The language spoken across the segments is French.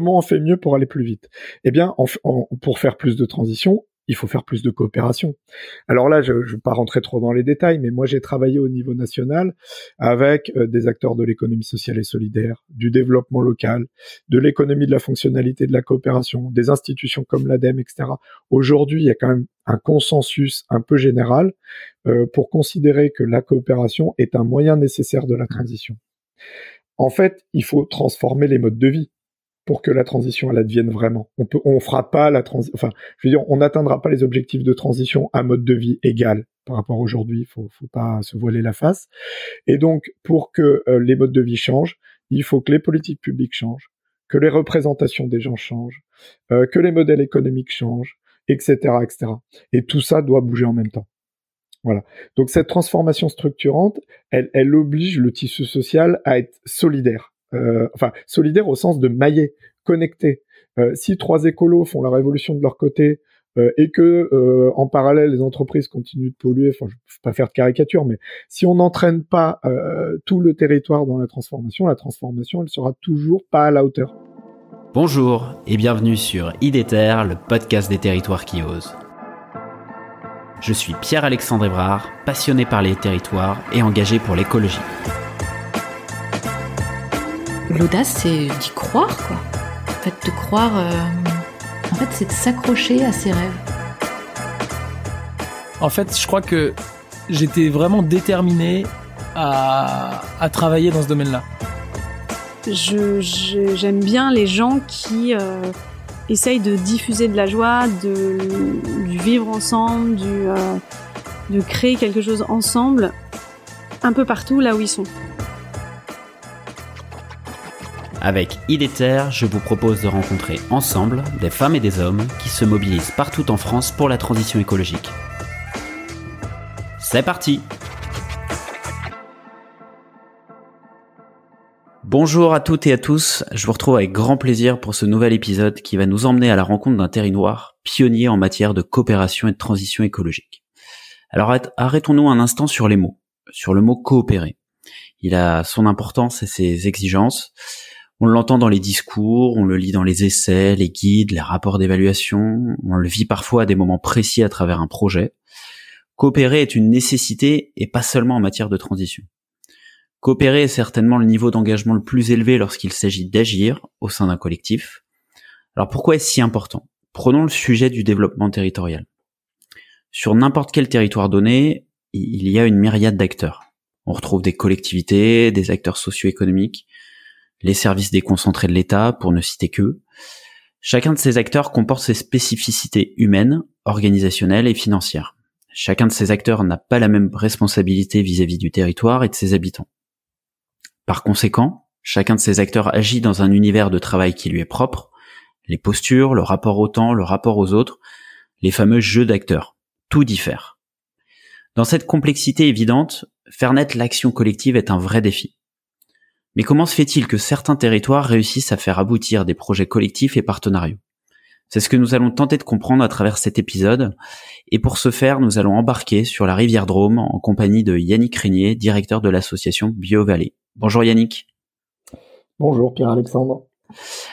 comment on fait mieux pour aller plus vite Eh bien, pour faire plus de transition, il faut faire plus de coopération. Alors là, je ne vais pas rentrer trop dans les détails, mais moi j'ai travaillé au niveau national avec euh, des acteurs de l'économie sociale et solidaire, du développement local, de l'économie de la fonctionnalité de la coopération, des institutions comme l'ADEME, etc. Aujourd'hui, il y a quand même un consensus un peu général euh, pour considérer que la coopération est un moyen nécessaire de la transition. En fait, il faut transformer les modes de vie pour que la transition elle advienne vraiment. On peut, on fera pas la transition, enfin, je veux dire, on n'atteindra pas les objectifs de transition à mode de vie égal par rapport à aujourd'hui. Faut, faut pas se voiler la face. Et donc, pour que euh, les modes de vie changent, il faut que les politiques publiques changent, que les représentations des gens changent, euh, que les modèles économiques changent, etc., etc. Et tout ça doit bouger en même temps. Voilà. Donc cette transformation structurante, elle, elle oblige le tissu social à être solidaire euh, enfin solidaire au sens de maillet, connecté. Euh, si trois écolos font la révolution de leur côté euh, et que en parallèle les entreprises continuent de polluer, enfin je ne vais pas faire de caricature, mais si on n'entraîne pas tout le territoire dans la transformation, la transformation elle sera toujours pas à la hauteur. Bonjour et bienvenue sur IDETER, le podcast des territoires qui osent. Je suis Pierre-Alexandre Ebrard, passionné par les territoires et engagé pour l'écologie. L'audace, c'est d'y croire, quoi. En fait, de croire. Euh, en fait, c'est de s'accrocher à ses rêves. En fait, je crois que j'étais vraiment déterminé à, travailler dans ce domaine-là. J'aime bien les gens qui euh, essayent de diffuser de la joie, de, du vivre ensemble, du, euh, de créer quelque chose ensemble, un peu partout là où ils sont. Avec IDETER, je vous propose de rencontrer ensemble des femmes et des hommes qui se mobilisent partout en France pour la transition écologique. C'est parti Bonjour à toutes et à tous, je vous retrouve avec grand plaisir pour ce nouvel épisode qui va nous emmener à la rencontre d'un territoire pionnier en matière de coopération et de transition écologique. Alors arrêtons-nous un instant sur les mots, sur le mot coopérer. Il a son importance et ses exigences. On l'entend dans les discours, on le lit dans les essais, les guides, les rapports d'évaluation, on le vit parfois à des moments précis à travers un projet. Coopérer est une nécessité et pas seulement en matière de transition. Coopérer est certainement le niveau d'engagement le plus élevé lorsqu'il s'agit d'agir au sein d'un collectif. Alors pourquoi est-ce si important? Prenons le sujet du développement territorial. Sur n'importe quel territoire donné, il y a une myriade d'acteurs. On retrouve des collectivités, des acteurs socio-économiques, les services déconcentrés de l'État, pour ne citer que. Chacun de ces acteurs comporte ses spécificités humaines, organisationnelles et financières. Chacun de ces acteurs n'a pas la même responsabilité vis-à-vis du territoire et de ses habitants. Par conséquent, chacun de ces acteurs agit dans un univers de travail qui lui est propre, les postures, le rapport au temps, le rapport aux autres, les fameux jeux d'acteurs. Tout diffère. Dans cette complexité évidente, faire naître l'action collective est un vrai défi. Mais comment se fait-il que certains territoires réussissent à faire aboutir des projets collectifs et partenariaux? C'est ce que nous allons tenter de comprendre à travers cet épisode. Et pour ce faire, nous allons embarquer sur la rivière Drôme en compagnie de Yannick Régnier, directeur de l'association BioValley. Bonjour Yannick. Bonjour Pierre-Alexandre.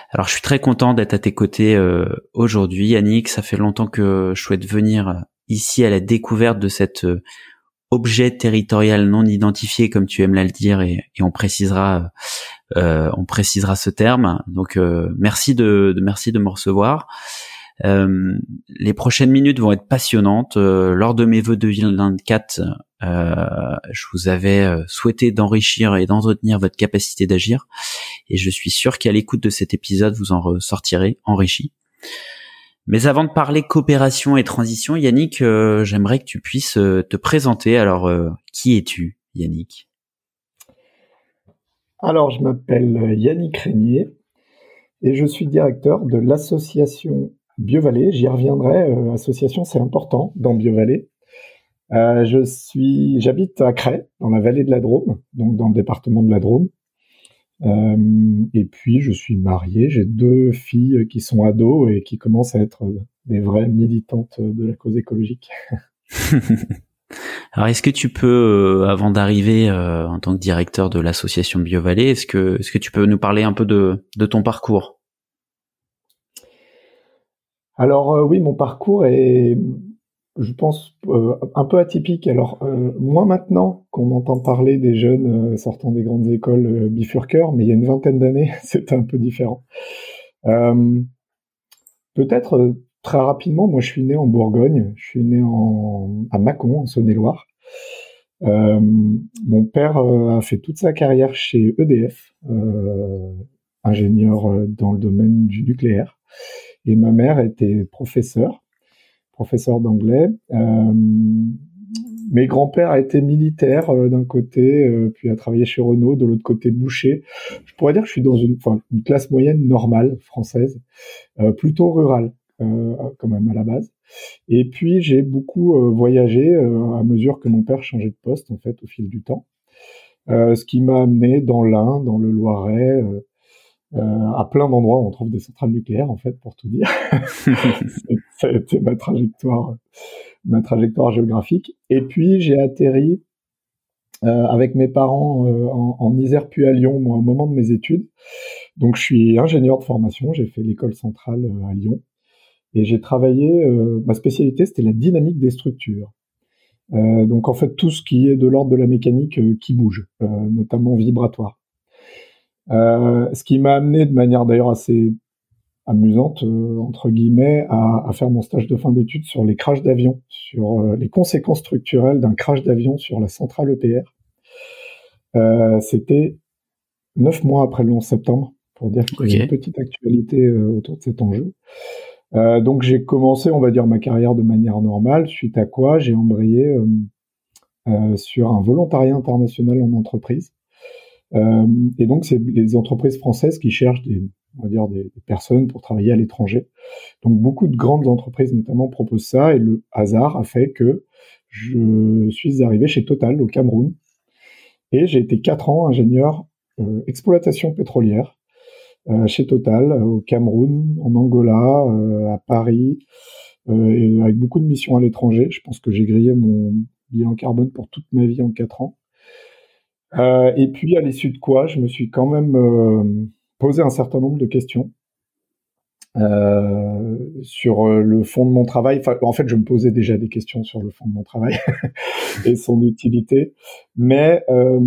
Alors je suis très content d'être à tes côtés euh, aujourd'hui Yannick. Ça fait longtemps que je souhaite venir ici à la découverte de cette euh, objet territorial non identifié, comme tu aimes là le dire, et, on précisera, euh, on précisera ce terme. Donc euh, merci de, merci de me recevoir. Euh, les prochaines minutes vont être passionnantes. lors de mes vœux de 2024, je vous avais souhaité d'enrichir et d'entretenir votre capacité d'agir, et je suis sûr qu'à l'écoute de cet épisode, vous en ressortirez enrichi. Mais avant de parler coopération et transition, Yannick, euh, j'aimerais que tu puisses euh, te présenter. Alors, euh, qui es-tu, Yannick? Alors, je m'appelle Yannick Régnier et je suis directeur de l'association BioVallée. J'y reviendrai. L'association, c'est important dans BioVallée. j'habite à Cray, dans la vallée de la Drôme, donc dans le département de la Drôme. Euh, et puis, je suis marié, j'ai deux filles qui sont ados et qui commencent à être des vraies militantes de la cause écologique. Alors, est-ce que tu peux, euh, avant d'arriver euh, en tant que directeur de l'association BioVallée, est-ce que, est-ce que tu peux nous parler un peu de, de ton parcours? Alors oui, mon parcours est, je pense, un peu atypique. Alors moi maintenant qu'on entend parler des jeunes sortant des grandes écoles bifurqueurs, mais il y a une vingtaine d'années, c'était un peu différent. Peut-être très rapidement, moi je suis né en Bourgogne, je suis né en, à Mâcon, en Saône-et-Loire. Euh, mon père euh, a fait toute sa carrière chez EDF, euh, ingénieur euh, dans le domaine du nucléaire, et ma mère était professeure, professeur d'anglais. Euh, mes grands-pères a été militaire d'un côté, puis a travaillé chez Renault, de l'autre côté boucher. Je pourrais dire que je suis dans une, une classe moyenne normale française, plutôt rurale. Euh, quand même à la base. Et puis j'ai beaucoup euh, voyagé euh, à mesure que mon père changeait de poste en fait au fil du temps. ce qui m'a amené dans l'Ain, dans le Loiret, à plein d'endroits où on trouve des centrales nucléaires en fait pour tout dire. ça a été ma trajectoire, ma trajectoire géographique. Et puis j'ai atterri euh, avec mes parents en, en, Isère puis à Lyon, moi, au moment de mes études. Donc, je suis ingénieur de formation. J'ai fait l'école centrale à Lyon. Et j'ai travaillé, euh, ma spécialité, c'était la dynamique des structures. Euh, donc en fait, tout ce qui est de l'ordre de la mécanique euh, qui bouge, notamment vibratoire. ce qui m'a amené de manière d'ailleurs assez amusante, entre guillemets, à, à, faire mon stage de fin d'études sur les crashs d'avions, sur les conséquences structurelles d'un crash d'avion sur la centrale EPR. C'était neuf mois après le 11 septembre, pour dire qu'il y a une petite actualité autour de cet enjeu. Euh, donc j'ai commencé, on va dire, ma carrière de manière normale, suite à quoi j'ai embrayé euh, euh, sur un volontariat international en entreprise. et donc c'est les entreprises françaises qui cherchent des, on va dire, des, personnes pour travailler à l'étranger. Donc beaucoup de grandes entreprises notamment proposent ça, et le hasard a fait que je suis arrivé chez Total au Cameroun, et j'ai été quatre ans ingénieur exploitation pétrolière euh, chez Total, euh, au Cameroun, en Angola, euh, à Paris, et avec beaucoup de missions à l'étranger. Je pense que j'ai grillé mon bilan carbone pour toute ma vie en quatre ans. et puis à l'issue de quoi, je me suis quand même posé un certain nombre de questions euh, sur le fond de mon travail. En fait, je me posais déjà des questions sur le fond de mon travail et son utilité, mais euh,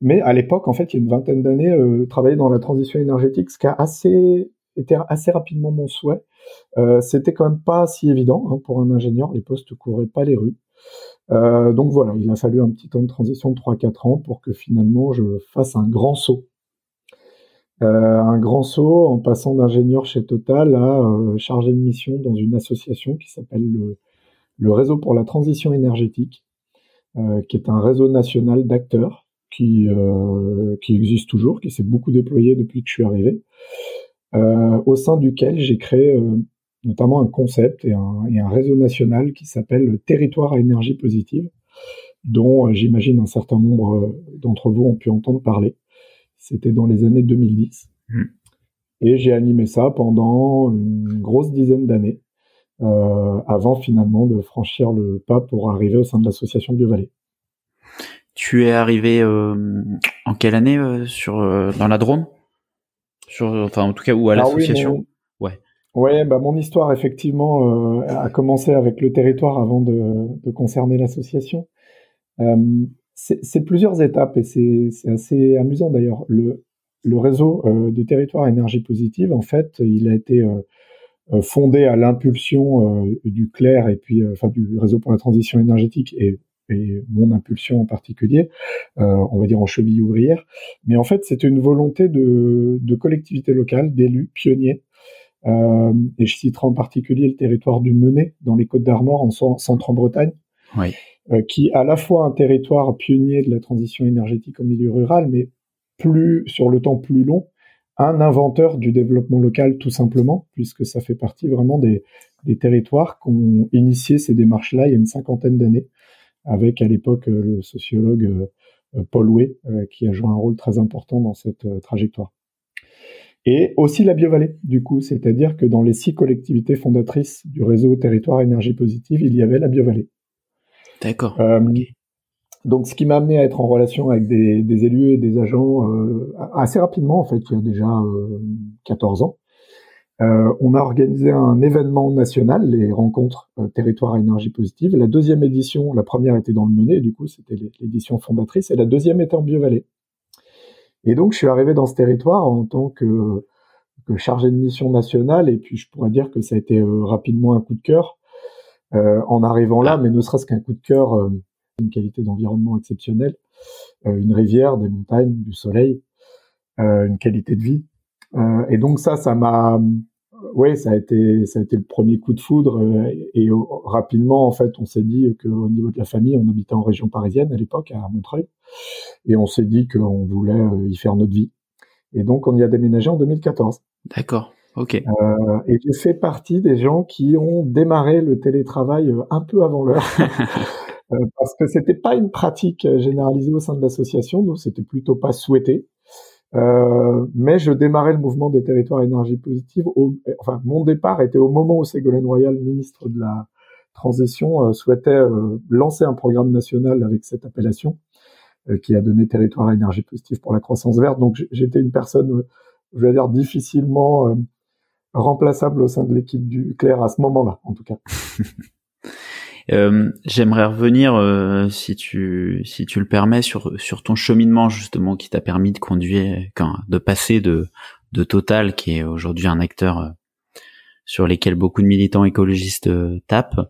mais à l'époque, en fait, il y a une vingtaine d'années, euh, travailler dans la transition énergétique, ce qui a assez été assez rapidement mon souhait. Euh, c'était quand même pas si évident hein, pour un ingénieur. Les postes couraient pas les rues. Euh, donc voilà, il a fallu un petit temps de transition de 3-4 ans pour que finalement je fasse un grand saut. Euh, un grand saut en passant d'ingénieur chez Total à euh, chargé de mission dans une association qui s'appelle le, Réseau pour la transition énergétique, euh, qui est un réseau national d'acteurs qui, qui existe toujours, qui s'est beaucoup déployé depuis que je suis arrivé, au sein duquel j'ai créé notamment un concept et un, et un réseau national qui s'appelle le Territoire à énergie positive, dont j'imagine un certain nombre d'entre vous ont pu entendre parler. C'était dans les années 2010. Mmh. Et j'ai animé ça pendant une grosse dizaine d'années, euh, avant finalement de franchir le pas pour arriver au sein de l'association BioVallée. Tu es arrivé euh, en quelle année euh, sur dans la Drôme? Sur enfin en tout cas ou à l'association? Ouais. Ouais, bah mon histoire effectivement a commencé avec le territoire avant de, de concerner l'association. C'est plusieurs étapes et c'est assez amusant d'ailleurs. Le, réseau du territoire énergie positive, en fait, il a été fondé à l'impulsion du CLER et puis enfin du réseau pour la transition énergétique et mon impulsion en particulier, euh, on va dire en cheville ouvrière. Mais en fait, c'était une volonté de, de collectivités locales, d'élus pionniers. Euh, et je citerai en particulier le territoire du Menet, dans les Côtes d'Armor, en centre en Bretagne, oui. Euh, qui à la fois un territoire pionnier de la transition énergétique au milieu rural, mais plus sur le temps plus long, un inventeur du développement local tout simplement, puisque ça fait partie vraiment des, territoires qui ont initié ces démarches-là il y a une cinquantaine d'années avec à l'époque euh, le sociologue euh, Paul Way, qui a joué un rôle très important dans cette trajectoire. Et aussi la biovallée, du coup, c'est-à-dire que dans les six collectivités fondatrices du réseau Territoire Énergie Positive, il y avait la biovallée. D'accord. Donc, ce qui m'a amené à être en relation avec des, des élus et des agents assez rapidement, en fait, il y a déjà 14 ans, Euh, on a organisé un événement national, les rencontres euh, territoire à énergie positive. La deuxième édition, la première était dans le Menet, du coup c'était l'édition fondatrice, et la deuxième était en Biovallée. Et donc je suis arrivé dans ce territoire en tant que, chargé de mission nationale, et puis je pourrais dire que ça a été euh, rapidement un coup de cœur en arrivant là, mais ne serait-ce qu'un coup de cœur, une qualité d'environnement exceptionnelle, une rivière, des montagnes, du soleil, une qualité de vie. et donc ça, ça m'a oui, ça a été ça a été le premier coup de foudre euh, et, rapidement en fait on s'est dit qu'au niveau de la famille on habitait en région parisienne à l'époque à Montreuil et on s'est dit qu'on voulait euh, y faire notre vie et donc on y a déménagé en 2014. D'accord. Ok. Euh, et j'ai fait partie des gens qui ont démarré le télétravail un peu avant l'heure. parce que c'était pas une pratique généralisée au sein de l'association, donc c'était plutôt pas souhaité. Euh, mais je démarrais le mouvement des territoires énergie positive. Au, enfin, mon départ était au moment où Ségolène Royal, ministre de la Transition, euh, souhaitait euh, lancer un programme national avec cette appellation qui a donné territoire énergie positive pour la croissance verte. Donc j'étais une personne, je vais dire, difficilement remplaçable au sein de l'équipe du Claire à ce moment-là, en tout cas. Euh, j'aimerais revenir, euh, si tu si tu le permets, sur sur ton cheminement justement qui t'a permis de conduire, de passer de de Total, qui est aujourd'hui un acteur euh, sur lesquels beaucoup de militants écologistes tapent,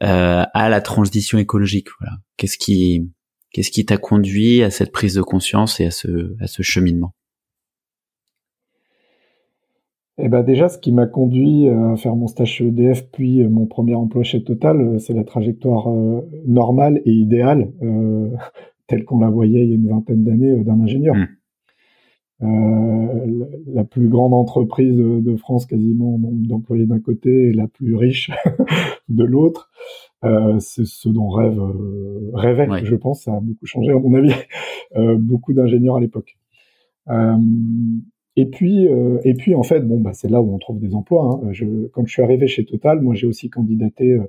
à la transition écologique. Voilà. Qu'est-ce qui qu'est-ce qui t'a conduit à cette prise de conscience et à ce à ce cheminement? Eh ben déjà, ce qui m'a conduit euh, à faire mon stage chez EDF, puis euh, mon premier emploi chez Total, euh, c'est la trajectoire normale et idéale, telle qu'on la voyait il y a une vingtaine d'années d'un ingénieur. Mmh. la plus grande entreprise de France, quasiment en nombre d'employés d'un côté, et la plus riche de l'autre. c'est ce dont rêve, rêvait, je pense. Ça a beaucoup changé, à mon avis, beaucoup d'ingénieurs à l'époque. Et puis, euh, et puis en fait, bon, bah, c'est là où on trouve des emplois. Hein. Je, quand je suis arrivé chez Total, moi j'ai aussi candidaté euh,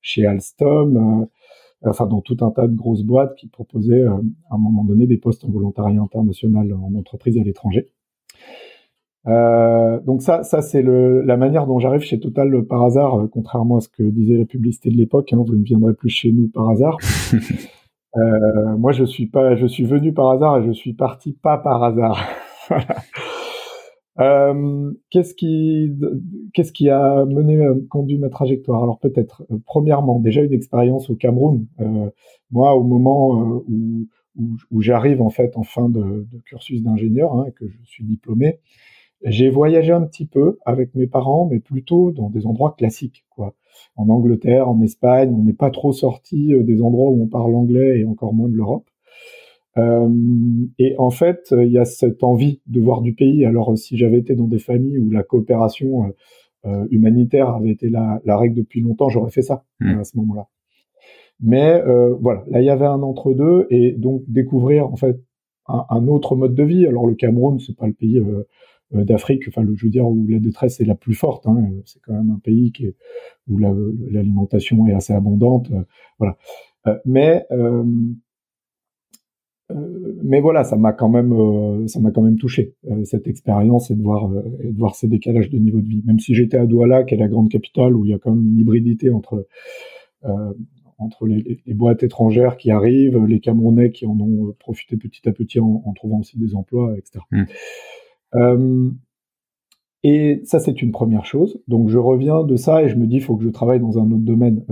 chez Alstom, euh, enfin dans tout un tas de grosses boîtes qui proposaient à un moment donné des postes en volontariat international en entreprise à l'étranger. donc ça, ça c'est la manière dont j'arrive chez Total par hasard, contrairement à ce que disait la publicité de l'époque. Hein, vous ne viendrez plus chez nous par hasard. moi, je suis pas, je suis venu par hasard et je suis parti pas par hasard. voilà. Euh, qu'est-ce qui, qu'est-ce qui a mené, euh, conduit ma trajectoire? Alors peut-être, euh, premièrement, déjà une expérience au Cameroun. moi, au moment où, où, j'arrive en fait en fin de, de cursus d'ingénieur, hein, que je suis diplômé, j'ai voyagé un petit peu avec mes parents, mais plutôt dans des endroits classiques, quoi. En Angleterre, en Espagne, on n'est pas trop sorti des endroits où on parle anglais et encore moins de l'Europe. Euh, et en fait, il y a cette envie de voir du pays. Alors, si j'avais été dans des familles où la coopération euh, euh humanitaire avait été la, la, règle depuis longtemps, j'aurais fait ça mmh. à ce moment-là. Mais euh, voilà, là, il y avait un entre-deux, et donc découvrir en fait un, un, autre mode de vie. Alors, le Cameroun, c'est pas le pays euh, d'Afrique, enfin, je veux dire, où la détresse est la plus forte. Hein. C'est quand même un pays qui est, où l'alimentation est assez abondante. voilà. mais euh, mais voilà, ça m'a quand même, euh, ça m'a quand même touché euh, cette expérience et de voir, et de voir ces décalages de niveau de vie. Même si j'étais à Douala, qui est la grande capitale, où il y a quand même une hybridité entre entre les, les, boîtes étrangères qui arrivent, les Camerounais qui en ont profité petit à petit en, en trouvant aussi des emplois, etc. Mmh. et ça, c'est une première chose. Donc, je reviens de ça et je me dis, il faut que je travaille dans un autre domaine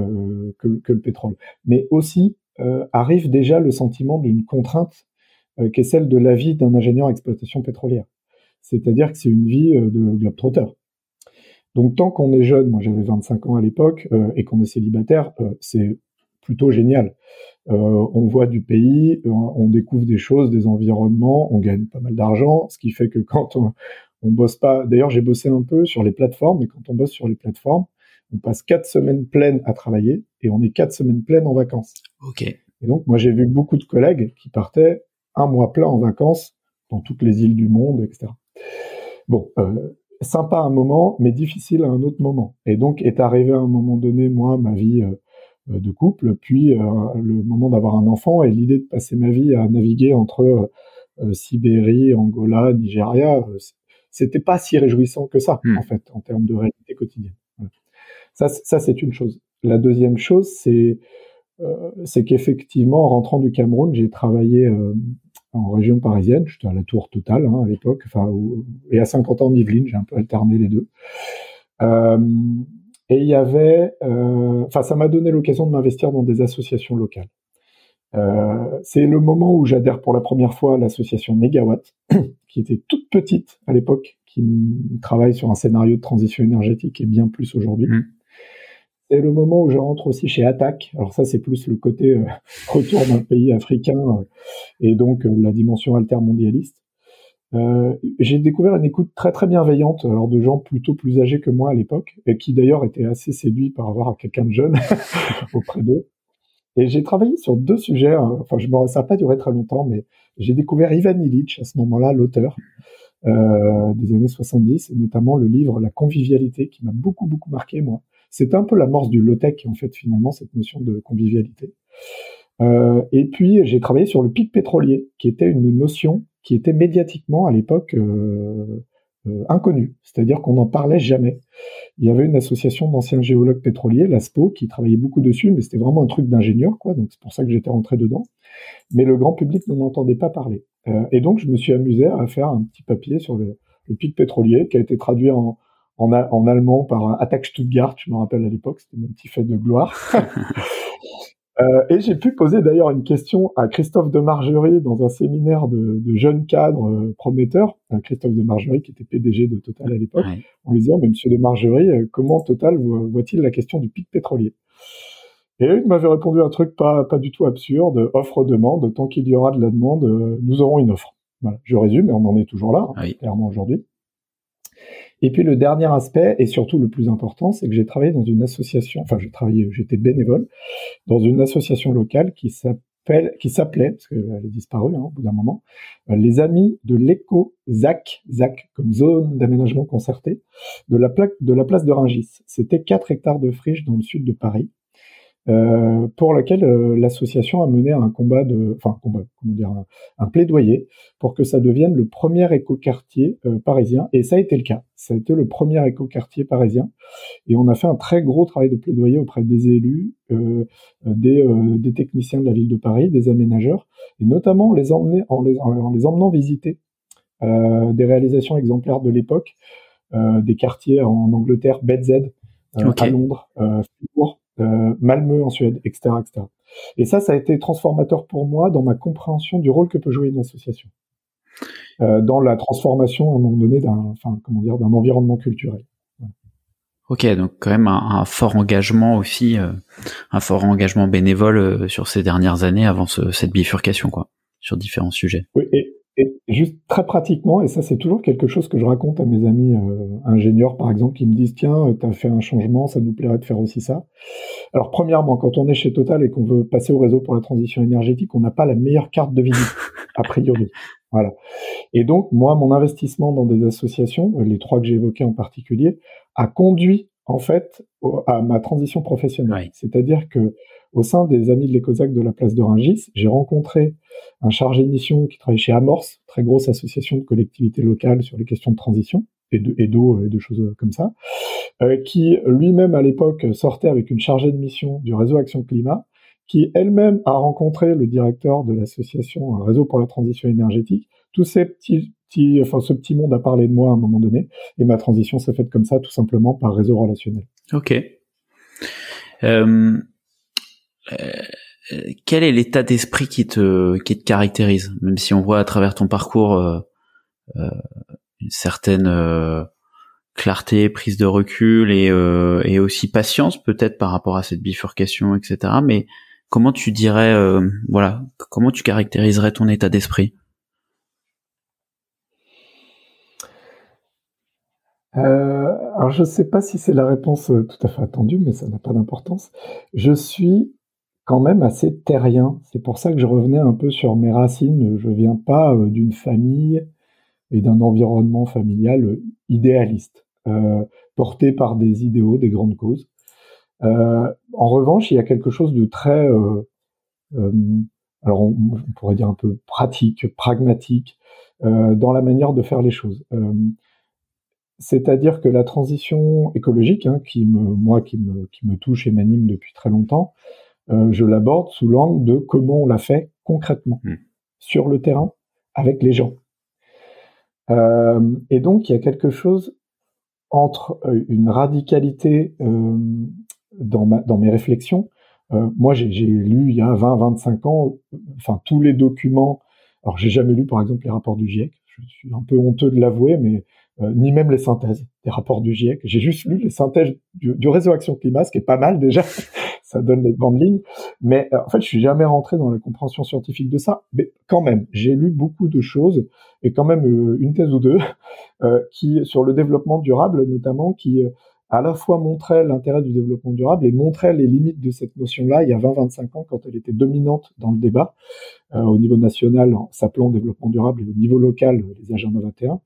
que, que, le pétrole. Mais aussi, euh, arrive déjà le sentiment d'une contrainte euh, qui est celle de la vie d'un ingénieur en exploitation pétrolière. C'est-à-dire que c'est une vie euh, de globetrotter. Donc tant qu'on est jeune, moi j'avais 25 ans à l'époque, et qu'on est célibataire, c'est plutôt génial. on voit du pays, on découvre des choses, des environnements, on gagne pas mal d'argent, ce qui fait que quand on, on bosse pas, d'ailleurs j'ai bossé un peu sur les plateformes, et quand on bosse sur les plateformes, on passe quatre semaines pleines à travailler et on est quatre semaines pleines en vacances. Ok. Et donc, moi, j'ai vu beaucoup de collègues qui partaient un mois plein en vacances dans toutes les îles du monde, etc. Bon, euh, sympa à un moment, mais difficile à un autre moment. Et donc, est arrivé à un moment donné, moi, ma vie euh, de couple, puis euh, le moment d'avoir un enfant et l'idée de passer ma vie à naviguer entre Sibérie, Angola, Nigeria, c'était pas si réjouissant que ça, Hmm. en fait, en termes de réalité quotidienne. Voilà. Ça, ça c'est une chose. La deuxième chose, c'est euh, c'est qu'effectivement, en rentrant du Cameroun, j'ai travaillé euh, en région parisienne. J'étais à la Tour Totale hein, à l'époque, et à 50 ans en Yvelines. J'ai un peu alterné les deux. Euh, et il y avait, euh, enfin, ça m'a donné l'occasion de m'investir dans des associations locales. Euh, c'est le moment où j'adhère pour la première fois à l'association Negawatt, qui était toute petite à l'époque, qui travaille sur un scénario de transition énergétique et bien plus aujourd'hui. Mm. C'est le moment où je rentre aussi chez Attac. Alors ça, c'est plus le côté euh, retour d'un pays africain euh, et donc euh, la dimension altermondialiste. Euh, j'ai découvert une écoute très très bienveillante alors de gens plutôt plus âgés que moi à l'époque et qui d'ailleurs étaient assez séduits par avoir quelqu'un de jeune auprès d'eux. Et j'ai travaillé sur deux sujets. hein. Enfin, je me, ça n'a pas duré très longtemps, mais j'ai découvert Ivan Illich à ce moment-là, l'auteur euh, des années 70, et notamment le livre La convivialité, qui m'a beaucoup beaucoup marqué moi. C'était un peu l'amorce du low-tech en fait finalement cette notion de convivialité. Euh, et puis j'ai travaillé sur le pic pétrolier, qui était une notion qui était médiatiquement à l'époque euh, euh, inconnue, c'est-à-dire qu'on n'en parlait jamais. Il y avait une association d'anciens géologues pétroliers, l'ASPO, qui travaillait beaucoup dessus, mais c'était vraiment un truc d'ingénieur, quoi. Donc c'est pour ça que j'étais rentré dedans. Mais le grand public n'en entendait pas parler. Et donc je me suis amusé à faire un petit papier sur le pic pétrolier, qui a été traduit en, en, a- en allemand par Attaque Stuttgart, je me rappelle à l'époque, c'était mon petit fait de gloire. Euh, et j'ai pu poser d'ailleurs une question à Christophe de Margerie dans un séminaire de, de jeunes cadres euh, prometteurs. Christophe de Margerie, qui était PDG de Total à l'époque, Ouais. en lui disant, mais monsieur de Margerie, euh, comment Total voit- voit-il la question du pic pétrolier? Et il m'avait répondu un truc pas, pas du tout absurde, offre-demande, tant qu'il y aura de la demande, nous aurons une offre. Voilà, je résume, et on en est toujours là, hein, Oui. clairement aujourd'hui. Et puis le dernier aspect, et surtout le plus important, c'est que j'ai travaillé dans une association, enfin j'ai travaillé, j'étais bénévole, dans une association locale qui s'appelle, qui s'appelait, parce qu'elle est disparue hein, au bout d'un moment, euh, les Amis de l'éco-ZAC, ZAC comme zone d'aménagement concerté, de la, place de Ringis. C'était 4 hectares de friche dans le sud de Paris, euh, pour laquelle euh, l'association a mené un combat de, enfin un combat, comment dire, un, un plaidoyer pour que ça devienne le premier écoquartier euh, parisien, et ça a été le cas. Ça a été le premier écoquartier parisien, et on a fait un très gros travail de plaidoyer auprès des élus, euh, euh, des, euh, des techniciens de la ville de Paris, des aménageurs, et notamment les emmener, en, les, en les emmenant visiter euh, des réalisations exemplaires de l'époque, euh, des quartiers en Angleterre, euh, Ok. à Londres, euh, Fribourg, euh, Malmö en Suède, etc., etc. Et ça, ça a été transformateur pour moi dans ma compréhension du rôle que peut jouer une association euh, dans la transformation à un moment donné d'un, enfin, comment dire, d'un environnement culturel. Ok, donc quand même un, un fort engagement aussi, euh, un fort engagement bénévole euh, sur ces dernières années avant ce- cette bifurcation, quoi, sur différents sujets. Oui, et, et juste très pratiquement, et ça c'est toujours quelque chose que je raconte à mes amis euh, ingénieurs, par exemple, qui me disent tiens, tu as fait un changement, ça nous plairait de faire aussi ça. Alors premièrement, quand on est chez Total et qu'on veut passer au réseau pour la transition énergétique, on n'a pas la meilleure carte de visite, a priori. Voilà. Et donc, moi, mon investissement dans des associations, euh, les trois que j'ai évoquées en particulier, a conduit en fait au- à ma transition professionnelle. Oui. C'est-à-dire que au sein des amis de l'Ecosac de la place de Ringis, j'ai rencontré un chargé de mission qui travaille chez Amorce, très grosse association de collectivités locales sur les questions de transition et de- et d'eau et de choses comme ça, euh, qui lui-même à l'époque sortait avec une chargée de mission du réseau Action Climat, qui elle-même a rencontré le directeur de l'association euh, Réseau pour la transition énergétique. Tous ces petits, petits, enfin ce petit monde a parlé de moi à un moment donné, et ma transition s'est faite comme ça, tout simplement par réseau relationnel. Ok. Euh, euh, quel est l'état d'esprit qui te qui te caractérise, même si on voit à travers ton parcours euh, euh, une certaine euh, clarté, prise de recul et, et aussi patience peut-être par rapport à cette bifurcation, etc. Mais comment tu dirais, voilà, comment tu caractériserais ton état d'esprit? Euh, alors je ne sais pas si c'est la réponse euh, tout à fait attendue, mais ça n'a pas d'importance. Je suis quand même assez terrien. C'est pour ça que je revenais un peu sur mes racines. Je viens pas euh, d'une famille et d'un environnement familial idéaliste, porté par des idéaux, des grandes causes. En revanche, il y a quelque chose de très, alors on, pourrait dire un peu pratique, pragmatique, dans la manière de faire les choses. C'est-à-dire que la transition écologique, hein, qui me, moi, qui me, qui me touche et m'anime depuis très longtemps, euh, je l'aborde sous l'angle de comment on l'a fait concrètement, Hmm. sur le terrain, avec les gens. Euh, et donc, il y a quelque chose entre euh, une radicalité euh, dans, ma, dans mes réflexions. Moi, j'ai lu il y a 20, 25 ans, enfin, tous les documents. Alors, j'ai jamais lu, par exemple, les rapports du GIEC. Je suis un peu honteux de l'avouer, mais euh, ni même les synthèses des rapports du GIEC. J'ai juste lu les synthèses du, réseau Action Climat, ce qui est pas mal déjà. ça donne les grandes lignes. Mais euh, en fait, je suis jamais rentré dans la compréhension scientifique de ça. Mais quand même, j'ai lu beaucoup de choses et quand même euh, une thèse ou deux qui sur le développement durable, notamment, qui à la fois montrait l'intérêt du développement durable et montrait les limites de cette notion-là il y a 20-25 ans quand elle était dominante dans le débat au niveau national en s'appelant développement durable et au niveau local les agendas 21.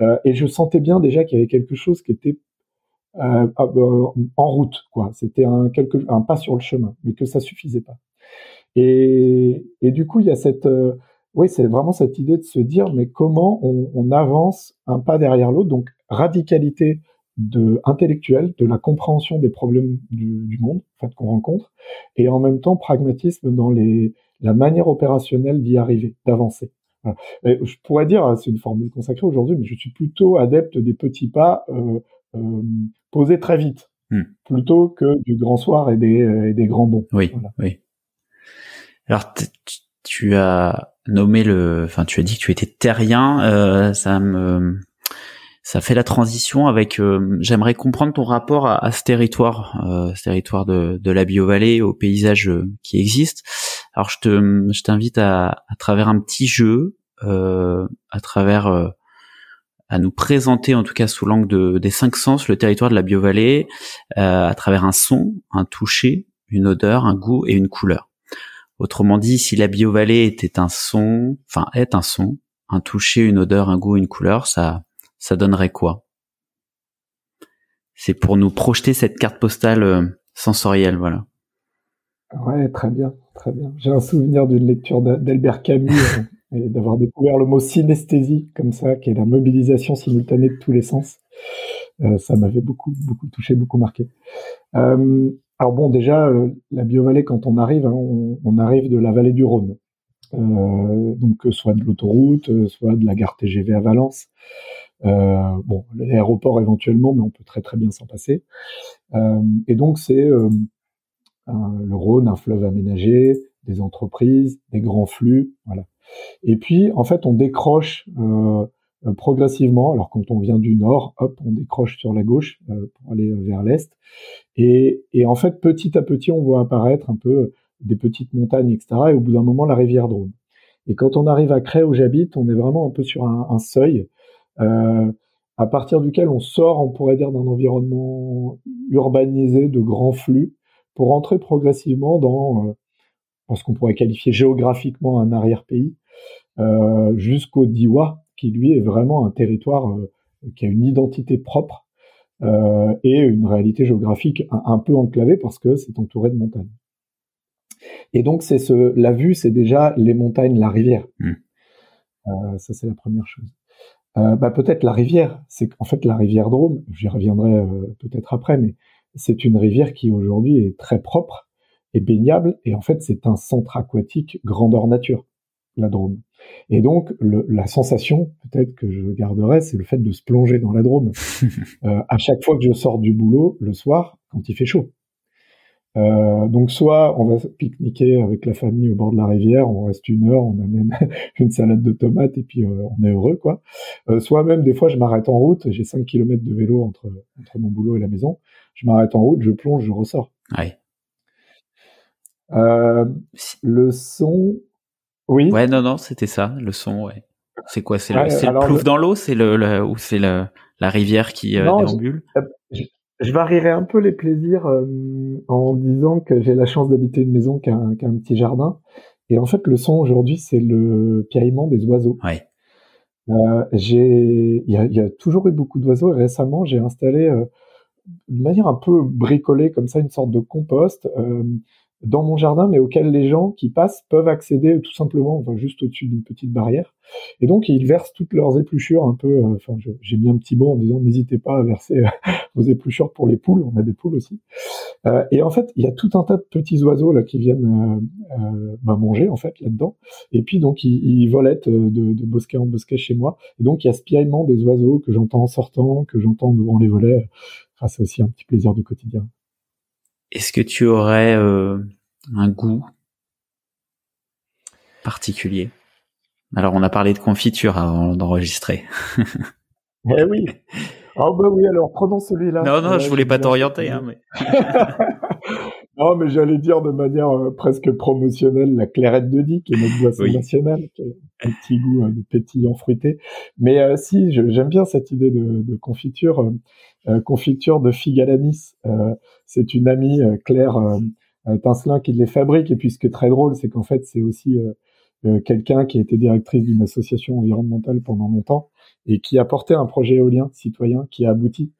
Euh, et je sentais bien déjà qu'il y avait quelque chose qui était euh, euh, en route, quoi. C'était un, pas sur le chemin, mais que ça suffisait pas. Et, et du coup, il y a cette, oui, c'est vraiment cette idée de se dire, mais comment on, on avance un pas derrière l'autre, donc radicalité de intellectuelle, de la compréhension des problèmes du, du monde, en fait, qu'on rencontre, et en même temps pragmatisme dans les, la manière opérationnelle d'y arriver, d'avancer. Et je pourrais dire, c'est une formule consacrée aujourd'hui, mais je suis plutôt adepte des petits pas euh, euh, posés très vite, Hmm. plutôt que du grand soir et des, et des grands bons. Oui, Voilà. oui. Alors tu as nommé le, enfin tu as dit que tu étais terrien. euh, ça me, ça fait la transition avec. euh, J'aimerais comprendre ton rapport à, à ce territoire, euh, ce territoire de, de la Biovallée, au paysage euh, qui existe. Alors je te, je t'invite à, à travers un petit jeu, euh, à travers euh, à nous présenter, en tout cas sous l'angle de, des cinq sens, le territoire de la Biovallée, euh, à travers un son, un toucher, une odeur, un goût et une couleur. Autrement dit, si la Biovallée était un son, enfin est un son, un toucher, une odeur, un goût, une couleur, ça, ça donnerait quoi? C'est pour nous projeter cette carte postale euh, sensorielle, voilà. Ouais, très bien, très bien. J'ai un souvenir d'une lecture d'A- d'Albert Camus euh, et d'avoir découvert le mot synesthésie comme ça, qui est la mobilisation simultanée de tous les sens. Euh, ça m'avait beaucoup, beaucoup touché, beaucoup marqué. Euh, alors bon, déjà, euh, la biovallée, quand on arrive, hein, on, on arrive de la vallée du Rhône. Euh, donc euh, soit de l'autoroute, soit de la gare TGV à Valence. Bon, l'aéroport éventuellement, mais on peut très très bien s'en passer. Et donc c'est le Rhône, un fleuve aménagé, des entreprises, des grands flux, voilà. Et puis, en fait, on décroche euh, progressivement. Alors, quand on vient du nord, hop, on décroche sur la gauche euh, pour aller vers l'est. Et, en fait, petit à petit, on voit apparaître un peu des petites montagnes, etc. Et au bout d'un moment, la rivière Drôme. Et quand on arrive à Cré, où j'habite, on est vraiment un peu sur un, un seuil euh, à partir duquel on sort, on pourrait dire, d'un environnement urbanisé de grands flux pour entrer progressivement dans, euh, ce qu'on pourrait qualifier géographiquement un arrière-pays, euh, jusqu'au Diwa, qui lui est vraiment un territoire euh, qui a une identité propre euh, et une réalité géographique un, un peu enclavée parce que c'est entouré de montagnes. Et donc c'est ce, la vue, c'est déjà les montagnes, la rivière. Mm. Euh, ça c'est la première chose. Euh, bah, peut-être la rivière, c'est qu'en fait la rivière Drôme, j'y reviendrai peut-être après, mais c'est une rivière qui aujourd'hui est très propre et baignable, et en fait c'est un centre aquatique grandeur nature, la Drôme. Et donc le, la sensation peut-être que je garderai, c'est le fait de se plonger dans la Drôme euh, à chaque fois que je sors du boulot le soir quand il fait chaud. Euh, donc soit on va pique-niquer avec la famille au bord de la rivière, on reste une heure, on amène une salade de tomates et puis euh, on est heureux quoi. Euh, soit même des fois je m'arrête en route, j'ai 5 km de vélo entre, entre mon boulot et la maison, je m'arrête en route, je plonge, je ressors. Ouais. Le son, oui. Ouais, non, non, c'était ça, le son, ouais. C'est quoi C'est le, Ouais, le plouf le- dans l'eau C'est le, le- ou c'est la rivière qui Non, déambule? je, je varierai un peu les plaisirs euh, en disant que j'ai la chance d'habiter une maison qui a, un, qui a un petit jardin. Et en fait, le son aujourd'hui, c'est le piaillement des oiseaux. Ouais. Euh, j'ai, il y y a toujours eu beaucoup d'oiseaux et récemment, j'ai installé euh, de manière un peu bricolée comme ça une sorte de compost euh, dans mon jardin, mais auquel les gens qui passent peuvent accéder tout simplement, enfin, juste au-dessus d'une petite barrière. Et donc, ils versent toutes leurs épluchures un peu. Euh, enfin, j'ai mis un petit mot en disant n'hésitez pas à verser euh, vos épluchures pour les poules. On a des poules aussi. Euh, et en fait, il y a tout un tas de petits oiseaux là qui viennent bah, manger en fait là-dedans. Et puis donc, ils, ils volettent de, de, bosquet en bosquet chez moi. Et donc, il y a ce piaillement des oiseaux que j'entends en sortant, que j'entends devant les volets. Enfin, c'est aussi un petit plaisir du quotidien. Est-ce que tu aurais euh, un goût particulier? Alors, on a parlé de confiture avant d'enregistrer. eh oui. Ah bah oui, alors prenons celui-là. Non, non, je voulais pas t'orienter. Hein, mais... non, mais j'allais dire de manière euh, presque promotionnelle la clairette de Die, qui est notre boisson nationale, qui a un petit goût euh, de pétillant fruité. Mais si, j'aime bien cette idée de, de confiture. Euh, confiture de figue à. Euh, c'est une amie euh, Claire Tincelin qui les fabrique. Et puis ce qui est très drôle, c'est qu'en fait, c'est aussi quelqu'un qui a été directrice d'une association environnementale pendant longtemps et qui a porté un projet éolien citoyen qui a abouti.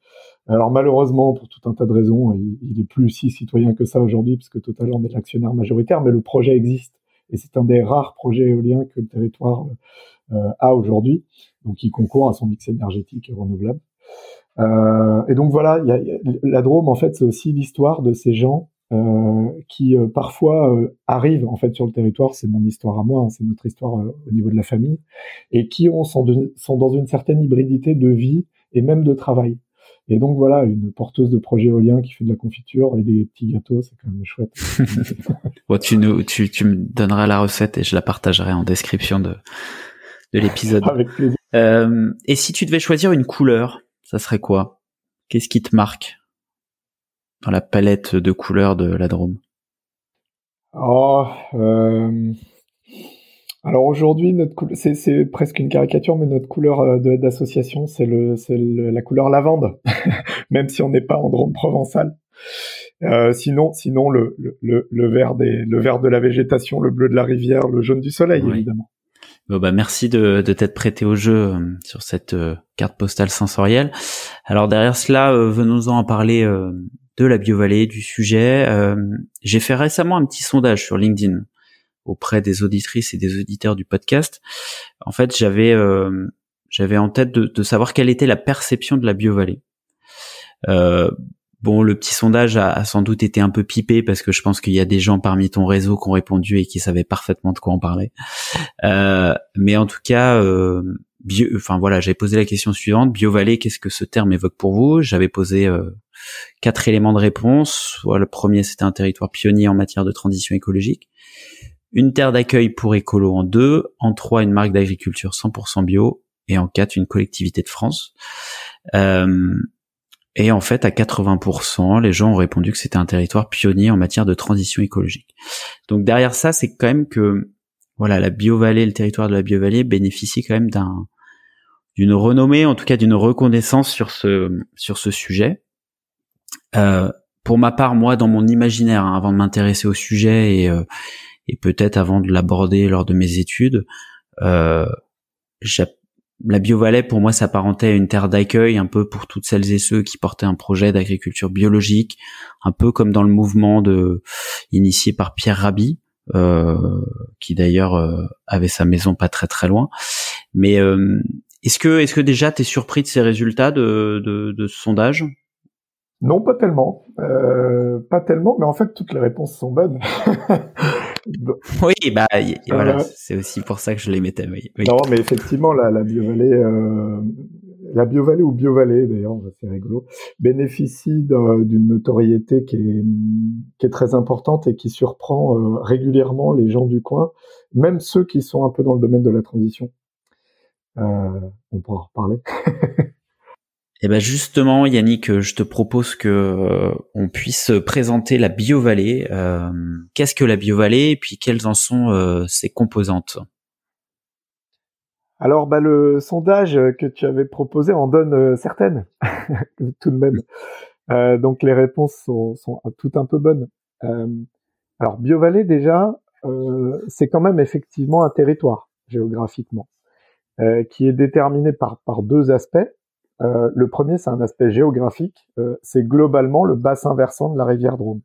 Alors malheureusement, pour tout un tas de raisons, il, il est plus si citoyen que ça aujourd'hui, puisque Total en est l'actionnaire majoritaire, mais le projet existe. Et c'est un des rares projets éoliens que le territoire a aujourd'hui, donc il concourt à son mix énergétique renouvelable. Euh, et donc voilà, y a, la Drôme en fait c'est aussi l'histoire de ces gens euh, qui euh, parfois euh, arrivent en fait sur le territoire, c'est mon histoire à moi, hein, c'est notre histoire au niveau de la famille, et qui ont, sont, sont, dans une certaine hybridité de vie et même de travail. Et donc voilà, une porteuse de projet éolien qui fait de la confiture et des petits gâteaux, c'est quand même chouette. bon, tu, nous, tu, tu me donneras la recette et je la partagerai en description de, de l'épisode. Avec plaisir. et si tu devais choisir une couleur? Ça serait quoi? Qu'est-ce qui te marque dans la palette de couleurs de la Drôme? Oh, euh... alors aujourd'hui, notre c'est, presque une caricature, mais notre couleur euh, d'association, c'est le, c'est la couleur lavande, même si on n'est pas en Drôme provençale. Euh, sinon, sinon le, le, le, vert des, le vert de la végétation, le bleu de la rivière, le jaune du soleil, évidemment. Bon bah merci de, de t'être prêté au jeu euh, sur cette euh, carte postale sensorielle. Alors derrière cela, euh, venons-en à parler de la biovallée, du sujet. J'ai fait récemment un petit sondage sur LinkedIn auprès des auditrices et des auditeurs du podcast. En fait, j'avais j'avais en tête de, de, savoir quelle était la perception de la biovallée. Bon, le petit sondage a, sans doute été un peu pipé parce que je pense qu'il y a des gens parmi ton réseau qui ont répondu et qui savaient parfaitement de quoi on parlait. Euh, mais en tout cas, euh, bio, enfin voilà, j'avais posé la question suivante BioVallée, qu'est-ce que ce terme évoque pour vous? J'avais posé euh, quatre éléments de réponse. le premier, c'était un territoire pionnier en matière de transition écologique. Une terre d'accueil pour écolo en deux. En trois, une marque d'agriculture 100% bio. Et en quatre, une collectivité de France. Euh, et en fait, à 80%, les gens ont répondu que c'était un territoire pionnier en matière de transition écologique. Donc derrière ça, c'est quand même que voilà, la BioVallée, le territoire de la BioVallée bénéficie quand même d'un d'une renommée, en tout cas d'une reconnaissance sur ce sur ce sujet. Euh, pour ma part, moi, dans mon imaginaire, hein, avant de m'intéresser au sujet et euh, et peut-être avant de l'aborder lors de mes études, euh, la BioVallée, pour moi, s'apparentait à une terre d'accueil un peu pour toutes celles et ceux qui portaient un projet d'agriculture biologique, un peu comme dans le mouvement de initié par Pierre Rabhi, euh, qui d'ailleurs euh, avait sa maison pas très très loin. Mais euh, est-ce que est-ce que déjà tu es surpris de ces résultats de, de, de ce sondage? Non, pas tellement. Euh, pas tellement, mais en fait, toutes les réponses sont bonnes. oui, bah voilà, euh, c'est aussi pour ça que je les mettais. Oui. Non, mais effectivement, la, la biovallée, euh, la biovallée ou biovallée d'ailleurs, c'est rigolo, bénéficie d'une notoriété qui est, qui est très importante et qui surprend euh, régulièrement les gens du coin, même ceux qui sont un peu dans le domaine de la transition. Euh, on pourra en reparler. Eh ben justement, Yannick, je te propose que euh, on puisse présenter la biovallée. Euh, Qu'est-ce que la biovallée et puis quelles en sont euh, ses composantes? Alors, bah, le sondage que tu avais proposé en donne euh, certaines, tout de même. Euh, donc les réponses sont, sont toutes un peu bonnes. alors, biovallée déjà, c'est quand même effectivement un territoire géographiquement qui est déterminé par deux aspects. Euh, le premier, c'est un aspect géographique. Euh, c'est globalement le bassin versant de la rivière Drôme.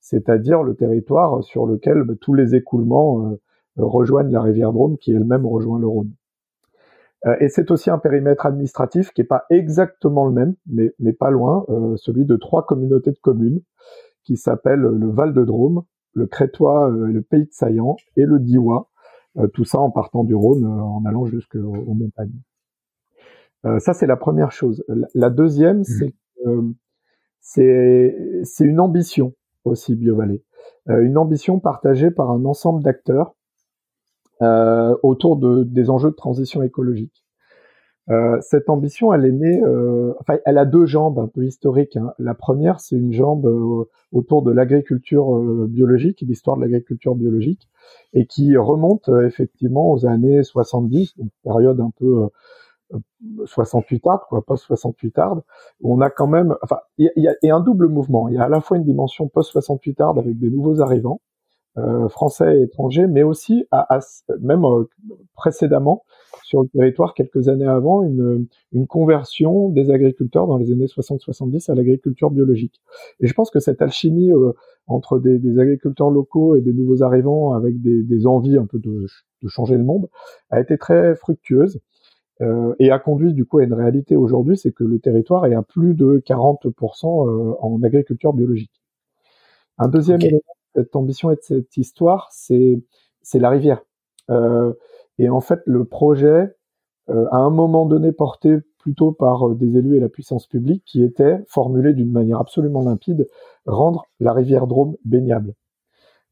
c'est-à-dire le territoire sur lequel bah, tous les écoulements rejoignent la rivière Drôme, qui elle-même rejoint le Rhône. et c'est aussi un périmètre administratif qui n'est pas exactement le même, mais, mais pas loin, celui de trois communautés de communes qui s'appellent le Val de Drôme, le Crétois, le Pays de Saillant et le Diois, tout ça en partant du Rhône, en allant jusqu'aux montagnes. Euh, ça, c'est la première chose. La, deuxième, mmh. c'est c'est c'est une ambition aussi BioValley, euh, une ambition partagée par un ensemble d'acteurs euh, autour de des enjeux de transition écologique. Euh, cette ambition, elle est née, euh, enfin, elle a deux jambes un peu historiques. Hein. La première, c'est une jambe euh, autour de l'agriculture biologique, l'histoire de l'agriculture biologique, et qui remonte effectivement aux années 70, une période un peu 68 tarde, quoi, post 68 tarde, on a quand même, enfin, il y, a, y a un double mouvement. Il y a à la fois une dimension post 68 tarde avec des nouveaux arrivants, euh, français et étrangers, mais aussi à, même euh, précédemment sur le territoire quelques années avant une, une conversion des agriculteurs dans les années 60-70 à l'agriculture biologique. Et je pense que cette alchimie euh, entre des, des, agriculteurs locaux et des nouveaux arrivants avec des, des envies un peu de, de, changer le monde a été très fructueuse. Euh, et a conduit du coup à une réalité aujourd'hui, c'est que le territoire est à plus de 40% euh, en agriculture biologique. Un deuxième élément de cette ambition et de cette histoire, c'est c'est la rivière. Euh, et en fait, le projet, euh, à un moment donné, porté plutôt par des élus et la puissance publique, qui était formulé d'une manière absolument limpide, rendre la rivière Drôme baignable.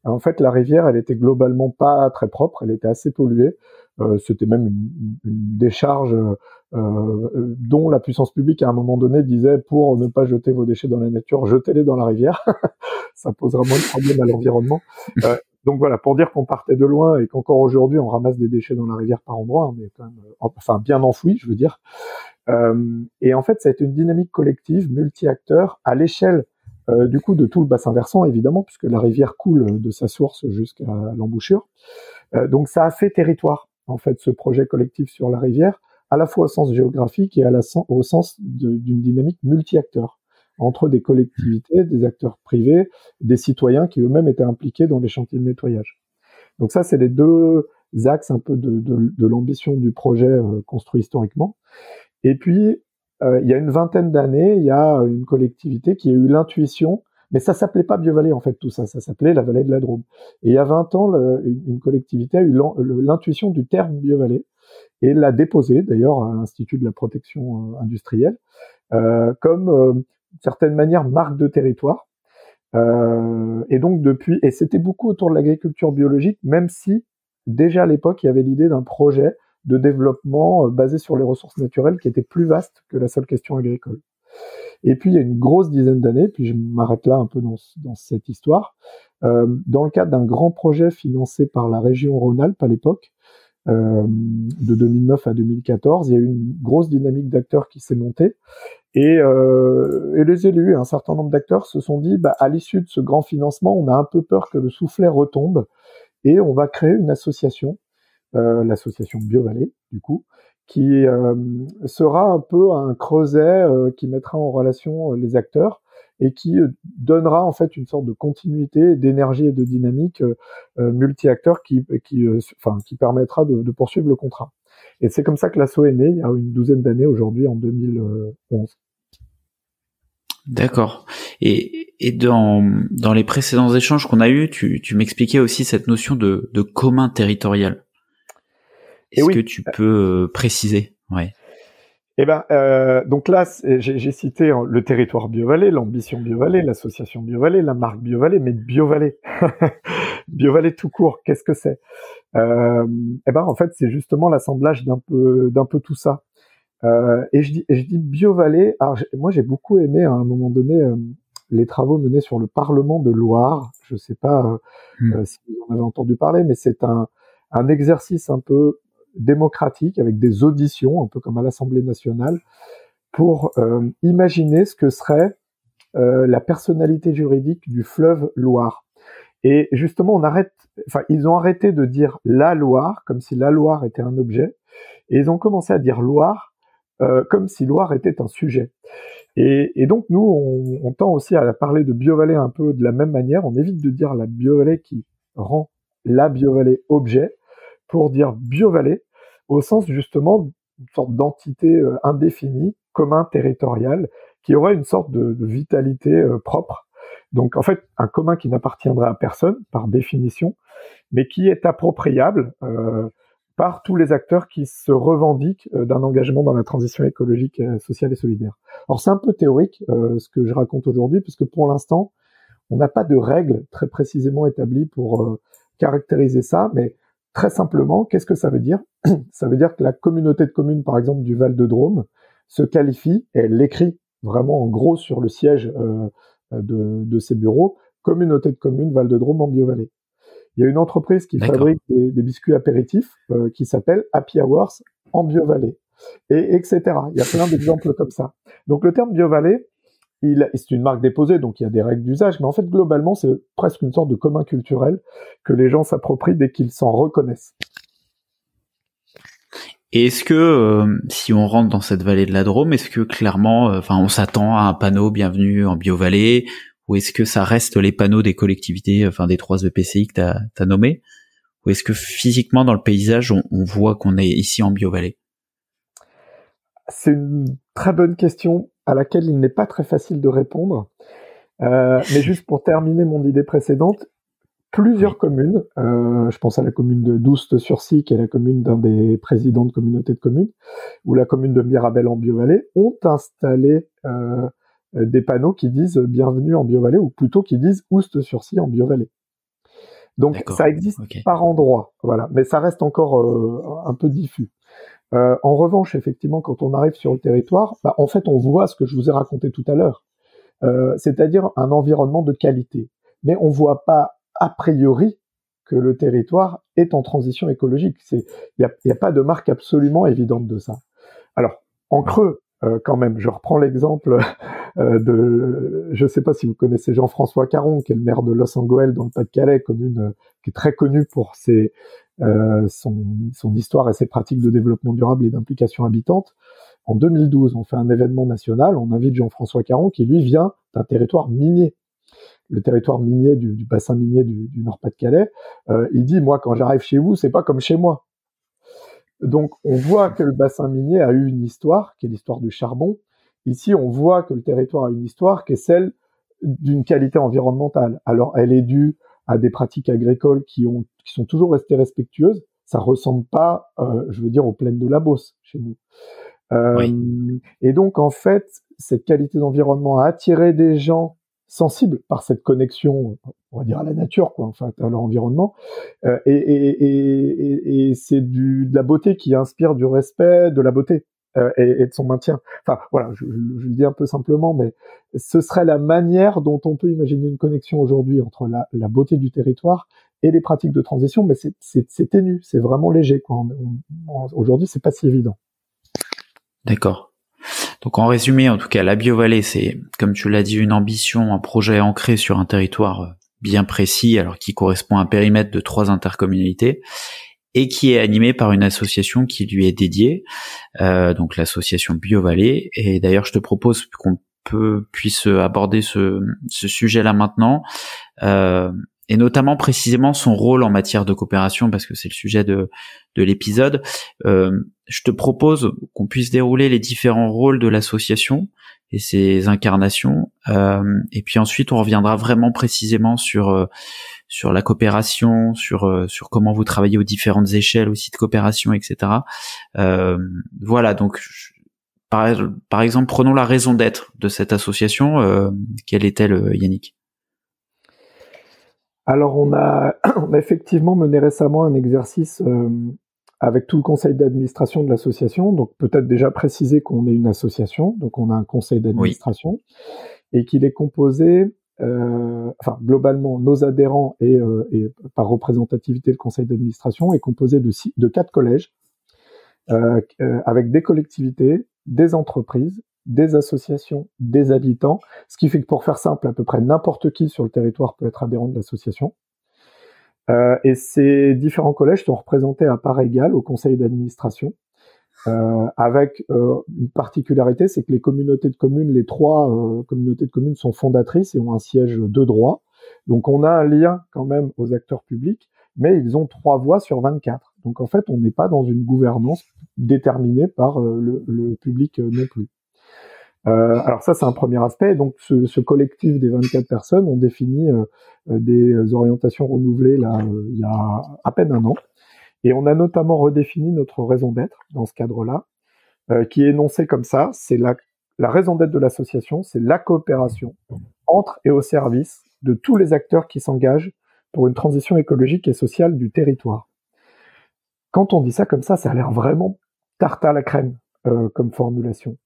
En fait, la rivière, elle était globalement pas très propre, elle était assez polluée. Euh, c'était même une, une décharge euh, euh, dont la puissance publique à un moment donné disait pour ne pas jeter vos déchets dans la nature, jetez-les dans la rivière. ça posera moins de problèmes à l'environnement. Donc voilà, pour dire qu'on partait de loin et qu'encore aujourd'hui on ramasse des déchets dans la rivière par endroit, mais quand même, enfin bien enfoui, je veux dire. Euh, et en fait, ça a été une dynamique collective, multi-acteurs, à l'échelle euh, du coup de tout le bassin versant évidemment, puisque la rivière coule de sa source jusqu'à l'embouchure. Euh, donc ça a fait territoire en fait ce projet collectif sur la rivière, à la fois au sens géographique et au sens d'une dynamique multi-acteurs entre des collectivités, des acteurs privés, des citoyens qui eux-mêmes étaient impliqués dans les chantiers de nettoyage. Donc ça, c'est les deux axes un peu de l'ambition du projet euh, construit historiquement. Et puis, euh, il y a une vingtaine d'années, il y a une collectivité qui a eu l'intuition mais ça s'appelait pas Biovallée en fait tout ça, ça s'appelait la vallée de la Drôme. Et il y a 20 ans, une, collectivité a eu l'intuition du terme Biovallée et l'a déposé d'ailleurs à l'Institut de la protection euh, industrielle euh, comme euh, certaine manière marque de territoire. Et donc depuis, et c'était beaucoup autour de l'agriculture biologique, même si déjà à l'époque il y avait l'idée d'un projet de développement basé sur les ressources naturelles qui était plus vaste que la seule question agricole. Et puis il y a une grosse dizaine d'années, puis je m'arrête là un peu dans, cette histoire, euh, dans le cadre d'un grand projet financé par la région Rhône-Alpes à l'époque, euh, de 2009 à 2014, il y a eu une grosse dynamique d'acteurs qui s'est montée. Et, euh, et, les élus, un certain nombre d'acteurs se sont dit, bah, à l'issue de ce grand financement, on a un peu peur que le soufflet retombe et on va créer une association, euh, l'association BioVallée, du coup, qui euh, sera un peu un creuset euh, qui mettra en relation euh, les acteurs et qui donnera en fait une sorte de continuité, d'énergie et de dynamique multi-acteurs qui, qui, qui permettra de, de, poursuivre le contrat. Et c'est comme ça que l'assaut est né il y a une douzaine d'années aujourd'hui, en 2011. D'accord. Et, et dans, dans les précédents échanges qu'on a eus, tu, tu m'expliquais aussi cette notion de, de commun territorial. Est-ce que tu peux euh, préciser? Ouais. Eh ben, euh, donc là, j'ai cité le territoire BioVallée, l'ambition BioVallée, l'association BioVallée, la marque BioVallée, mais BioVallée, BioVallée tout court, qu'est-ce que c'est? Euh, Eh ben, en fait, c'est justement l'assemblage d'un peu, d'un peu tout ça. Euh, et je dis, et je dis BioVallée. Alors, moi, j'ai beaucoup aimé à un moment donné euh, les travaux menés sur le Parlement de Loire. Je sais pas hmm. si vous en avez entendu parler, mais c'est un, un exercice un peu démocratique avec des auditions, un peu comme à l'Assemblée nationale, pour euh, imaginer ce que serait euh, la personnalité juridique du fleuve Loire. Et justement, on arrête, enfin, ils ont arrêté de dire la Loire comme si la Loire était un objet, et ils ont commencé à dire Loire euh, comme si Loire était un sujet. Et, donc nous, on, tend aussi à parler de BioValley un peu de la même manière. On évite de dire la BioValley qui rend la BioValley objet pour dire BioValley au sens justement d'une sorte d'entité euh, indéfinie, commun territorial, qui aurait une sorte de, vitalité euh, propre. Donc en fait, un commun qui n'appartiendrait à personne par définition, mais qui est appropriable euh, par tous les acteurs qui se revendiquent d'un engagement dans la transition écologique, sociale et solidaire. Alors c'est un peu théorique ce que je raconte aujourd'hui, puisque pour l'instant, on n'a pas de règles très précisément établies pour caractériser ça, mais très simplement, qu'est-ce que ça veut dire? Ça veut dire que la communauté de communes, par exemple, du Val de Drôme, se qualifie, et elle l'écrit vraiment en gros sur le siège de, de ses bureaux, communauté de communes Val de Drôme en Biovallée. Il y a une entreprise qui fabrique des, des, biscuits apéritifs euh, qui s'appelle Happy Hours en BioValley, et etc. Il y a plein d'exemples comme ça. Donc le terme BioValley, c'est une marque déposée, donc il y a des règles d'usage, mais en fait globalement c'est presque une sorte de commun culturel que les gens s'approprient dès qu'ils s'en reconnaissent. Et est-ce que euh, si on rentre dans cette vallée de la Drôme, est-ce que clairement, euh, enfin, on s'attend à un panneau bienvenue en BioValley ou est-ce que ça reste les panneaux des collectivités, enfin des trois EPCI que tu as, nommés Ou est-ce que physiquement dans le paysage, on, voit qu'on est ici en Biovallée? C'est une très bonne question à laquelle il n'est pas très facile de répondre. Euh, mais juste pour terminer mon idée précédente, plusieurs communes, euh, je pense à la commune de Doust-sur-Sy, qui est la commune d'un des présidents de communauté de communes, ou la commune de Mirabel en Biovallée, ont installé euh, des panneaux qui disent bienvenue en BioVallée ou plutôt qui disent Oust sur en BioVallée. Donc ça existe par endroit, voilà, mais ça reste encore un peu diffus. Euh, en revanche, effectivement, quand on arrive sur le territoire, bah, en fait, on voit ce que je vous ai raconté tout à l'heure, c'est-à-dire un environnement de qualité. Mais on voit pas a priori que le territoire est en transition écologique. Il n'y a, pas de marque absolument évidente de ça. Alors, en creux, euh, quand même. Je reprends l'exemple euh, de, je ne sais pas si vous connaissez Jean-François Caron, qui est le maire de Los Angeles dans le Pas-de-Calais, commune euh, qui est très connue pour ses, son, son, histoire et ses pratiques de développement durable et d'implication habitante. En 2012, on fait un événement national, on invite Jean-François Caron, qui lui vient d'un territoire minier le territoire minier du, bassin minier du, Nord-Pas-de-Calais, il dit moi quand j'arrive chez vous, c'est pas comme chez moi. Donc on voit que le bassin minier a eu une histoire, qui est l'histoire du charbon. Ici, on voit que le territoire a une histoire qui est celle d'une qualité environnementale. Alors elle est due à des pratiques agricoles qui, ont, qui sont toujours restées respectueuses. Ça ressemble pas, euh, je veux dire, aux plaines de la Beauce chez nous. Euh, et donc en fait, cette qualité d'environnement a attiré des gens sensibles par cette connexion, on va dire à la nature, quoi, enfin à leur environnement. Euh, et, et, et, et c'est de la beauté qui inspire du respect, de la beauté euh, et, de son maintien. Enfin voilà, je, je, le dis un peu simplement, mais ce serait la manière dont on peut imaginer une connexion aujourd'hui entre la, la, beauté du territoire et les pratiques de transition, mais c'est ténu, c'est vraiment léger. Aujourd'hui, c'est pas si évident. D'accord. Donc en résumé, en tout cas, la BioVallée, c'est, comme tu l'as dit, une ambition, un projet ancré sur un territoire euh, bien précis, alors qui correspond à un périmètre de trois intercommunalités, et qui est animé par une association qui lui est dédiée, euh, donc l'association BioVallée. Et d'ailleurs, je te propose qu'on peut puisse aborder ce, ce sujet-là maintenant. Euh, et notamment précisément son rôle en matière de coopération, parce que c'est le sujet de, de l'épisode. Euh, je te propose qu'on puisse dérouler les différents rôles de l'association et ses incarnations, euh, et puis ensuite on reviendra vraiment précisément sur euh, sur la coopération, sur euh, sur comment vous travaillez aux différentes échelles aussi de coopération, etc. Euh, voilà, donc par, par exemple, prenons la raison d'être de cette association. quelle est-elle, Yannick? Alors on a, on a effectivement mené récemment un exercice euh, avec tout le conseil d'administration de l'association. Donc peut-être déjà préciser qu'on est une association, donc on a un conseil d'administration et qu'il est composé, euh, enfin globalement nos adhérents et, euh, et, par représentativité le conseil d'administration est composé de, six, de quatre collèges avec des collectivités, des entreprises, des associations, des habitants, ce qui fait que pour faire simple, à peu près n'importe qui sur le territoire peut être adhérent de l'association. Euh, et ces différents collèges sont représentés à part égale au conseil d'administration. euh, avec euh, une particularité, c'est que les communautés de communes, les trois communautés de communes sont fondatrices et ont un siège de droit. Donc on a un lien quand même aux acteurs publics, mais ils ont trois voix sur 24. Donc en fait, on n'est pas dans une gouvernance déterminée par le, public non plus. Euh, alors ça, c'est un premier aspect. Donc ce, ce, collectif des 24 personnes ont défini euh, des orientations renouvelées là il y a à peine un an. Et on a notamment redéfini notre raison d'être dans ce cadre-là, euh, qui est énoncée comme ça. C'est la, la raison d'être de l'association, c'est la coopération entre et au service de tous les acteurs qui s'engagent pour une transition écologique et sociale du territoire. Quand on dit ça comme ça, ça a l'air vraiment tarte à la crème euh, comme formulation.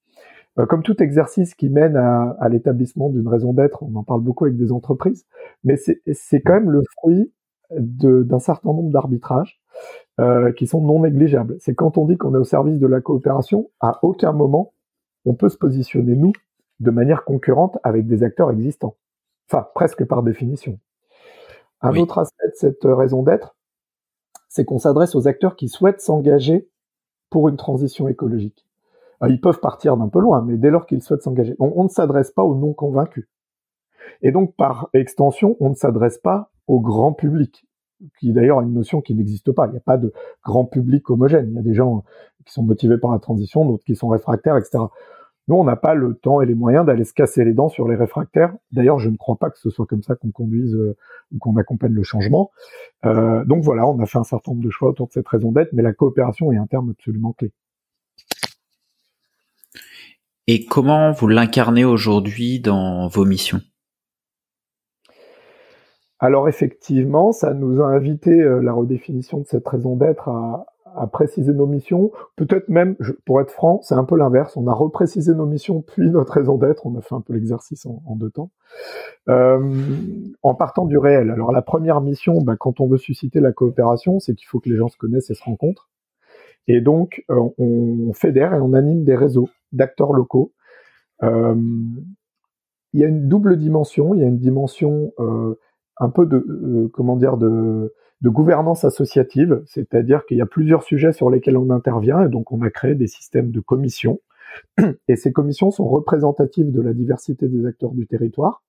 Euh, comme tout exercice qui mène à, à l'établissement d'une raison d'être, on en parle beaucoup avec des entreprises, mais c'est quand même le fruit d'un certain nombre d'arbitrages euh, qui sont non négligeables. C'est quand on dit qu'on est au service de la coopération, à aucun moment on peut se positionner nous de manière concurrente avec des acteurs existants. Enfin, presque par définition. Un autre aspect de cette raison d'être, c'est qu'on s'adresse aux acteurs qui souhaitent s'engager pour une transition écologique. Ils peuvent partir d'un peu loin, mais dès lors qu'ils souhaitent s'engager, on ne s'adresse pas aux non convaincus. Et donc, par extension, on ne s'adresse pas au grand public, qui d'ailleurs une notion qui n'existe pas. Il n'y a pas de grand public homogène. Il y a des gens qui sont motivés par la transition, d'autres qui sont réfractaires, etc. Nous, on n'a pas le temps et les moyens d'aller se casser les dents sur les réfractaires. D'ailleurs, je ne crois pas que ce soit comme ça qu'on conduise euh, ou qu'on accompagne le changement. Euh, donc voilà, on a fait un certain nombre de choix autour de cette raison d'être, mais la coopération est un terme absolument clé. Et comment vous l'incarnez aujourd'hui dans vos missions? Alors effectivement, ça nous a invité euh, la redéfinition de cette raison d'être à, préciser nos missions. Peut-être même, pour être franc, c'est un peu l'inverse. On a reprécisé nos missions puis notre raison d'être. On a fait un peu l'exercice en, deux temps. Euh, en partant du réel. Alors la première mission, bah, quand on veut susciter la coopération, c'est qu'il faut que les gens se connaissent et se rencontrent. Et donc euh, on fédère et on anime des réseaux d'acteurs locaux. il y a une double dimension. Il y a une dimension un peu de euh, comment dire de, gouvernance associative, c'est-à-dire qu'il y a plusieurs sujets sur lesquels on intervient et donc on a créé des systèmes de commissions et ces commissions sont représentatives de la diversité des acteurs du territoire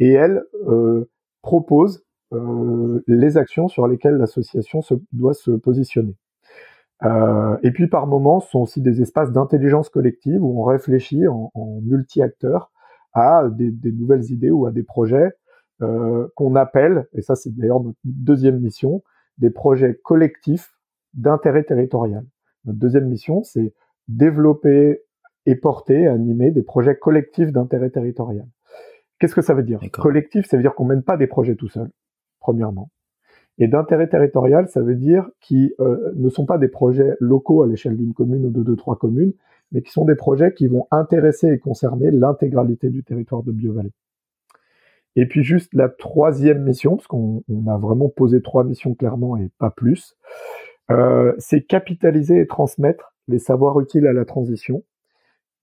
et elles euh, proposent euh, les actions sur lesquelles l'association doit se positionner. Euh, et puis par moments, ce sont aussi des espaces d'intelligence collective où on réfléchit en, en multi-acteurs à des, des, nouvelles idées ou à des projets euh, qu'on appelle, et ça c'est d'ailleurs notre deuxième mission, des projets collectifs d'intérêt territorial. Notre deuxième mission, c'est développer et porter, animer des projets collectifs d'intérêt territorial. Qu'est-ce que ça veut dire? Collectif, ça veut dire qu'on mène pas des projets tout seul, premièrement. Et d'intérêt territorial, ça veut dire qui euh, ne sont pas des projets locaux à l'échelle d'une commune ou de deux, trois communes, mais qui sont des projets qui vont intéresser et concerner l'intégralité du territoire de Biovallée. Et puis juste la troisième mission, parce qu'on a vraiment posé trois missions clairement et pas plus, euh, c'est capitaliser et transmettre les savoirs utiles à la transition.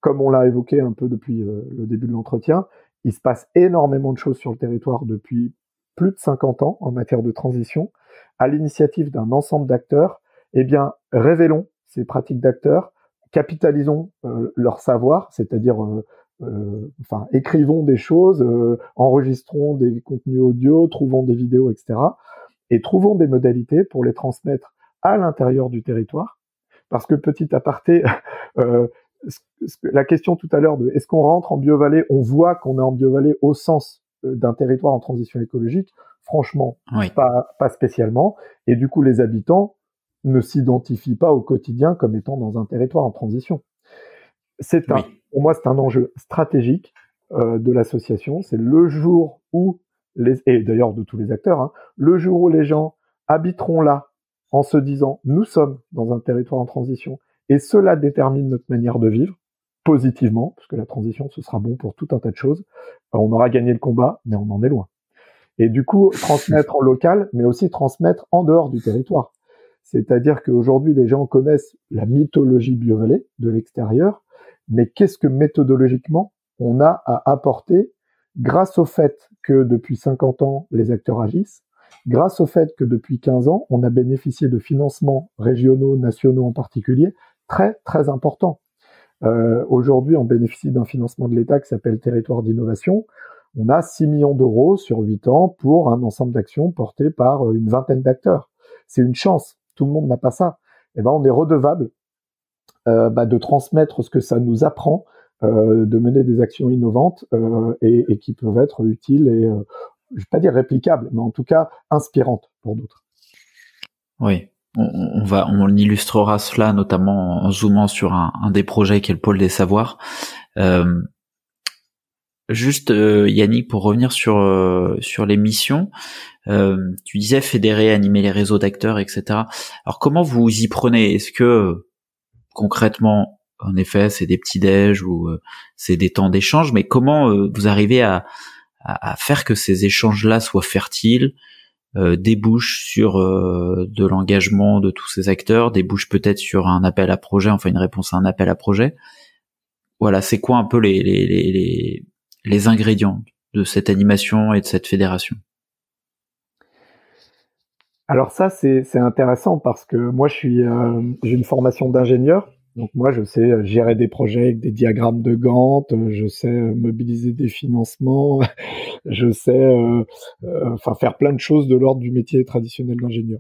Comme on l'a évoqué un peu depuis euh, le début de l'entretien, il se passe énormément de choses sur le territoire depuis plus de 50 ans en matière de transition. À l'initiative d'un ensemble d'acteurs, eh bien, révélons ces pratiques d'acteurs, capitalisons euh, leur savoir, c'est-à-dire euh, enfin, écrivons des choses, euh, enregistrons des contenus audio, trouvons des vidéos, etc. Et trouvons des modalités pour les transmettre à l'intérieur du territoire. Parce que petit aparté, euh, la question tout à l'heure de est-ce qu'on rentre en biovallée, on voit qu'on est en biovallée au sens d'un territoire en transition écologique, franchement, pas, pas spécialement. Et du coup, les habitants ne s'identifient pas au quotidien comme étant dans un territoire en transition. C'est un, pour moi, c'est un enjeu stratégique euh, de l'association. C'est le jour où les, et d'ailleurs de tous les acteurs, hein, le jour où les gens habiteront là en se disant nous sommes dans un territoire en transition et cela détermine notre manière de vivre positivement, parce que la transition ce sera bon pour tout un tas de choses. on aura gagné le combat, mais on en est loin. Et du coup, transmettre en local, mais aussi transmettre en dehors du territoire. C'est-à-dire qu'aujourd'hui, les gens connaissent la mythologie biovallée de l'extérieur, mais qu'est-ce que méthodologiquement on a à apporter grâce au fait que depuis 50 ans, les acteurs agissent, grâce au fait que depuis 15 ans, on a bénéficié de financements régionaux, nationaux en particulier, très très important. Euh, Aujourd'hui, on bénéficie d'un financement de l'État qui s'appelle Territoire d'innovation. On a 6 millions d'euros sur 8 ans pour un ensemble d'actions portées par une vingtaine d'acteurs. C'est une chance. Tout le monde n'a pas ça. Et eh ben, on est redevable euh, bah, de transmettre ce que ça nous apprend, euh, de mener des actions innovantes euh, et, et, qui peuvent être utiles et, euh, je vais pas dire réplicables, mais en tout cas inspirantes pour d'autres. Oui, on, va, on illustrera cela notamment en zoomant sur un, des projets qui est le pôle des savoirs. Euh, juste euh, Yannick, pour revenir sur euh, sur les missions, tu disais fédérer, animer les réseaux d'acteurs, etc. Alors comment vous y prenez? Est-ce que concrètement, en effet, c'est des petits déj ou c'est des temps d'échange, mais comment vous arrivez à, à, à, faire que ces échanges-là soient fertiles, euh, débouche sur euh, de l'engagement de tous ces acteurs, débouche peut-être sur un appel à projet, enfin une réponse à un appel à projet. Voilà, c'est quoi un peu les, les, les, les ingrédients de cette animation et de cette fédération? Alors ça, c'est intéressant parce que moi, je suis, euh, j'ai une formation d'ingénieur donc moi, je sais euh, gérer des projets avec des diagrammes de Gantt, euh, je sais euh, mobiliser des financements, je sais enfin faire plein de choses de l'ordre du métier traditionnel d'ingénieur.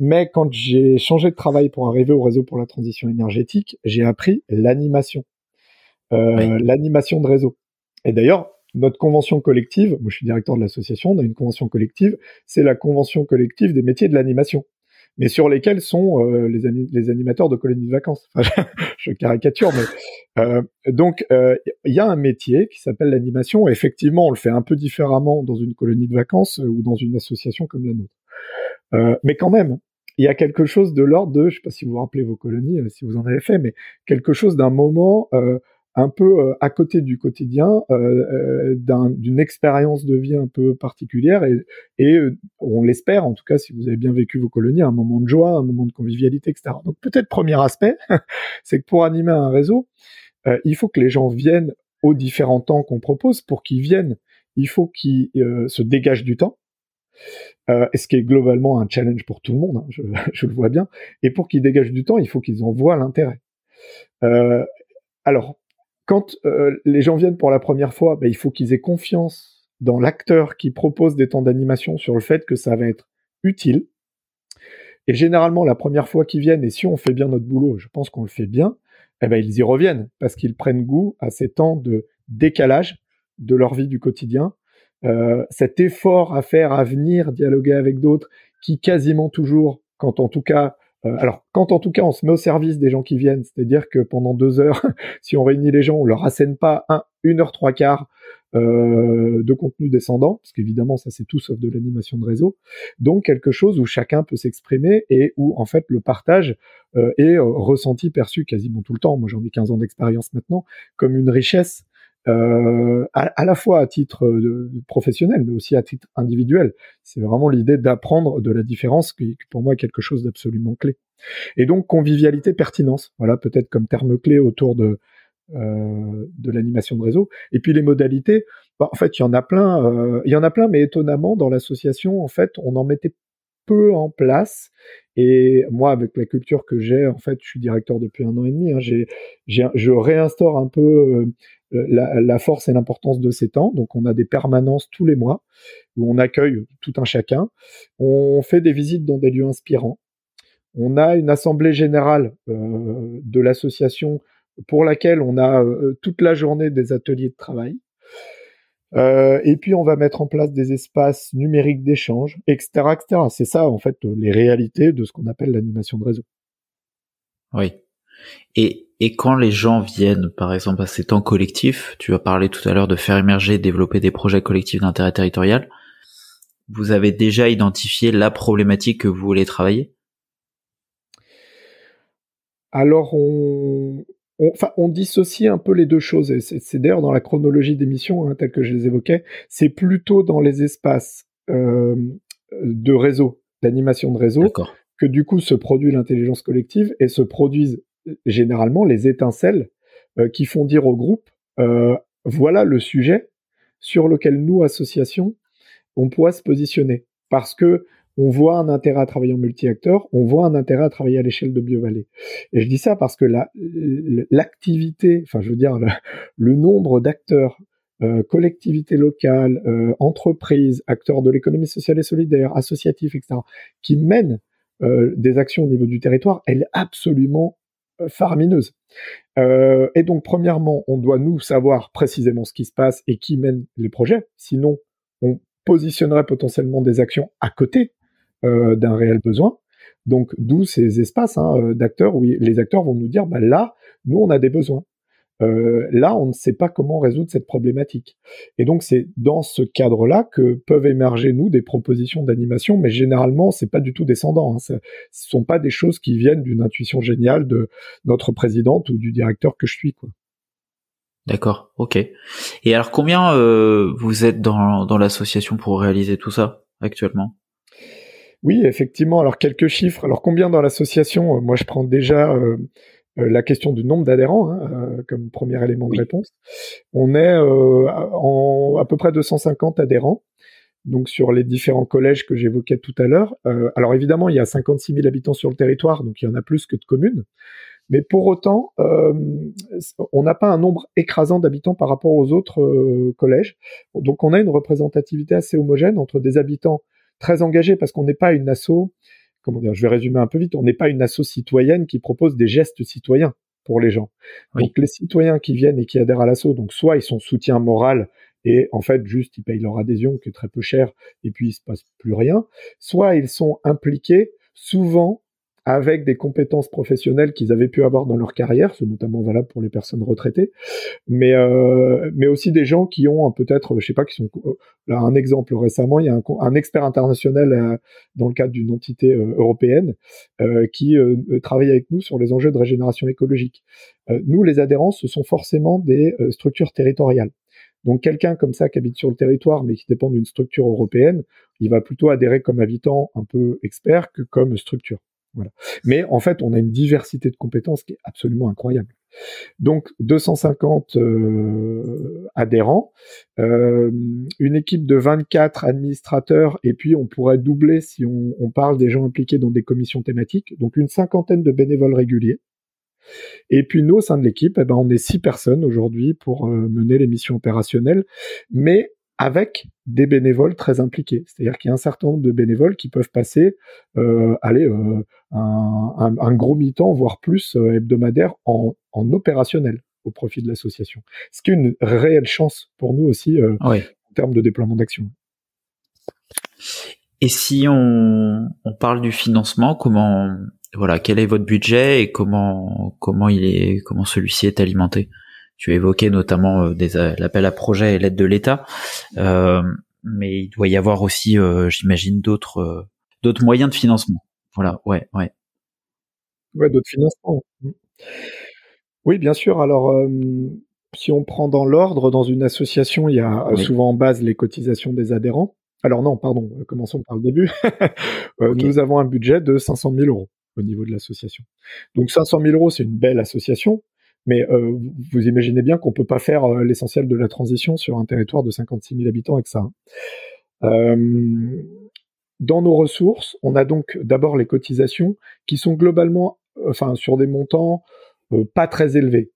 mais quand j'ai changé de travail pour arriver au réseau pour la transition énergétique, j'ai appris l'animation, l'animation de réseau. Et d'ailleurs, notre convention collective, moi je suis directeur de l'association, on a une convention collective, c'est la convention collective des métiers de l'animation mais sur lesquels sont euh, les, animateurs de colonies de vacances. je caricature, mais euh, donc euh, il y a un métier qui s'appelle l'animation. Effectivement, on le fait un peu différemment dans une colonie de vacances ou dans une association comme la nôtre. mais quand même, il y a quelque chose de l'ordre de, je sais pas si vous vous rappelez vos colonies, si vous en avez fait, mais quelque chose d'un moment un peu euh, à côté du quotidien, euh, euh, d'une expérience de vie un peu particulière et, et on l'espère, en tout cas, si vous avez bien vécu vos colonies, un moment de joie, un moment de convivialité, etc. Donc peut-être premier aspect, c'est que pour animer un réseau, il faut que les gens viennent aux différents temps qu'on propose. Pour qu'ils viennent, il faut qu'ils se dégagent du temps. Euh, ce qui est globalement un challenge pour tout le monde, hein, je, je, le vois bien. Et pour qu'ils dégagent du temps, il faut qu'ils en voient l'intérêt. Euh, alors, quand euh, les gens viennent pour la première fois, ben, il faut qu'ils aient confiance dans l'acteur qui propose des temps d'animation sur le fait que ça va être utile. Et généralement, la première fois qu'ils viennent, et si on fait bien notre boulot, je pense qu'on le fait bien, eh ben, ils y reviennent parce qu'ils prennent goût à ces temps de décalage de leur vie du quotidien, euh, cet effort à faire, à venir dialoguer avec d'autres, qui quasiment toujours, quand en tout cas alors, quand en tout cas on se met au service des gens qui viennent, c'est-à-dire que pendant deux heures, si on réunit les gens, on leur assène pas un, une heure trois quarts euh, de contenu descendant, parce qu'évidemment ça c'est tout sauf de l'animation de réseau, donc quelque chose où chacun peut s'exprimer et où en fait le partage euh, est euh, ressenti, perçu quasiment tout le temps. Moi j'en ai 15 ans d'expérience maintenant, comme une richesse euh, à, la fois à titre euh, professionnel, mais aussi à titre individuel. C'est vraiment l'idée d'apprendre de la différence qui, pour moi, est quelque chose d'absolument clé. Et donc, convivialité, pertinence. Voilà, peut-être comme terme clé autour de, euh, de l'animation de réseau. Et puis les modalités, bah, en fait, il y en a plein. Euh, il y en a plein, mais étonnamment, dans l'association, en fait, on en mettait peu en place. Et moi, avec la culture que j'ai, en fait, je suis directeur depuis un an et demi. Hein, j'ai, je réinstaure un peu euh, la, la, force et l'importance de ces temps. Donc, on a des permanences tous les mois où on accueille tout un chacun. On fait des visites dans des lieux inspirants. On a une assemblée générale euh, de l'association pour laquelle on a euh, toute la journée des ateliers de travail. Euh, et puis on va mettre en place des espaces numériques d'échange, etc., etc. C'est ça en fait les réalités de ce qu'on appelle l'animation de réseau. Oui. Et, et quand les gens viennent, par exemple, à ces temps collectifs, tu as parlé tout à l'heure de faire émerger, développer des projets collectifs d'intérêt territorial, vous avez déjà identifié la problématique que vous voulez travailler? Alors on, on, enfin, on dissocie un peu les deux choses. Et c'est d'ailleurs dans la chronologie des missions, hein, telles que je les évoquais, c'est plutôt dans les espaces euh, de réseau, d'animation de réseau, que du coup se produit l'intelligence collective et se produisent généralement les étincelles euh, qui font dire au groupe euh, voilà le sujet sur lequel nous, associations, on pourrait se positionner. Parce que on voit un intérêt à travailler en multi-acteur, on voit un intérêt à travailler à l'échelle de BioValley. Et je dis ça parce que l'activité, enfin je veux dire le, nombre d'acteurs, euh, collectivités locales, euh, entreprises, acteurs de l'économie sociale et solidaire, associatifs, etc., qui mènent euh, des actions au niveau du territoire, elle est absolument euh, faramineuse. Euh, et donc, premièrement, on doit nous savoir précisément ce qui se passe et qui mène les projets. Sinon, on positionnerait potentiellement des actions à côté euh, d'un réel besoin. Donc, d'où ces espaces hein, d'acteurs où les acteurs vont nous dire, bah, là, nous, on a des besoins. Euh, là, on ne sait pas comment résoudre cette problématique. Et donc, c'est dans ce cadre-là que peuvent émerger, nous, des propositions d'animation, mais généralement, c'est pas du tout descendant. Hein. Ce ne sont pas des choses qui viennent d'une intuition géniale de notre présidente ou du directeur que je suis. Quoi. D'accord, ok. Et alors, combien euh, vous êtes dans, dans l'association pour réaliser tout ça actuellement? Oui, effectivement. Alors quelques chiffres. Alors combien dans l'association? Moi, je prends déjà euh, euh, la question du nombre d'adhérents hein, euh, comme premier élément de réponse. On est euh, en à peu près 250 adhérents donc sur les différents collèges que j'évoquais tout à l'heure. alors évidemment, il y a 56 000 habitants sur le territoire, donc il y en a plus que de communes. Mais pour autant, on n'a pas un nombre écrasant d'habitants par rapport aux autres collèges. Donc on a une représentativité assez homogène entre des habitants très engagés, parce qu'on n'est pas une asso comment dire, je vais résumer un peu vite, on n'est pas une asso citoyenne qui propose des gestes citoyens pour les gens. Donc les citoyens qui viennent et qui adhèrent à l'asso, donc soit ils sont soutien moral et en fait juste ils payent leur adhésion qui est très peu cher et puis il se passe plus rien, soit ils sont impliqués souvent avec des compétences professionnelles qu'ils avaient pu avoir dans leur carrière, c'est notamment valable pour les personnes retraitées, mais euh, mais aussi des gens qui ont peut-être, je sais pas, qui sont euh, un exemple récemment, il y a un, expert international euh, dans le cadre d'une entité européenne qui travaille avec nous sur les enjeux de régénération écologique. nous, les adhérents, ce sont forcément des structures territoriales. Donc quelqu'un comme ça qui habite sur le territoire mais qui dépend d'une structure européenne, il va plutôt adhérer comme habitant un peu expert que comme structure. Mais en fait, on a une diversité de compétences qui est absolument incroyable. Donc 250 euh, adhérents, euh, une équipe de 24 administrateurs, et puis on pourrait doubler si on, parle des gens impliqués dans des commissions thématiques, donc une cinquantaine de bénévoles réguliers. Et puis nous, au sein de l'équipe, eh ben, on est six personnes aujourd'hui pour euh, mener les missions opérationnelles, mais avec des bénévoles très impliqués. C'est-à-dire qu'il y a un certain nombre de bénévoles qui peuvent passer, euh, aller euh, un, un, gros mi-temps, voire plus euh, hebdomadaire en, en, opérationnel au profit de l'association. Ce qui est une réelle chance pour nous aussi euh, en termes de déploiement d'action. Et si on, on, parle du financement, comment, voilà, quel est votre budget et comment, comment il est, comment celui-ci est alimenté? Tu évoquais notamment euh, euh, l'appel à projet et l'aide de l'État, euh, mais il doit y avoir aussi, j'imagine, d'autres d'autres moyens de financement. Voilà, ouais, ouais. Ouais, d'autres financements. Oui, bien sûr. Alors, si on prend dans l'ordre, dans une association, il y a souvent en base les cotisations des adhérents. Alors non, pardon, commençons par le début. Nous avons un budget de 500 000 euros au niveau de l'association. Donc 500 000 euros, c'est une belle association, mais euh, vous imaginez bien qu'on peut pas faire euh, l'essentiel de la transition sur un territoire de 56 000 habitants avec ça. Hein. Euh, dans nos ressources, on a donc d'abord les cotisations qui sont globalement, enfin, sur des montants pas très élevés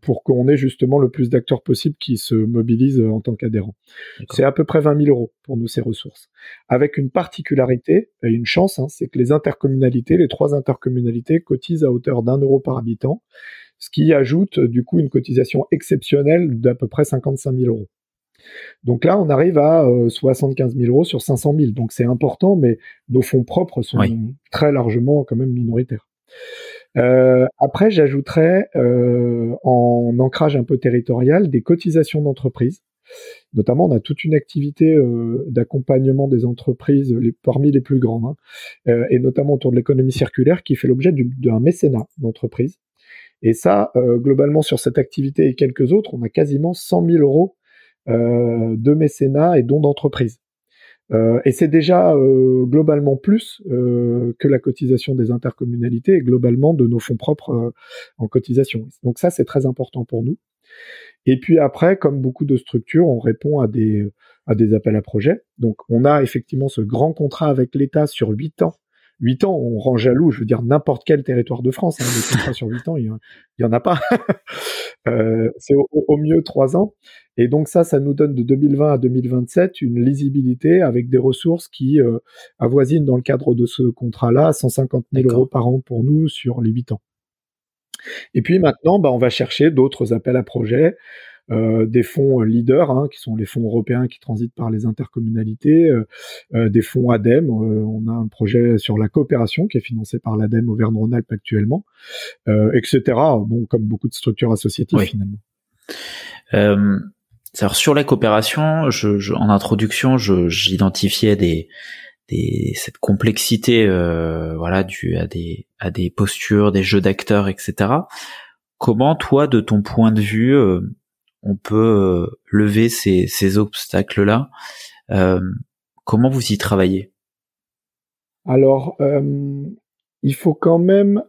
pour qu'on ait justement le plus d'acteurs possible qui se mobilisent en tant qu'adhérents. C'est à peu près 20 000 euros pour nous ces ressources, avec une particularité et une chance, hein, c'est que les intercommunalités, les trois intercommunalités cotisent à hauteur d'un euro par habitant ce qui ajoute du coup une cotisation exceptionnelle d'à peu près 55 000 euros. Donc là, on arrive à 75 euh, 000 euros sur 500 000. Donc c'est important, mais nos fonds propres sont très largement quand même minoritaires. Euh, après, j'ajouterais euh, en ancrage un peu territorial des cotisations d'entreprise. Notamment, on a toute une activité d'accompagnement des entreprises les, parmi les plus grandes, hein, et notamment autour de l'économie circulaire, qui fait l'objet d'un mécénat d'entreprise. Et ça, euh, globalement, sur cette activité et quelques autres, on a quasiment 100 000 euros euh, de mécénat et dons d'entreprise. Euh, et c'est déjà globalement plus que la cotisation des intercommunalités et globalement de nos fonds propres en cotisation. Donc ça, c'est très important pour nous. Et puis après, comme beaucoup de structures, on répond à des à des appels à projets. Donc on a effectivement ce grand contrat avec l'État sur huit ans 8 ans, on rend jaloux, je veux dire, n'importe quel territoire de France. Hein, les contrats sur 8 ans, il y, en a pas. euh, c'est au, mieux 3 ans. Et donc ça, ça nous donne de 2020 à 2027 une lisibilité avec des ressources qui euh, avoisinent dans le cadre de ce contrat-là 150 000 euros par an pour nous sur les 8 ans. Et puis maintenant, bah, on va chercher d'autres appels à projets. Euh, des fonds leaders, hein, qui sont les fonds européens qui transitent par les intercommunalités, euh, euh, des fonds ADEME. on a un projet sur la coopération qui est financé par l'ADEME Auvergne-Rhône-Alpes actuellement, etc. Bon, comme beaucoup de structures associatives finalement. alors sur la coopération, je, en introduction, j'identifiais des, des, cette complexité, voilà, due à des, à des postures, des jeux d'acteurs, etc. Comment toi, de ton point de vue, on peut euh, lever ces, obstacles-là. Euh, comment vous y travaillez? Alors, euh, il faut quand même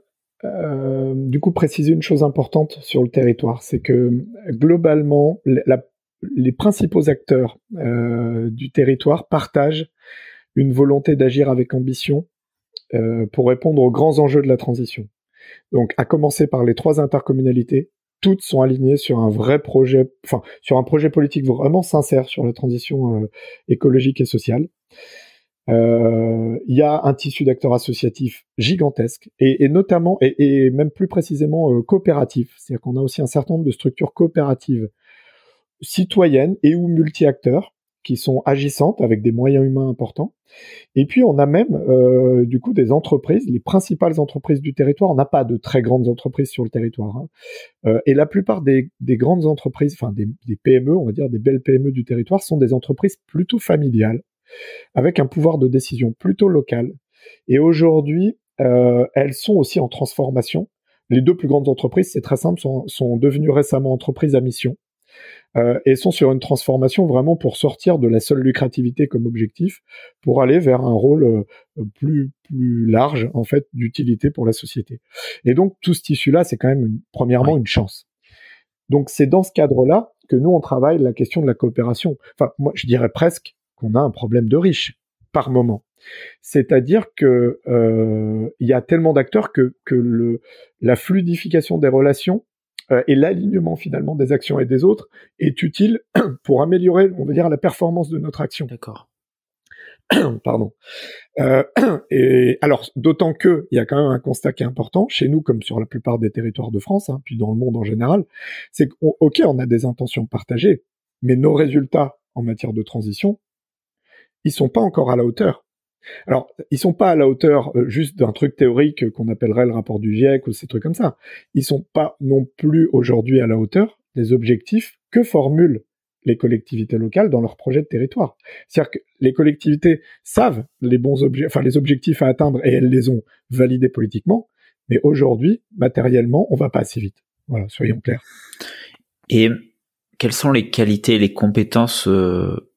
du coup préciser une chose importante sur le territoire, c'est que globalement, les principaux acteurs du territoire partagent une volonté d'agir avec ambition pour répondre aux grands enjeux de la transition. Donc, à commencer par les trois intercommunalités toutes sont alignées sur un vrai projet, enfin sur un projet politique vraiment sincère sur la transition euh, écologique et sociale. Euh, il y a un tissu d'acteurs associatifs gigantesque et, notamment et, même plus précisément euh, coopératif. C'est-à-dire qu'on a aussi un certain nombre de structures coopératives citoyennes et ou multi-acteurs qui sont agissantes avec des moyens humains importants. Et puis on a même euh, du coup des entreprises, les principales entreprises du territoire. On n'a pas de très grandes entreprises sur le territoire. Hein. Euh, et la plupart des, grandes entreprises, enfin des, PME, on va dire des belles PME du territoire, sont des entreprises plutôt familiales, avec un pouvoir de décision plutôt local. Et aujourd'hui, euh, elles sont aussi en transformation. Les deux plus grandes entreprises, c'est très simple, sont, sont devenues récemment entreprises à mission. Euh, et sont sur une transformation vraiment pour sortir de la seule lucrativité comme objectif, pour aller vers un rôle euh, plus plus large en fait d'utilité pour la société. Et donc tout ce tissu-là, c'est quand même premièrement une chance. Donc c'est dans ce cadre-là que nous on travaille la question de la coopération. Enfin moi je dirais presque qu'on a un problème de riche par moment. C'est-à-dire que euh, il y a tellement d'acteurs que, que le, la fluidification des relations et l'alignement finalement des actions et des autres est utile pour améliorer, on va dire, la performance de notre action. D'accord. Pardon. Euh, et alors, d'autant que il y a quand même un constat qui est important chez nous, comme sur la plupart des territoires de France, hein, puis dans le monde en général, c'est qu'ok, on a des intentions partagées, mais nos résultats en matière de transition, ils sont pas encore à la hauteur. Alors, ils sont pas à la hauteur euh, juste d'un truc théorique qu'on appellerait le rapport du GIEC ou ces trucs comme ça. Ils sont pas non plus aujourd'hui à la hauteur des objectifs que formulent les collectivités locales dans leurs projets de territoire. C'est-à-dire que les collectivités savent les bons objectifs, enfin les objectifs à atteindre et elles les ont validés politiquement, mais aujourd'hui, matériellement, on va pas assez vite. Voilà, soyons clairs. Et quelles sont les qualités, les compétences euh,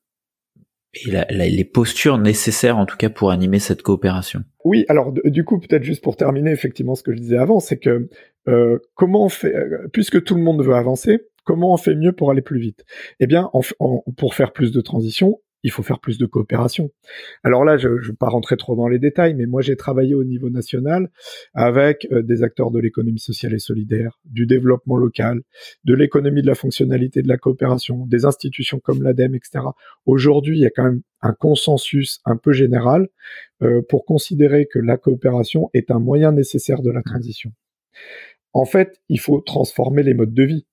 et les postures nécessaires en tout cas pour animer cette coopération. Oui, alors du coup peut-être juste pour terminer effectivement ce que je disais avant, c'est que euh, comment on fait, euh, puisque tout le monde veut avancer, comment on fait mieux pour aller plus vite? Eh bien, pour faire plus de transition, il faut faire plus de coopération. Alors là, je ne vais pas rentrer trop dans les détails, mais moi j'ai travaillé au niveau national avec euh, des acteurs de l'économie sociale et solidaire, du développement local, de l'économie de la fonctionnalité de la coopération, des institutions comme l'ADEME, etc. Aujourd'hui, il y a quand même un consensus un peu général euh, pour considérer que la coopération est un moyen nécessaire de la transition. En fait, il faut transformer les modes de vie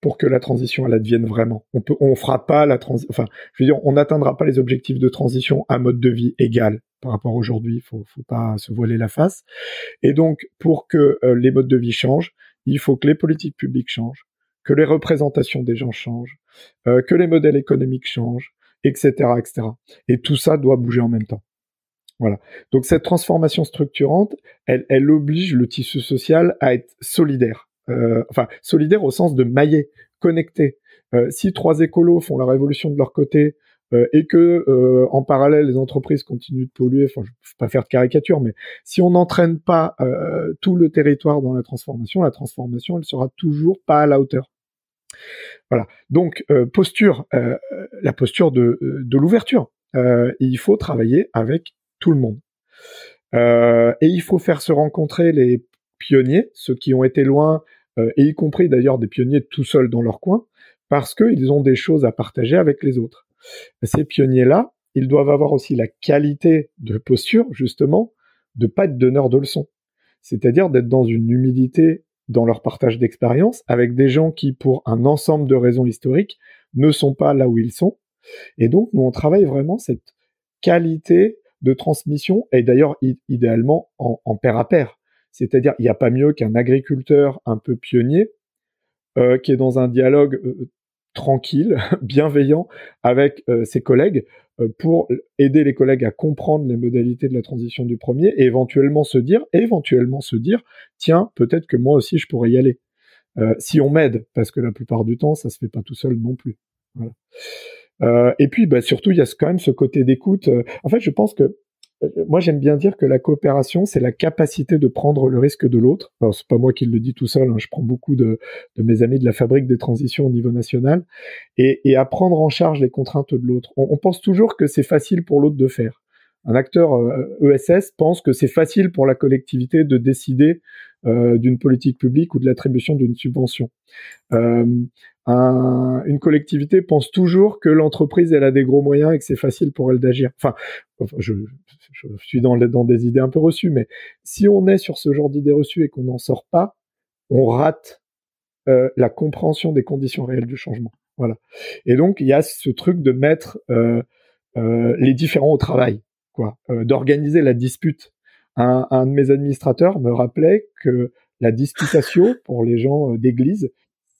pour que la transition elle advienne vraiment. On peut, fera pas la transition, enfin, je veux dire, on n'atteindra pas les objectifs de transition à mode de vie égal par rapport à aujourd'hui. Faut, faut pas se voiler la face. Et donc, pour que euh, les modes de vie changent, il faut que les politiques publiques changent, que les représentations des gens changent, euh, que les modèles économiques changent, etc., etc. Et tout ça doit bouger en même temps. Voilà. Donc cette transformation structurante, elle oblige le tissu social à être solidaire euh, enfin solidaire au sens de maillet, connecté. Euh, si trois écolos font la révolution de leur côté euh, et que en parallèle les entreprises continuent de polluer, enfin je ne pas faire de caricature, mais si on n'entraîne pas tout le territoire dans la transformation, la transformation elle sera toujours pas à la hauteur. Voilà. Donc posture, la posture de, de l'ouverture. il faut travailler avec tout le monde. et il faut faire se rencontrer les pionniers, ceux qui ont été loin, et y compris d'ailleurs des pionniers tout seuls dans leur coin, parce qu'ils ont des choses à partager avec les autres. Ces pionniers-là, ils doivent avoir aussi la qualité de posture, justement, de pas être donneur de leçons. C'est-à-dire d'être dans une humilité dans leur partage d'expérience avec des gens qui, pour un ensemble de raisons historiques, ne sont pas là où ils sont. Et donc, nous, on travaille vraiment cette qualité de transmission, et d'ailleurs, idéalement, en, en pair à pair. C'est-à-dire, il n'y a pas mieux qu'un agriculteur un peu pionnier euh, qui est dans un dialogue euh, tranquille, bienveillant avec euh, ses collègues pour aider les collègues à comprendre les modalités de la transition du premier et éventuellement se dire, éventuellement se dire, tiens, peut-être que moi aussi je pourrais y aller. si on m'aide, parce que la plupart du temps, ça se fait pas tout seul non plus. Et puis, bah, surtout, il y a quand même ce côté d'écoute. En fait, je pense que moi j'aime bien dire que la coopération, c'est la capacité de prendre le risque de l'autre. Alors c'est pas moi qui le dis tout seul, hein, je prends beaucoup de, mes amis de la fabrique des transitions au niveau national, et, à prendre en charge les contraintes de l'autre. On, pense toujours que c'est facile pour l'autre de faire. Un acteur ESS euh, e pense que c'est facile pour la collectivité de décider euh, d'une politique publique ou de l'attribution d'une subvention. Euh, un, une collectivité pense toujours que l'entreprise elle a des gros moyens et que c'est facile pour elle d'agir. Enfin, je, suis dans, des idées un peu reçues, mais si on est sur ce genre d'idées reçues et qu'on n'en sort pas, on rate euh, la compréhension des conditions réelles du changement. Voilà. Et donc il y a ce truc de mettre euh, euh, les différents au travail, quoi, euh, d'organiser la dispute. Un, un, de mes administrateurs me rappelait que la disputatio pour les gens euh, d'église,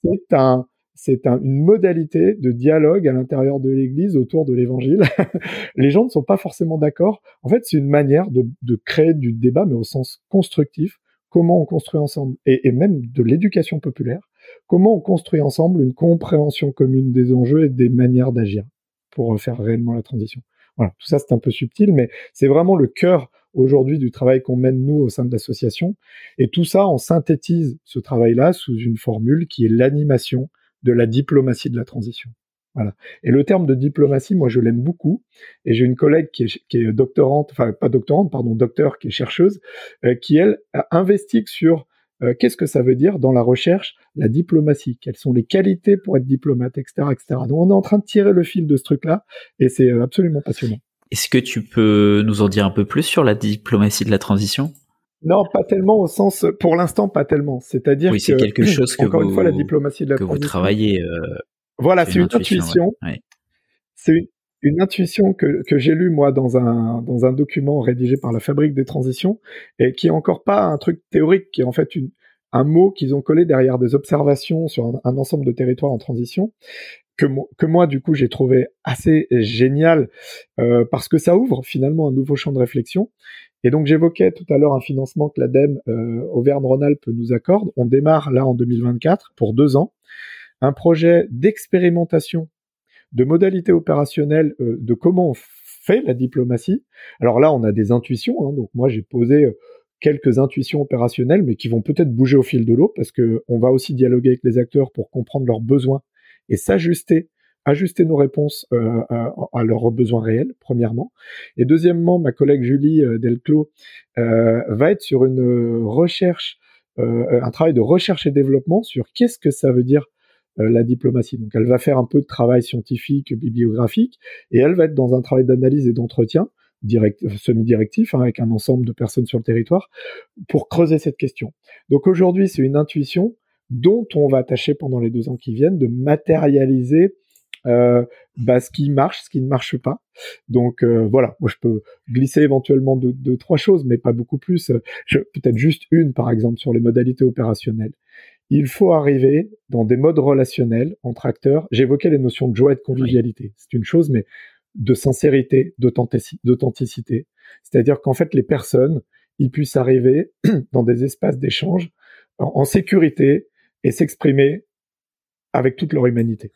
c'est un c'est une modalité de dialogue à l'intérieur de l'Église autour de l'Évangile. les gens ne sont pas forcément d'accord. En fait, c'est une manière de, créer du débat, mais au sens constructif. Comment on construit ensemble, et, même de l'éducation populaire, comment on construit ensemble une compréhension commune des enjeux et des manières d'agir pour faire réellement la transition. Voilà, tout ça c'est un peu subtil, mais c'est vraiment le cœur aujourd'hui du travail qu'on mène nous au sein de l'association. Et tout ça, on synthétise ce travail-là sous une formule qui est l'animation de la diplomatie de la transition. Voilà. Et le terme de diplomatie, moi, je l'aime beaucoup. Et j'ai une collègue qui est, doctorante, enfin pas doctorante, pardon, docteur, qui est chercheuse, euh, qui elle investigue sur euh, qu'est-ce que ça veut dire dans la recherche la diplomatie, quelles sont les qualités pour être diplomate, etc., etc. Donc on est en train de tirer le fil de ce truc-là, et c'est euh, absolument passionnant. Est-ce que tu peux nous en dire un peu plus sur la diplomatie de la transition? Non, pas tellement au sens, pour l'instant, pas tellement. C'est-à-dire oui, c'est quelque chose que encore une fois, la diplomatie de la que vous travaillez. Euh, voilà, c'est une, intuition. C'est une, une, intuition que, que j'ai lue moi dans un dans un document rédigé par la Fabrique des transitions et qui est encore pas un truc théorique, qui est en fait une, un mot qu'ils ont collé derrière des observations sur un, un ensemble de territoires en transition que, que moi du coup j'ai trouvé assez génial euh, parce que ça ouvre finalement un nouveau champ de réflexion et donc j'évoquais tout à l'heure un financement que l'ADEME euh, Auvergne-Rhône-Alpes nous accorde. On démarre là en 2024 pour deux ans un projet d'expérimentation de modalités opérationnelles euh, de comment on fait la diplomatie. Alors là, on a des intuitions. Hein, donc moi, j'ai posé euh, quelques intuitions opérationnelles, mais qui vont peut-être bouger au fil de l'eau parce que on va aussi dialoguer avec les acteurs pour comprendre leurs besoins et s'ajuster ajuster nos réponses euh, à, leurs besoins réels, premièrement. Et deuxièmement, ma collègue Julie euh, Delclos euh, va être sur une recherche, un travail de recherche et développement sur qu'est-ce que ça veut dire la diplomatie. Donc elle va faire un peu de travail scientifique, bibliographique, et elle va être dans un travail d'analyse et d'entretien direct, semi-directif hein, avec un ensemble de personnes sur le territoire pour creuser cette question. Donc aujourd'hui, c'est une intuition dont on va tâcher pendant les deux ans qui viennent de matérialiser euh, bah, ce qui marche, ce qui ne marche pas. Donc euh, voilà, moi je peux glisser éventuellement de, trois choses, mais pas beaucoup plus. Peut-être juste une, par exemple, sur les modalités opérationnelles. Il faut arriver dans des modes relationnels entre acteurs. J'évoquais les notions de joie et de convivialité. C'est une chose, mais de sincérité, d'authenticité. C'est-à-dire qu'en fait, les personnes, ils puissent arriver dans des espaces d'échange en sécurité et s'exprimer avec toute leur humanité.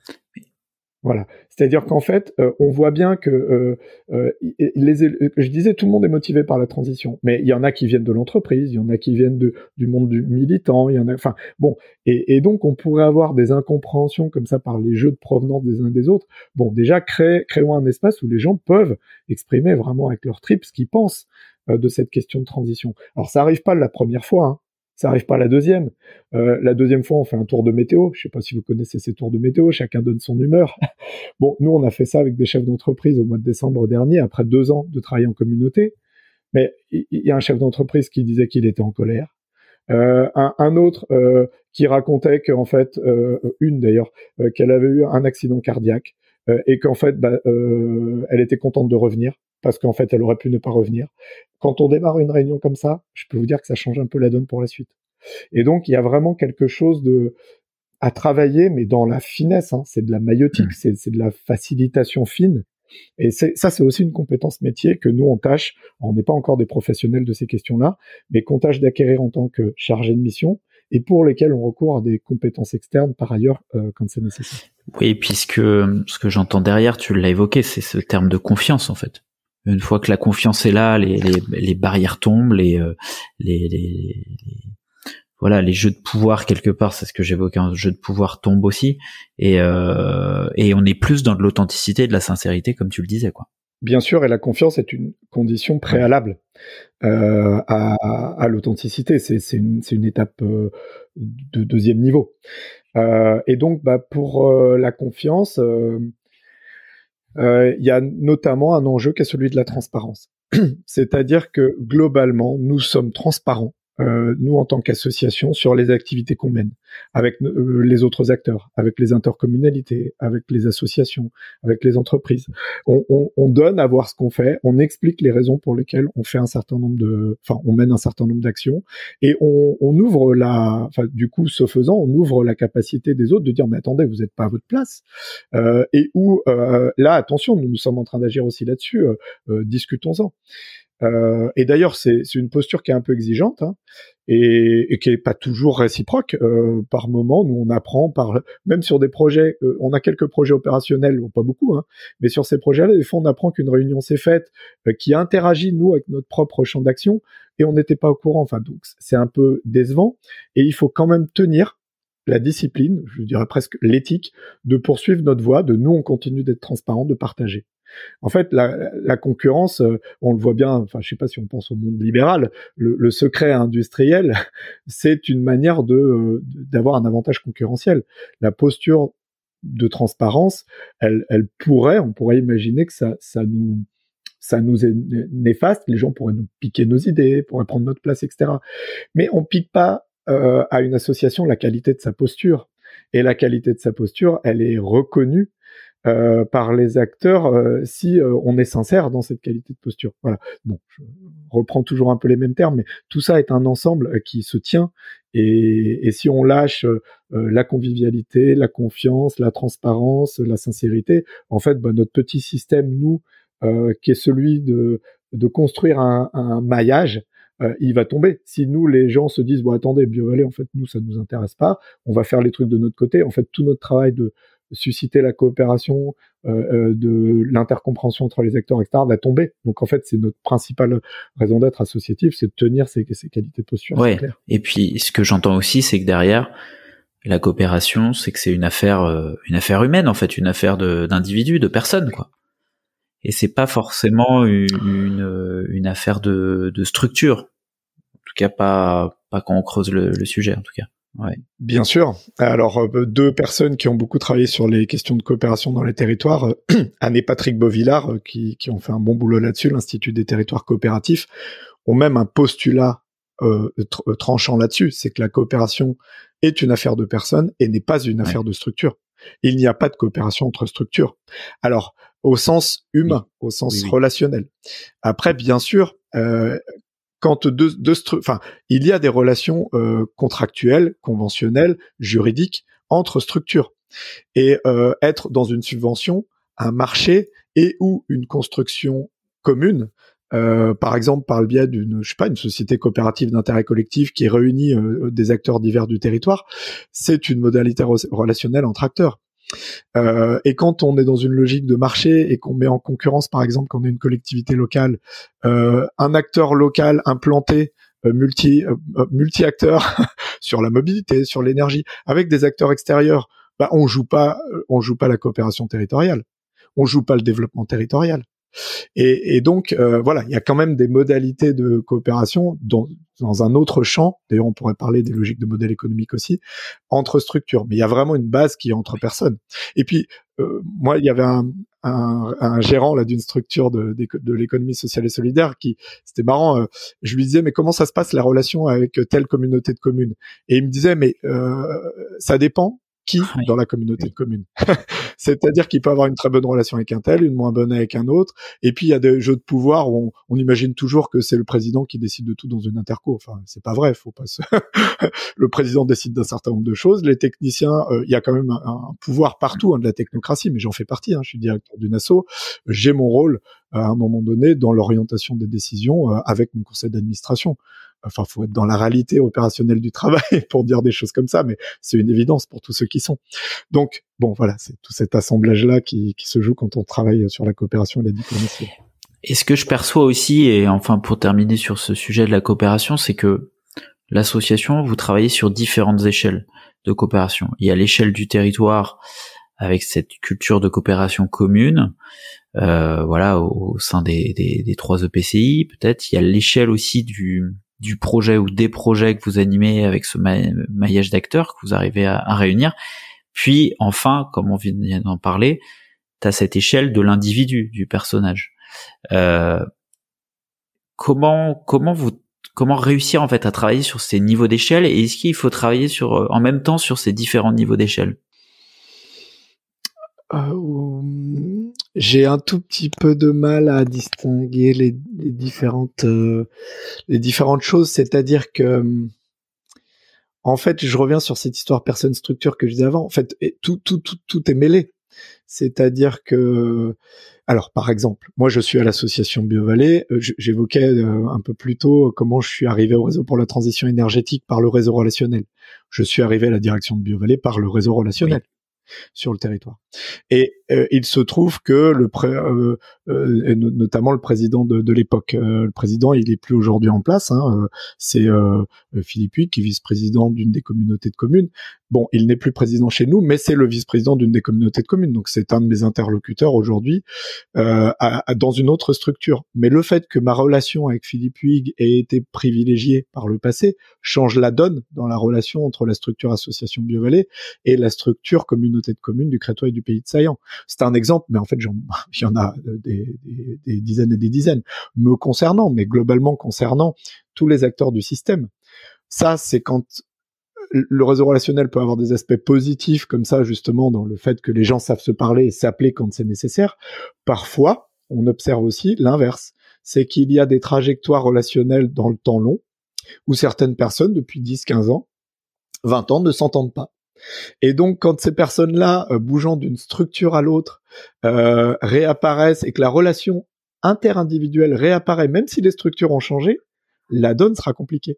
Voilà. C'est-à-dire qu'en fait, euh, on voit bien que euh, euh, je disais, tout le monde est motivé par la transition, mais il y en a qui viennent de l'entreprise, il y en a qui viennent du monde du militant, il y en a, enfin, bon, et, donc on pourrait avoir des incompréhensions comme ça par les jeux de provenance des uns des autres. Bon, déjà, créons un espace où les gens peuvent exprimer vraiment avec leur trip ce qu'ils pensent de cette question de transition. Alors ça arrive pas la première fois, hein. Ça arrive pas la deuxième. Euh, la deuxième fois, on fait un tour de météo. Je sais pas si vous connaissez ces tours de météo. Chacun donne son humeur. bon, nous, on a fait ça avec des chefs d'entreprise au mois de décembre dernier, après deux ans de travail en communauté. Mais il y, a un chef d'entreprise qui disait qu'il était en colère. Euh, un, autre euh, qui racontait qu'en fait, une d'ailleurs, qu'elle avait eu un accident cardiaque et qu'en fait, bah, elle était contente de revenir parce qu'en fait, elle aurait pu ne pas revenir. Quand on démarre une réunion comme ça, je peux vous dire que ça change un peu la donne pour la suite. Et donc, il y a vraiment quelque chose de à travailler, mais dans la finesse. Hein. C'est de la maïotique, mmh. c'est de la facilitation fine. Et ça, c'est aussi une compétence métier que nous, on tâche, on n'est pas encore des professionnels de ces questions-là, mais qu'on tâche d'acquérir en tant que chargé de mission et pour lesquels on recourt à des compétences externes par ailleurs euh, quand c'est nécessaire. Oui, puisque ce que j'entends derrière, tu l'as évoqué, c'est ce terme de confiance en fait une fois que la confiance est là, les, les, les barrières tombent, les, euh, les, les, voilà, les jeux de pouvoir quelque part, c'est ce que j'évoquais, un jeu de pouvoir tombe aussi, et, euh, et on est plus dans de l'authenticité, de la sincérité, comme tu le disais, quoi. Bien sûr, et la confiance est une condition préalable euh, à, à l'authenticité. C'est une, une, étape euh, de deuxième niveau. Euh, et donc, bah, pour euh, la confiance, euh, il y a notamment un enjeu qui est celui de la transparence. C'est-à-dire que globalement, nous sommes transparents euh, nous en tant qu'association, sur les activités qu'on mène, avec euh, les autres acteurs, avec les intercommunalités, avec les associations, avec les entreprises. On, on, on donne à voir ce qu'on fait, on explique les raisons pour lesquelles on fait un certain nombre de, enfin, on mène un certain nombre d'actions, et on, on ouvre la, enfin, du coup, ce faisant, on ouvre la capacité des autres de dire, mais attendez, vous n'êtes pas à votre place, euh, et où euh, là, attention, nous nous sommes en train d'agir aussi là-dessus, euh, discutons-en. Euh, et d'ailleurs, c'est une posture qui est un peu exigeante hein, et, et, qui est pas toujours réciproque. Euh, par moment, nous on apprend par même sur des projets, euh, on a quelques projets opérationnels, pas beaucoup, hein, mais sur ces projets-là, des fois on apprend qu'une réunion s'est faite, euh, qui interagit nous avec notre propre champ d'action et on n'était pas au courant. Enfin, donc c'est un peu décevant et il faut quand même tenir la discipline, je dirais presque l'éthique, de poursuivre notre voie, de nous on continue d'être transparent, de partager. En fait, la, concurrence, euh, on le voit bien, enfin, je sais pas si on pense au monde libéral, le, secret industriel, c'est une manière de euh, d'avoir un avantage concurrentiel. La posture de transparence, elle, elle pourrait, on pourrait imaginer que ça, ça nous ça nous est néfaste, les gens pourraient nous piquer nos idées, pourraient prendre notre place, etc. Mais on pique pas euh, à une association la qualité de sa posture. Et la qualité de sa posture, elle est reconnue euh, par les acteurs euh, si euh, on est sincère dans cette qualité de posture. Voilà. Bon, je reprends toujours un peu les mêmes termes, mais tout ça est un ensemble qui se tient. Et, et si on lâche la convivialité, la confiance, la transparence, la sincérité, en fait, bah, notre petit système, nous, qui est celui de, de construire un, un maillage, il va tomber. Si nous, les gens se disent, bon, attendez, BioValley, en fait, nous, ça nous intéresse pas, on va faire les trucs de notre côté. En fait, tout notre travail de, susciter la coopération, euh, euh, de l'intercompréhension entre les acteurs, etc., va tomber. Donc en fait, c'est notre principale raison d'être associatif, c'est de tenir ces, ces qualités de posture. Ouais. Et puis ce que j'entends aussi, c'est que derrière la coopération, c'est que c'est une affaire, euh, une affaire humaine en fait, une affaire d'individus, de, personnes quoi. Et c'est pas forcément une, une, une affaire de, de, structure. En tout cas, pas pas quand on creuse le, le sujet en tout cas. Ouais. Bien sûr. Alors, euh, deux personnes qui ont beaucoup travaillé sur les questions de coopération dans les territoires, euh, Anne et Patrick Beauvillard, euh, qui, qui, ont fait un bon boulot là-dessus, l'Institut des territoires coopératifs, ont même un postulat euh, tranchant là-dessus, c'est que la coopération est une affaire de personnes et n'est pas une affaire de structure. Il n'y a pas de coopération entre structures. Alors, au sens humain, au sens relationnel. Après, bien sûr, euh, quand deux, deux enfin, il y a des relations euh, contractuelles, conventionnelles, juridiques entre structures. Et euh, être dans une subvention, un marché et ou une construction commune, euh, par exemple par le biais d'une, je sais pas, une société coopérative d'intérêt collectif qui réunit des acteurs divers du territoire, c'est une modalité relationnelle entre acteurs. Euh, et quand on est dans une logique de marché et qu'on met en concurrence, par exemple, quand on est une collectivité locale, euh, un acteur local implanté euh, multi multi acteurs sur la mobilité, sur l'énergie, avec des acteurs extérieurs, bah on joue pas on joue pas la coopération territoriale, on joue pas le développement territorial. Et, et donc euh, voilà, il y a quand même des modalités de coopération dans, dans un autre champ. D'ailleurs, on pourrait parler des logiques de modèle économique aussi entre structures, mais il y a vraiment une base qui est entre personnes. Et puis euh, moi, il y avait un, un, un gérant là d'une structure de, de, l'économie sociale et solidaire qui c'était marrant. Euh, je lui disais mais comment ça se passe la relation avec telle communauté de communes? Et il me disait mais euh, ça dépend qui dans la communauté de communes. C'est-à-dire qu'il peut avoir une très bonne relation avec un tel, une moins bonne avec un autre. Et puis il y a des jeux de pouvoir où on, imagine toujours que c'est le président qui décide de tout dans une interco. Enfin, c'est pas vrai. Faut pas. le président décide d'un certain nombre de choses. Les techniciens, euh, il y a quand même un, pouvoir partout hein, de la technocratie, mais j'en fais partie. Hein. Je suis directeur d'une asso. J'ai mon rôle à un moment donné dans l'orientation des décisions euh, avec mon conseil d'administration. Enfin, faut être dans la réalité opérationnelle du travail pour dire des choses comme ça, mais c'est une évidence pour tous ceux qui sont. Donc, bon, voilà, c'est tout cet assemblage-là qui, qui se joue quand on travaille sur la coopération et la diplomatie. Et ce que je perçois aussi, et enfin pour terminer sur ce sujet de la coopération, c'est que l'association, vous travaillez sur différentes échelles de coopération. Il y a l'échelle du territoire avec cette culture de coopération commune, euh, voilà, au, sein des, des, des trois EPCI, peut-être. Il y a l'échelle aussi du, du projet ou des projets que vous animez avec ce maillage d'acteurs que vous arrivez à, réunir. Puis enfin, comme on vient d'en parler, tu as cette échelle de l'individu, du personnage. Euh, comment comment vous comment réussir en fait à travailler sur ces niveaux d'échelle et est-ce qu'il faut travailler sur en même temps sur ces différents niveaux d'échelle? Euh, j'ai un tout petit peu de mal à distinguer les, différentes euh, les différentes choses, c'est-à-dire que en fait, je reviens sur cette histoire personne structure que je disais avant. En fait, tout tout tout tout est mêlé. C'est-à-dire que alors par exemple, moi je suis à l'association BioVallée, euh, j'évoquais un peu plus tôt comment je suis arrivé au réseau pour la transition énergétique par le réseau relationnel. Je suis arrivé à la direction de BioVallée par le réseau relationnel sur le territoire. Et euh, il se trouve que le euh, euh, notamment le président de, de l'époque, le président, il est plus aujourd'hui en place. Hein, c'est Philippe Huy, qui est vice-président d'une des communautés de communes. Bon, il n'est plus président chez nous, mais c'est le vice-président d'une des communautés de communes. Donc c'est un de mes interlocuteurs aujourd'hui dans une autre structure. Mais le fait que ma relation avec Philippe Huyghe ait été privilégiée par le passé change la donne dans la relation entre la structure association Biovallée et la structure communauté de communes du Crétois et du Pays de Saillant. C'est un exemple, mais en fait, il y en a des, des, dizaines et des dizaines me concernant, mais globalement concernant tous les acteurs du système. Ça, c'est quand le réseau relationnel peut avoir des aspects positifs comme ça, justement, dans le fait que les gens savent se parler et s'appeler quand c'est nécessaire. Parfois, on observe aussi l'inverse. C'est qu'il y a des trajectoires relationnelles dans le temps long où certaines personnes, depuis 10, 15 ans, 20 ans, ne s'entendent pas. Et donc, quand ces personnes-là, euh, bougeant d'une structure à l'autre, euh, réapparaissent et que la relation interindividuelle réapparaît, même si les structures ont changé, la donne sera compliquée.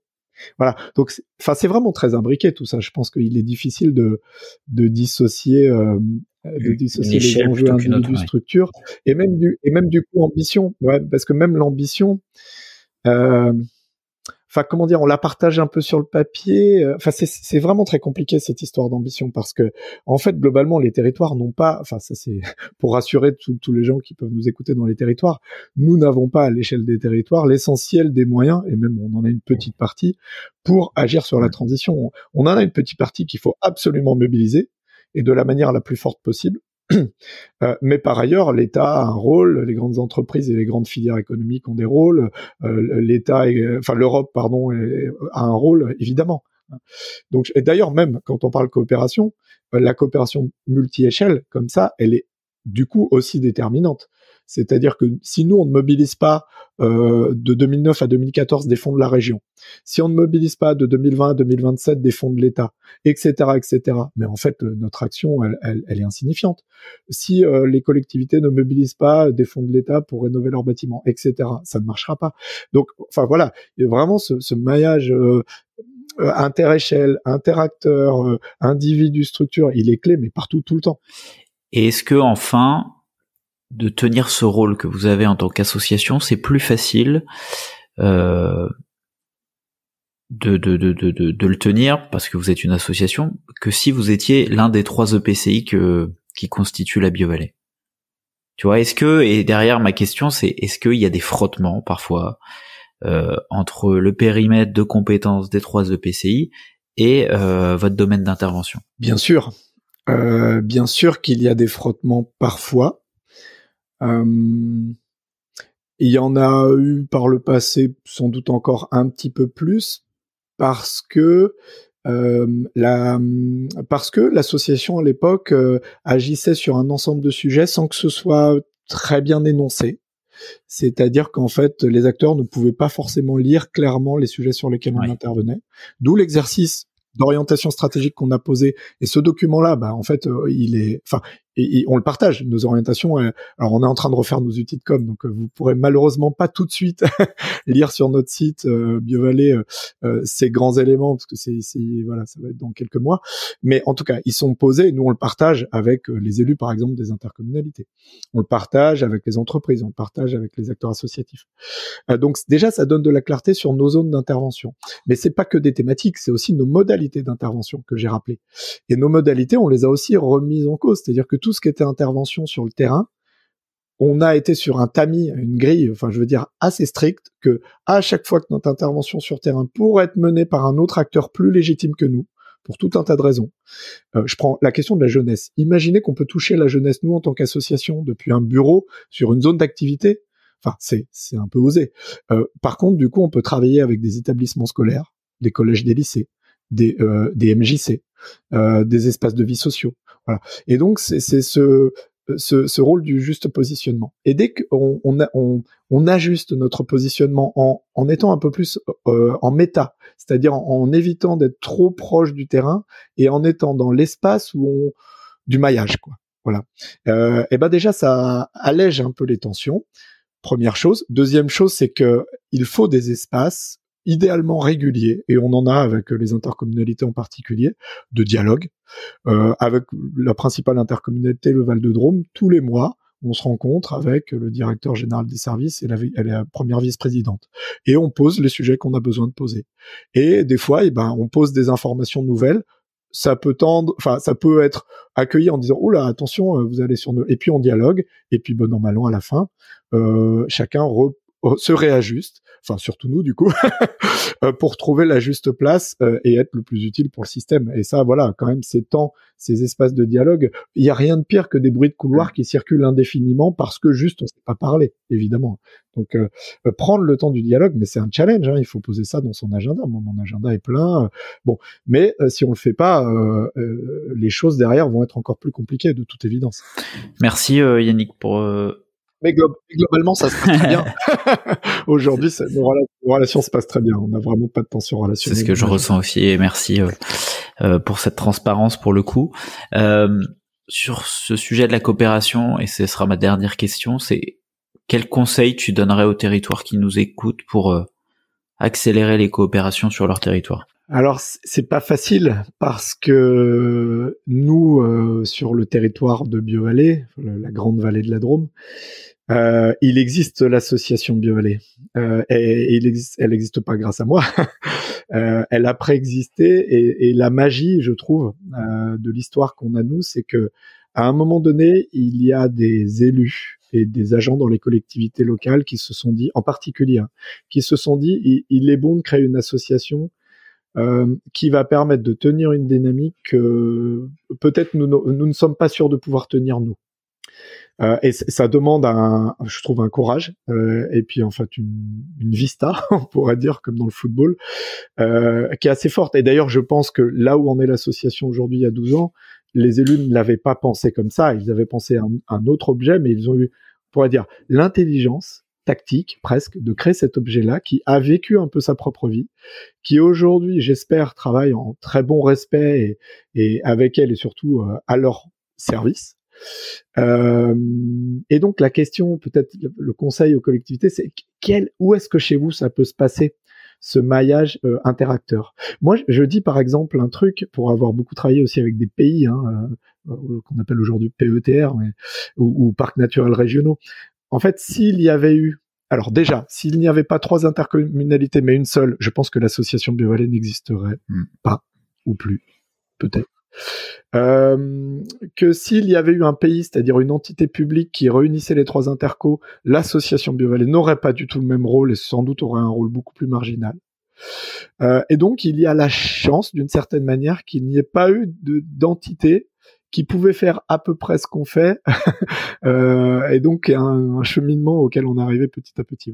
Voilà. Donc, enfin, c'est vraiment très imbriqué tout ça. Je pense qu'il est difficile de de dissocier euh, de dissocier les enjeux individu structure et même du et même du coup ambition. Ouais, parce que même l'ambition. Euh, enfin comment dire, on la partage un peu sur le papier. Euh, enfin, c'est vraiment très compliqué cette histoire d'ambition parce que en fait, globalement, les territoires n'ont pas. Enfin, ça c'est pour rassurer tous les gens qui peuvent nous écouter dans les territoires. Nous n'avons pas à l'échelle des territoires l'essentiel des moyens et même on en a une petite partie pour agir sur la transition. On en a une petite partie qu'il faut absolument mobiliser et de la manière la plus forte possible. Euh, mais par ailleurs, l'État a un rôle, les grandes entreprises et les grandes filières économiques ont des rôles, euh, l'État, enfin l'Europe, pardon, a un rôle évidemment. Donc, et d'ailleurs même quand on parle coopération, euh, la coopération multi-échelle comme ça, elle est du coup aussi déterminante. C'est-à-dire que si nous, on ne mobilise pas euh, de 2009 à 2014 des fonds de la région, si on ne mobilise pas de 2020 à 2027 des fonds de l'État, etc., etc., mais en fait, euh, notre action, elle, elle, elle est insignifiante. Si euh, les collectivités ne mobilisent pas des fonds de l'État pour rénover leurs bâtiments, etc., ça ne marchera pas. Donc, enfin voilà, il y a vraiment ce, ce maillage interéchelle, interacteur, euh, individu, structure, il est clé, mais partout, tout le temps. Et est-ce que enfin, de tenir ce rôle que vous avez en tant qu'association, c'est plus facile euh, de, de, de, de, de le tenir parce que vous êtes une association que si vous étiez l'un des trois EPCI que, qui constituent la BioVallée Tu vois, est-ce que, et derrière ma question, c'est est-ce qu'il y a des frottements parfois euh, entre le périmètre de compétences des trois EPCI et euh, votre domaine d'intervention? Bien sûr. Euh, bien sûr qu'il y a des frottements parfois. Euh, il y en a eu par le passé sans doute encore un petit peu plus parce que euh, la, parce que l'association à l'époque euh, agissait sur un ensemble de sujets sans que ce soit très bien énoncé. C'est-à-dire qu'en fait, les acteurs ne pouvaient pas forcément lire clairement les sujets sur lesquels on intervenait. D'où l'exercice d'orientation stratégique qu'on a posé. Et ce document-là, bah, en fait, euh, il est, enfin, et, on le partage, nos orientations. Euh, alors, on est en train de refaire nos outils de com, donc euh, vous pourrez malheureusement pas tout de suite lire sur notre site euh, BioValley ces grands éléments, parce que c'est, voilà, ça va être dans quelques mois. Mais en tout cas, ils sont posés. Nous, on le partage avec les élus, par exemple, des intercommunalités. On le partage avec les entreprises, on le partage avec les acteurs associatifs. donc déjà, ça donne de la clarté sur nos zones d'intervention. Mais c'est pas que des thématiques, c'est aussi nos modalités d'intervention que j'ai rappelées. Et nos modalités, on les a aussi remises en cause, c'est-à-dire que tout ce qui était intervention sur le terrain, on a été sur un tamis, une grille, enfin je veux dire assez stricte, que à chaque fois que notre intervention sur terrain pourrait être menée par un autre acteur plus légitime que nous, pour tout un tas de raisons. Euh, je prends la question de la jeunesse. Imaginez qu'on peut toucher la jeunesse, nous, en tant qu'association, depuis un bureau, sur une zone d'activité. Enfin, c'est, c'est un peu osé. Euh, par contre, du coup, on peut travailler avec des établissements scolaires, des collèges, des lycées, des, euh, des MJC, des espaces de vie sociaux. Et donc c'est ce, ce, rôle du juste positionnement. Et dès qu'on on, on, on, ajuste notre positionnement en, en étant un peu plus euh, en méta, c'est-à-dire en, évitant d'être trop proche du terrain et en étant dans l'espace où on du maillage, quoi. Voilà. Euh, et ben déjà ça allège un peu les tensions. Première chose. Deuxième chose, c'est que il faut des espaces idéalement régulier, et on en a avec les intercommunalités en particulier, de dialogue. Euh, avec la principale intercommunalité, le Val-de-Drôme, tous les mois, on se rencontre avec le directeur général des services et la, la première vice-présidente. Et on pose les sujets qu'on a besoin de poser. Et des fois, eh ben, on pose des informations nouvelles. Ça peut tendre, enfin, ça peut être accueilli en disant, oh là, attention, euh, vous allez sur nous. Et puis on dialogue. Et puis, bon, normalement, à la fin, euh, chacun se réajuste, enfin surtout nous du coup, euh, pour trouver la juste place euh, et être le plus utile pour le système. Et ça, voilà, quand même, ces temps, ces espaces de dialogue, il y a rien de pire que des bruits de couloir qui circulent indéfiniment parce que juste on ne sait pas parler, évidemment. Donc euh, prendre le temps du dialogue, mais c'est un challenge. Hein, il faut poser ça dans son agenda. Moi, mon agenda est plein. bon, mais si on le fait pas, les choses derrière vont être encore plus compliquées, de toute évidence. Merci Yannick pour mais, globalement, ça se passe très bien. Aujourd'hui, nos, relations se passent très bien. On n'a vraiment pas de tension relationnelle. C'est ce que je ressens aussi. Et merci euh, euh, pour cette transparence pour le coup. Euh, sur ce sujet de la coopération, et ce sera ma dernière question, c'est quel conseil tu donnerais aux territoires qui nous écoutent pour accélérer les coopérations sur leur territoire? Alors c'est pas facile parce que nous sur le territoire de Biovallée, la grande vallée de la Drôme, euh, il existe l'association BioVallée euh, et, elle n'existe pas grâce à moi. euh, elle a préexisté et, la magie, je trouve, euh, de l'histoire qu'on a nous, c'est que à un moment donné, il y a des élus et des agents dans les collectivités locales qui se sont dit, en particulier, hein, qui se sont dit, il, est bon de créer une association qui va permettre de tenir une dynamique que peut-être nous ne sommes pas sûrs de pouvoir tenir nous. Euh, et ça demande un, je trouve, un courage euh, et puis en fait une, une, vista, on pourrait dire, comme dans le football, euh, qui est assez forte. Et d'ailleurs, je pense que là où en est l'association aujourd'hui, il y a 12 ans, les élus ne l'avaient pas pensé comme ça. Ils avaient pensé un, un autre objet, mais ils ont eu, on pourrait dire, l'intelligence tactique presque de créer cet objet-là qui a vécu un peu sa propre vie, qui aujourd'hui, j'espère, travaille en très bon respect et, et avec elle et surtout euh, à leur service. Euh, et donc la question, peut-être le conseil aux collectivités, c'est quel, où est-ce que chez vous ça peut se passer ce maillage euh, interacteur? Moi, je dis par exemple un truc pour avoir beaucoup travaillé aussi avec des pays hein, euh, qu'on appelle aujourd'hui PETR ou, parcs naturels régionaux. En fait, s'il y avait eu alors déjà, s'il n'y avait pas trois intercommunalités mais une seule, je pense que l'association Biovallée n'existerait pas ou plus, peut-être. Euh, que s'il y avait eu un pays, c'est-à-dire une entité publique qui réunissait les trois intercos, l'association Biovallée n'aurait pas du tout le même rôle et sans doute aurait un rôle beaucoup plus marginal. Euh, et donc il y a la chance, d'une certaine manière, qu'il n'y ait pas eu d'entité qui pouvait faire à peu près ce qu'on fait, euh, et donc un, cheminement auquel on arrivait petit à petit.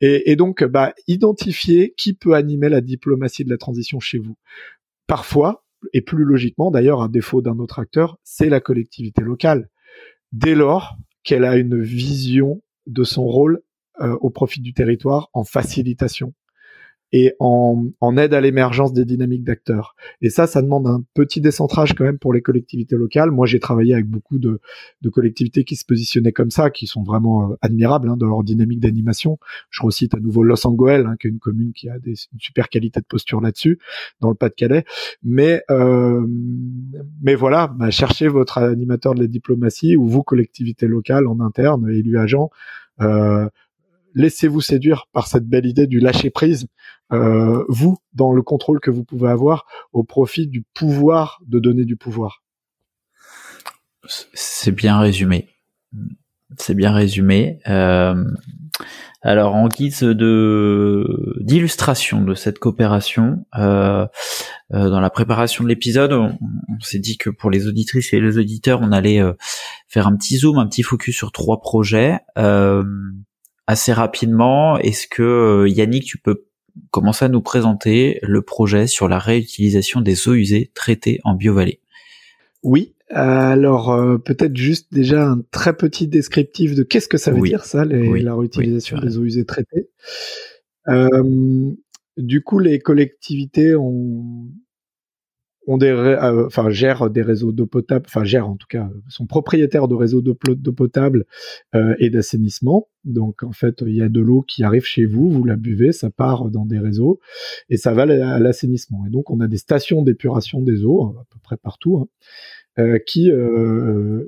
Et donc, bah, identifier qui peut animer la diplomatie de la transition chez vous. Parfois, et plus logiquement d'ailleurs, à défaut d'un autre acteur, c'est la collectivité locale. Dès lors qu'elle a une vision de son rôle euh, au profit du territoire en facilitation et en, en aide à l'émergence des dynamiques d'acteurs. Et ça, ça demande un petit décentrage quand même pour les collectivités locales. Moi, j'ai travaillé avec beaucoup de, de, collectivités qui se positionnaient comme ça, qui sont vraiment euh, admirables hein, dans leur dynamique d'animation. Je recite à nouveau Los Angeles, hein, qui est une commune qui a des, une super qualité de posture là-dessus, dans le Pas-de-Calais. Mais, euh, mais voilà, bah, cherchez votre animateur de la diplomatie ou vous, collectivité locale en interne, élu agent. Euh, laissez-vous séduire par cette belle idée du lâcher prise, euh, vous, dans le contrôle que vous pouvez avoir au profit du pouvoir de donner du pouvoir. C'est bien résumé. C'est bien résumé. Euh, alors, en guise de d'illustration de cette coopération, euh, euh dans la préparation de l'épisode, on, s'est dit que pour les auditrices et les auditeurs, on allait euh, faire un petit zoom, un petit focus sur trois projets. Euh, assez rapidement, est-ce que euh, Yannick, tu peux commencer à nous présenter le projet sur la réutilisation des eaux usées traitées en biovallée? Oui, alors euh, peut-être juste déjà un très petit descriptif de qu'est-ce que ça veut dire ça, la réutilisation des eaux usées traitées. Euh, du coup, les collectivités ont ont des, euh, enfin des réseaux d'eau potable, enfin gèrent en tout cas, sont propriétaires de réseaux d'eau potable euh, et d'assainissement. Donc en fait, il y a de l'eau qui arrive chez vous, vous la buvez, ça part dans des réseaux et ça va à l'assainissement. Et donc on a des stations d'épuration des eaux à peu près partout. Hein, euh, qui euh,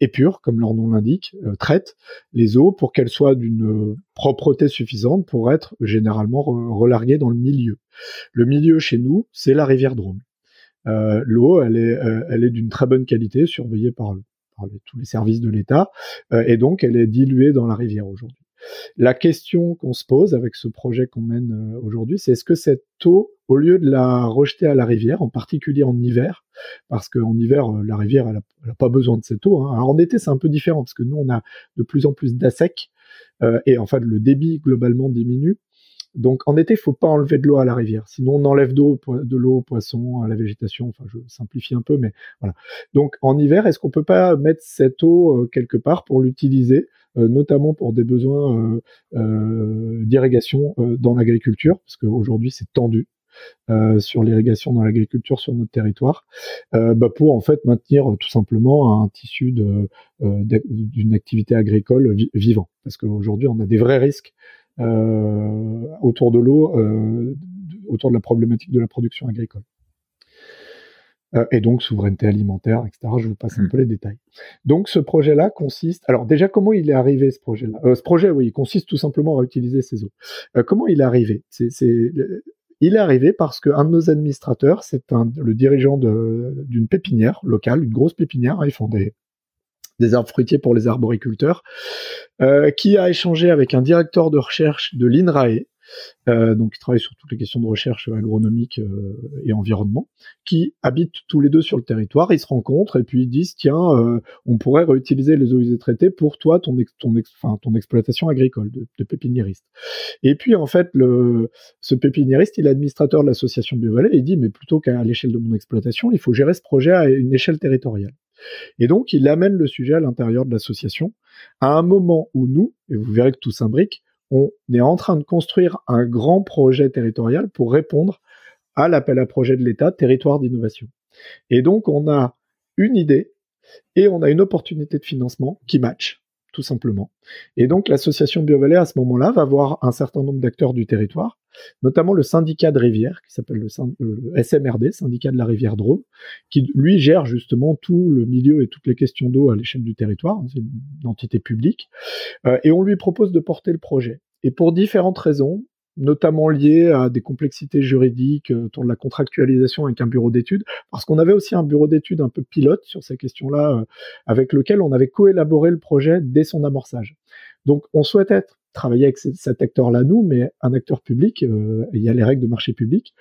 épurent, comme leur nom l'indique, euh, traitent les eaux pour qu'elles soient d'une propreté suffisante pour être généralement relarguées dans le milieu. Le milieu chez nous, c'est la rivière Drôme. Euh, l'eau, elle est, euh, elle est d'une très bonne qualité, surveillée par, tous les services de l'État, euh, et donc elle est diluée dans la rivière aujourd'hui. La question qu'on se pose avec ce projet qu'on mène aujourd'hui, c'est est-ce que cette eau, au lieu de la rejeter à la rivière, en particulier en hiver, parce qu'en hiver, la rivière, n'a pas besoin de cette eau. Hein. Alors en été, c'est un peu différent, parce que nous, on a de plus en plus d'assec, et en le débit globalement diminue. Donc en été, il faut pas enlever de l'eau à la rivière, sinon on enlève de l'eau aux poissons, à la végétation. Enfin, je simplifie un peu, mais voilà. Donc en hiver, est-ce qu'on peut pas mettre cette eau euh, quelque part pour l'utiliser, euh, notamment pour des besoins euh, d'irrigation dans l'agriculture, parce qu'aujourd'hui c'est tendu. sur l'irrigation dans l'agriculture sur notre territoire, bah, pour en fait maintenir tout simplement un tissu d'une activité agricole vivant. Parce qu'aujourd'hui, on a des vrais risques autour de l'eau, euh, autour de la problématique de la production agricole. Euh, et donc souveraineté alimentaire, etc. Je vous passe un hmm. peu les détails. Donc ce projet-là consiste. Alors déjà, comment il est arrivé ce projet-là? Ce projet, oui, il consiste tout simplement à utiliser ces eaux. comment il est arrivé? C'est il est arrivé parce qu'un de nos administrateurs, c'est le dirigeant d'une pépinière locale, une grosse pépinière. Ils font des, des arbres fruitiers pour les arboriculteurs, euh, qui a échangé avec un directeur de recherche de l'INRAE, donc qui travaille sur toutes les questions de recherche agronomique euh, et environnement, qui habitent tous les deux sur le territoire, ils se rencontrent et puis ils disent tiens, euh, on pourrait réutiliser les eaux usées traitées pour toi ton ton, ton exploitation agricole de, pépiniériste. Et puis en fait le ce pépiniériste, il est administrateur de l'association Biovallée et il dit mais plutôt qu'à l'échelle de mon exploitation, il faut gérer ce projet à une échelle territoriale. Et donc, il amène le sujet à l'intérieur de l'association, à un moment où nous, et vous verrez que tout s'imbrique, on est en train de construire un grand projet territorial pour répondre à l'appel à projet de l'État territoire d'innovation. Et donc, on a une idée et on a une opportunité de financement qui match tout simplement. Et donc l'association BioVallée à ce moment-là va voir un certain nombre d'acteurs du territoire, notamment le syndicat de rivière qui s'appelle le, SMRD, syndicat de la rivière Drôme, qui lui gère justement tout le milieu et toutes les questions d'eau à l'échelle du territoire. C'est une entité publique, euh, et on lui propose de porter le projet. Et pour différentes raisons, notamment liées à des complexités juridiques euh, autour de la contractualisation avec un bureau d'études, parce qu'on avait aussi un bureau d'études un peu pilote sur ces questions-là, euh, avec lequel on avait coélaboré le projet dès son amorçage. Donc on souhaitait travailler avec cet acteur-là, nous, mais un acteur public, euh, il y a les règles de marché public,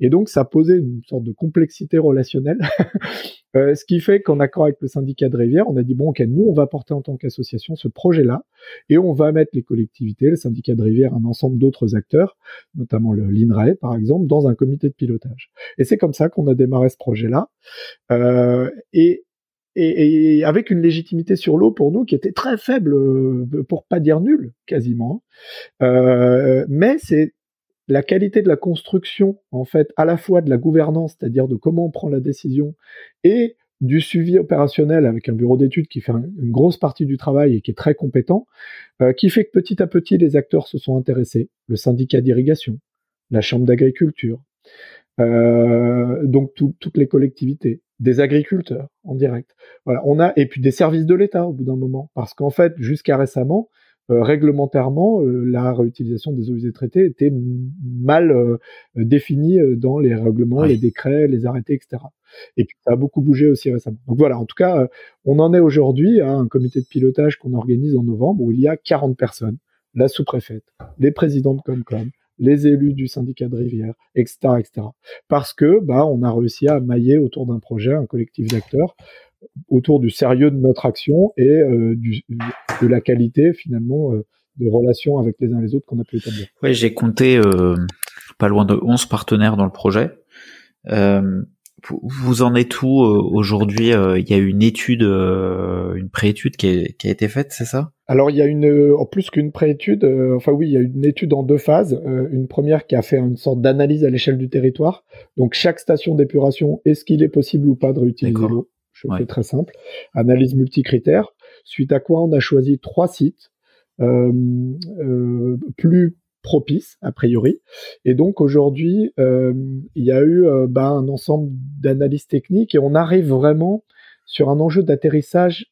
et donc ça posait une sorte de complexité relationnelle, euh, ce qui fait qu'en accord avec le syndicat de rivière, on a dit, bon, ok, nous, on va porter en tant qu'association ce projet-là, et on va mettre les collectivités, le syndicat de rivière, un ensemble d'autres acteurs, notamment l'INRAE, par exemple, dans un comité de pilotage. Et c'est comme ça qu'on a démarré ce projet-là. Euh, et et, avec une légitimité sur l'eau pour nous qui était très faible, euh, pour pas dire nulle, quasiment. Euh, mais c'est la qualité de la construction, en fait, à la fois de la gouvernance, c'est-à-dire de comment on prend la décision, et du suivi opérationnel avec un bureau d'études qui fait une grosse partie du travail et qui est très compétent, euh, qui fait que petit à petit les acteurs se sont intéressés, le syndicat d'irrigation, la chambre d'agriculture, donc toutes les collectivités, des agriculteurs en direct. Voilà, on a et puis des services de l'État au bout d'un moment, parce qu'en fait, jusqu'à récemment, euh, réglementairement, euh, la réutilisation des eaux usées traitées était mal euh, définie dans les règlements, les décrets, les arrêtés, etc. Et puis ça a beaucoup bougé aussi récemment. Donc voilà, en tout cas, on en est aujourd'hui à un comité de pilotage qu'on organise en novembre où il y a 40 personnes, la sous-préfète, les présidents de Comcom, les élus du syndicat de rivière, etc., etc. Parce que bah, on a réussi à mailler autour d'un projet un collectif d'acteurs autour du sérieux de notre action et euh, de la qualité finalement euh, de relations avec les uns les autres qu'on a pu établir. Oui, j'ai compté euh, pas loin de 11 partenaires dans le projet. Vous en êtes où euh, aujourd'hui euh, Il y a une étude, euh, une préétude qui, qui a été faite, c'est ça? Alors il y a une, en plus qu'une préétude, enfin oui, il y a une étude en deux phases. une première qui a fait une sorte d'analyse à l'échelle du territoire. Donc chaque station d'épuration, est-ce qu'il est possible ou pas de réutiliser l'eau? Je fais très simple. Analyse multicritère. Suite à quoi on a choisi trois sites. plus propice a priori. Et donc aujourd'hui, euh, il y a eu euh, bah, un ensemble d'analyses techniques et on arrive vraiment sur un enjeu d'atterrissage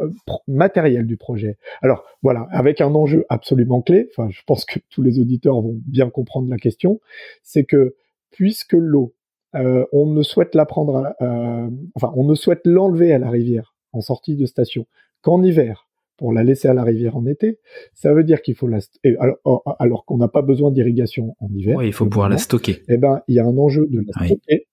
euh, matériel du projet. Alors voilà, avec un enjeu absolument clé, enfin je pense que tous les auditeurs vont bien comprendre la question, c'est que puisque l'eau, on ne souhaite la prendre, enfin on ne souhaite l'enlever à la rivière en sortie de station qu'en hiver pour la laisser à la rivière en été, ça veut dire qu'il faut la alors, alors qu'on n'a pas besoin d'irrigation en hiver. il faut pouvoir la stocker. Eh ben, il y a un enjeu de la stocker,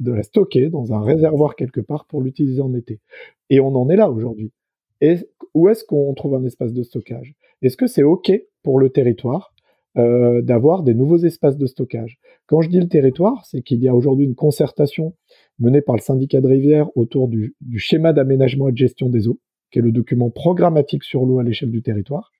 de la stocker dans un réservoir quelque part pour l'utiliser en été. Et on en est là aujourd'hui. Et où est-ce qu'on trouve un espace de stockage? Est-ce que c'est ok pour le territoire euh, d'avoir des nouveaux espaces de stockage? Quand je dis le territoire, c'est qu'il y a aujourd'hui une concertation menée par le syndicat de rivière autour du schéma d'aménagement et de gestion des eaux qui est le document programmatique sur l'eau à l'échelle du territoire.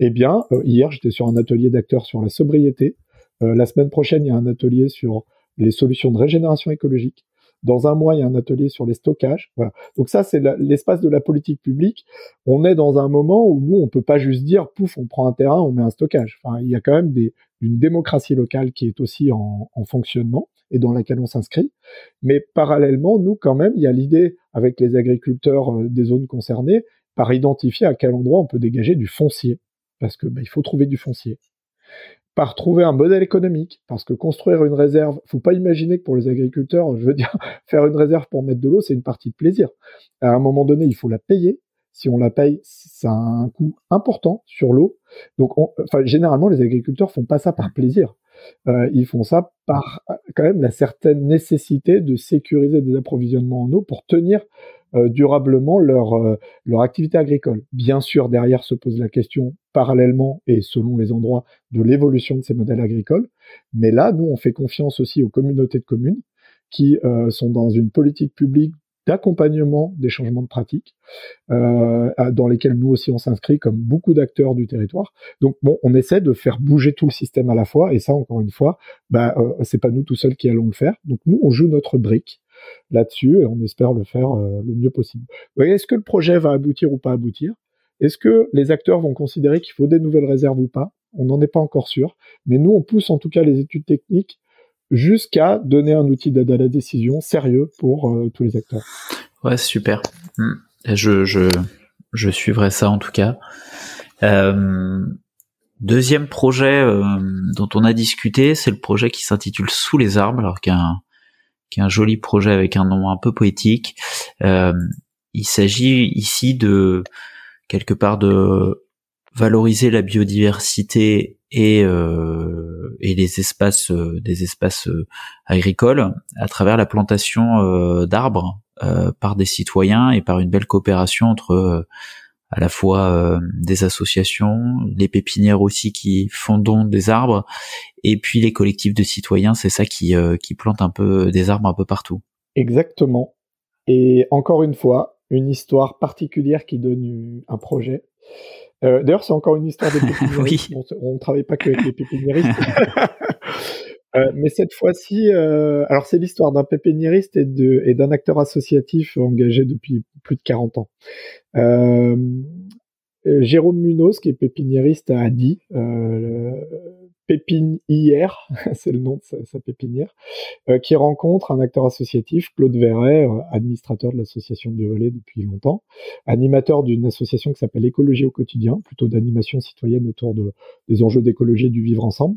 Eh bien, euh, hier, j'étais sur un atelier d'acteurs sur la sobriété. Euh, la semaine prochaine, il y a un atelier sur les solutions de régénération écologique. Dans un mois, il y a un atelier sur les stockages. Donc ça, c'est l'espace de la politique publique. On est dans un moment où nous, on peut pas juste dire, pouf, on prend un terrain, on met un stockage. Enfin, il y a quand même une démocratie locale qui est aussi en fonctionnement et dans laquelle on s'inscrit. Mais parallèlement, nous, quand même, il y a l'idée, avec les agriculteurs euh, des zones concernées, par identifier à quel endroit on peut dégager du foncier. Parce que bah, il faut trouver du foncier. Par trouver un modèle économique, parce que construire une réserve, faut pas imaginer que pour les agriculteurs, je veux dire, faire une réserve pour mettre de l'eau, c'est une partie de plaisir. À un moment donné, il faut la payer. Si on la paye, ça a un coût important sur l'eau. Donc, enfin, généralement, les agriculteurs font pas ça par plaisir. Euh, ils font ça par quand même la certaine nécessité de sécuriser des approvisionnements en eau pour tenir euh, durablement leur, euh, leur activité agricole. Bien sûr, derrière se pose la question parallèlement et selon les endroits de l'évolution de ces modèles agricoles. Mais là, nous, on fait confiance aussi aux communautés de communes qui sont dans une politique publique d'accompagnement des changements de pratiques, euh, dans lesquels nous aussi on s'inscrit comme beaucoup d'acteurs du territoire. Donc bon, on essaie de faire bouger tout le système à la fois, et ça encore une fois, bah euh, c'est pas nous tout seuls qui allons le faire. Donc nous on joue notre brique là-dessus et on espère le faire euh, le mieux possible. Est-ce que le projet va aboutir ou pas aboutir? Est-ce que les acteurs vont considérer qu'il faut des nouvelles réserves ou pas? On n'en est pas encore sûr, mais nous, on pousse en tout cas les études techniques jusqu'à donner un outil d'aide à la décision sérieux pour euh, tous les acteurs. Ouais, super. Hmm. Je, je, je suivrai ça en tout cas. Euh, deuxième projet euh, dont on a discuté, c'est le projet qui s'intitule Sous les arbres, alors qu'il qui est un joli projet avec un nom un peu poétique. Il s'agit ici de quelque part de valoriser la biodiversité et euh, et les espaces euh, des espaces euh, agricoles à travers la plantation d'arbres par des citoyens et par une belle coopération entre à la fois des associations, les pépinières aussi qui font don des arbres, et puis les collectifs de citoyens, c'est ça qui, qui plante un peu des arbres un peu partout. Exactement. Et encore une fois, une histoire particulière qui donne un projet. Euh, D'ailleurs, c'est encore une histoire des pépiniéristes. On ne travaille pas que avec les pépiniéristes. euh, mais cette fois-ci, euh, alors c'est l'histoire d'un pépiniériste et, d'un acteur associatif engagé depuis plus de 40 ans. Jérôme Munoz, qui est pépiniériste à Adi, hier, c'est le nom de sa, pépinière, euh, qui rencontre un acteur associatif, Claude Verret, euh, administrateur de l'association Relais depuis longtemps, animateur d'une association qui s'appelle Écologie au quotidien, plutôt d'animation citoyenne autour de, des enjeux d'écologie et du vivre ensemble.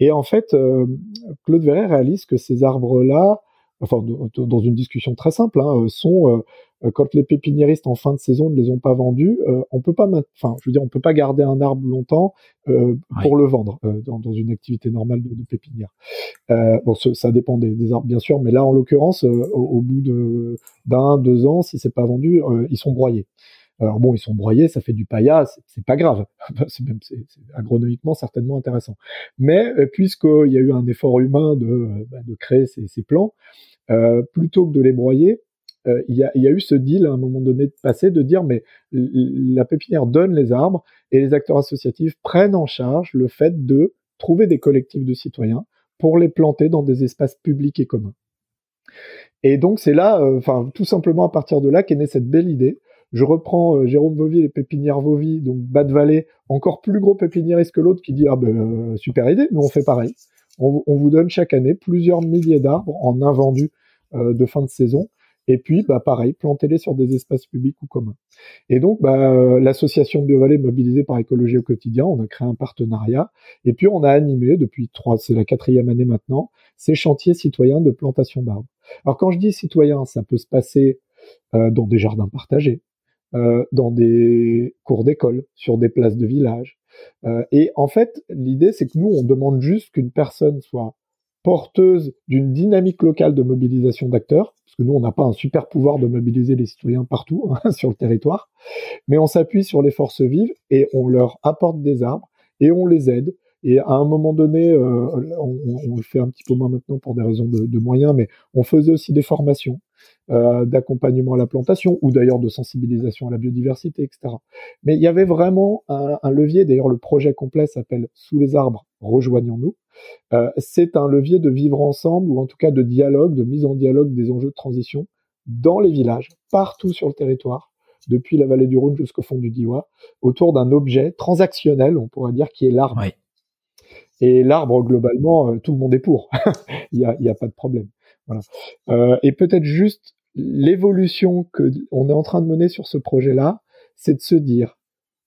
Et en fait, euh, Claude Verret réalise que ces arbres-là, enfin dans une discussion très simple, hein, sont euh, quand les pépiniéristes en fin de saison ne les ont pas vendus, euh, on peut pas, enfin, je veux dire, on peut pas garder un arbre longtemps euh, pour le vendre dans, dans, une activité normale de, de pépinière. bon, ça dépend des, des, arbres bien sûr, mais là, en l'occurrence, au, bout de d'un, deux ans, si c'est pas vendu, ils sont broyés. Alors bon, ils sont broyés, ça fait du paillat, c'est pas grave. c'est même agronomiquement certainement intéressant. Mais puisqu'il y a eu un effort humain de, bah, de créer ces, ces plants, euh, plutôt que de les broyer, euh, il y, a, eu ce deal à un moment donné de passé de dire mais la pépinière donne les arbres et les acteurs associatifs prennent en charge le fait de trouver des collectifs de citoyens pour les planter dans des espaces publics et communs. Et donc c'est là, euh, enfin tout simplement à partir de là qu'est née cette belle idée. Je reprends euh, Jérôme Vauvy et Pépinière Vauvy, donc Bas de Vallée, encore plus gros pépiniériste que l'autre, qui dit ah ben super idée, nous on fait pareil. On, vous donne chaque année plusieurs milliers d'arbres en invendus de fin de saison et puis, bah, pareil, plantez-les sur des espaces publics ou communs. Et donc, bah, l'association BioVallée mobilisée par Écologie au quotidien, on a créé un partenariat. Et puis, on a animé depuis trois, c'est la quatrième année maintenant, ces chantiers citoyens de plantation d'arbres. Alors, quand je dis citoyens, ça peut se passer euh, dans des jardins partagés, euh, dans des cours d'école, sur des places de village. Euh, et en fait, l'idée, c'est que nous, on demande juste qu'une personne soit porteuse d'une dynamique locale de mobilisation d'acteurs, parce que nous, on n'a pas un super pouvoir de mobiliser les citoyens partout hein, sur le territoire, mais on s'appuie sur les forces vives et on leur apporte des arbres et on les aide. Et à un moment donné, euh, on, le fait un petit peu moins maintenant pour des raisons de moyens, mais on faisait aussi des formations euh, d'accompagnement à la plantation ou d'ailleurs de sensibilisation à la biodiversité, etc. Mais il y avait vraiment un, un levier. D'ailleurs, le projet complet s'appelle Sous les arbres, rejoignons-nous. Euh, c'est un levier de vivre ensemble ou en tout cas de dialogue, de mise en dialogue des enjeux de transition dans les villages, partout sur le territoire, depuis la vallée du Rhône jusqu'au fond du Diois, autour d'un objet transactionnel, on pourrait dire, qui est l'arbre. Et l'arbre, globalement, euh, tout le monde est pour. Il n'y a, y a, pas de problème. Euh, et peut-être juste l'évolution que on est en train de mener sur ce projet-là, c'est de se dire,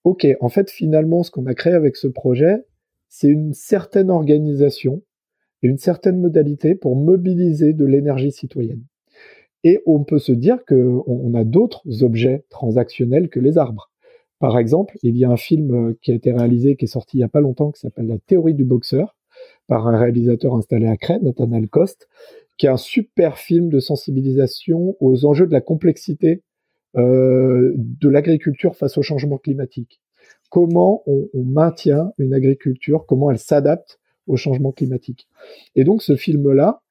ok, en fait, finalement, ce qu'on a créé avec ce projet, c'est une certaine organisation et une certaine modalité pour mobiliser de l'énergie citoyenne. Et on peut se dire qu'on a d'autres objets transactionnels que les arbres. Par exemple, il y a un film euh, qui a été réalisé, qui est sorti il y a pas longtemps, qui s'appelle La théorie du boxeur, par un réalisateur installé à Crène, Nathaniel Coste, qui est un super film de sensibilisation aux enjeux de la complexité euh, de l'agriculture face au changement climatique comment on, maintient une agriculture, comment elle s'adapte au changement climatique. Et donc ce film-là,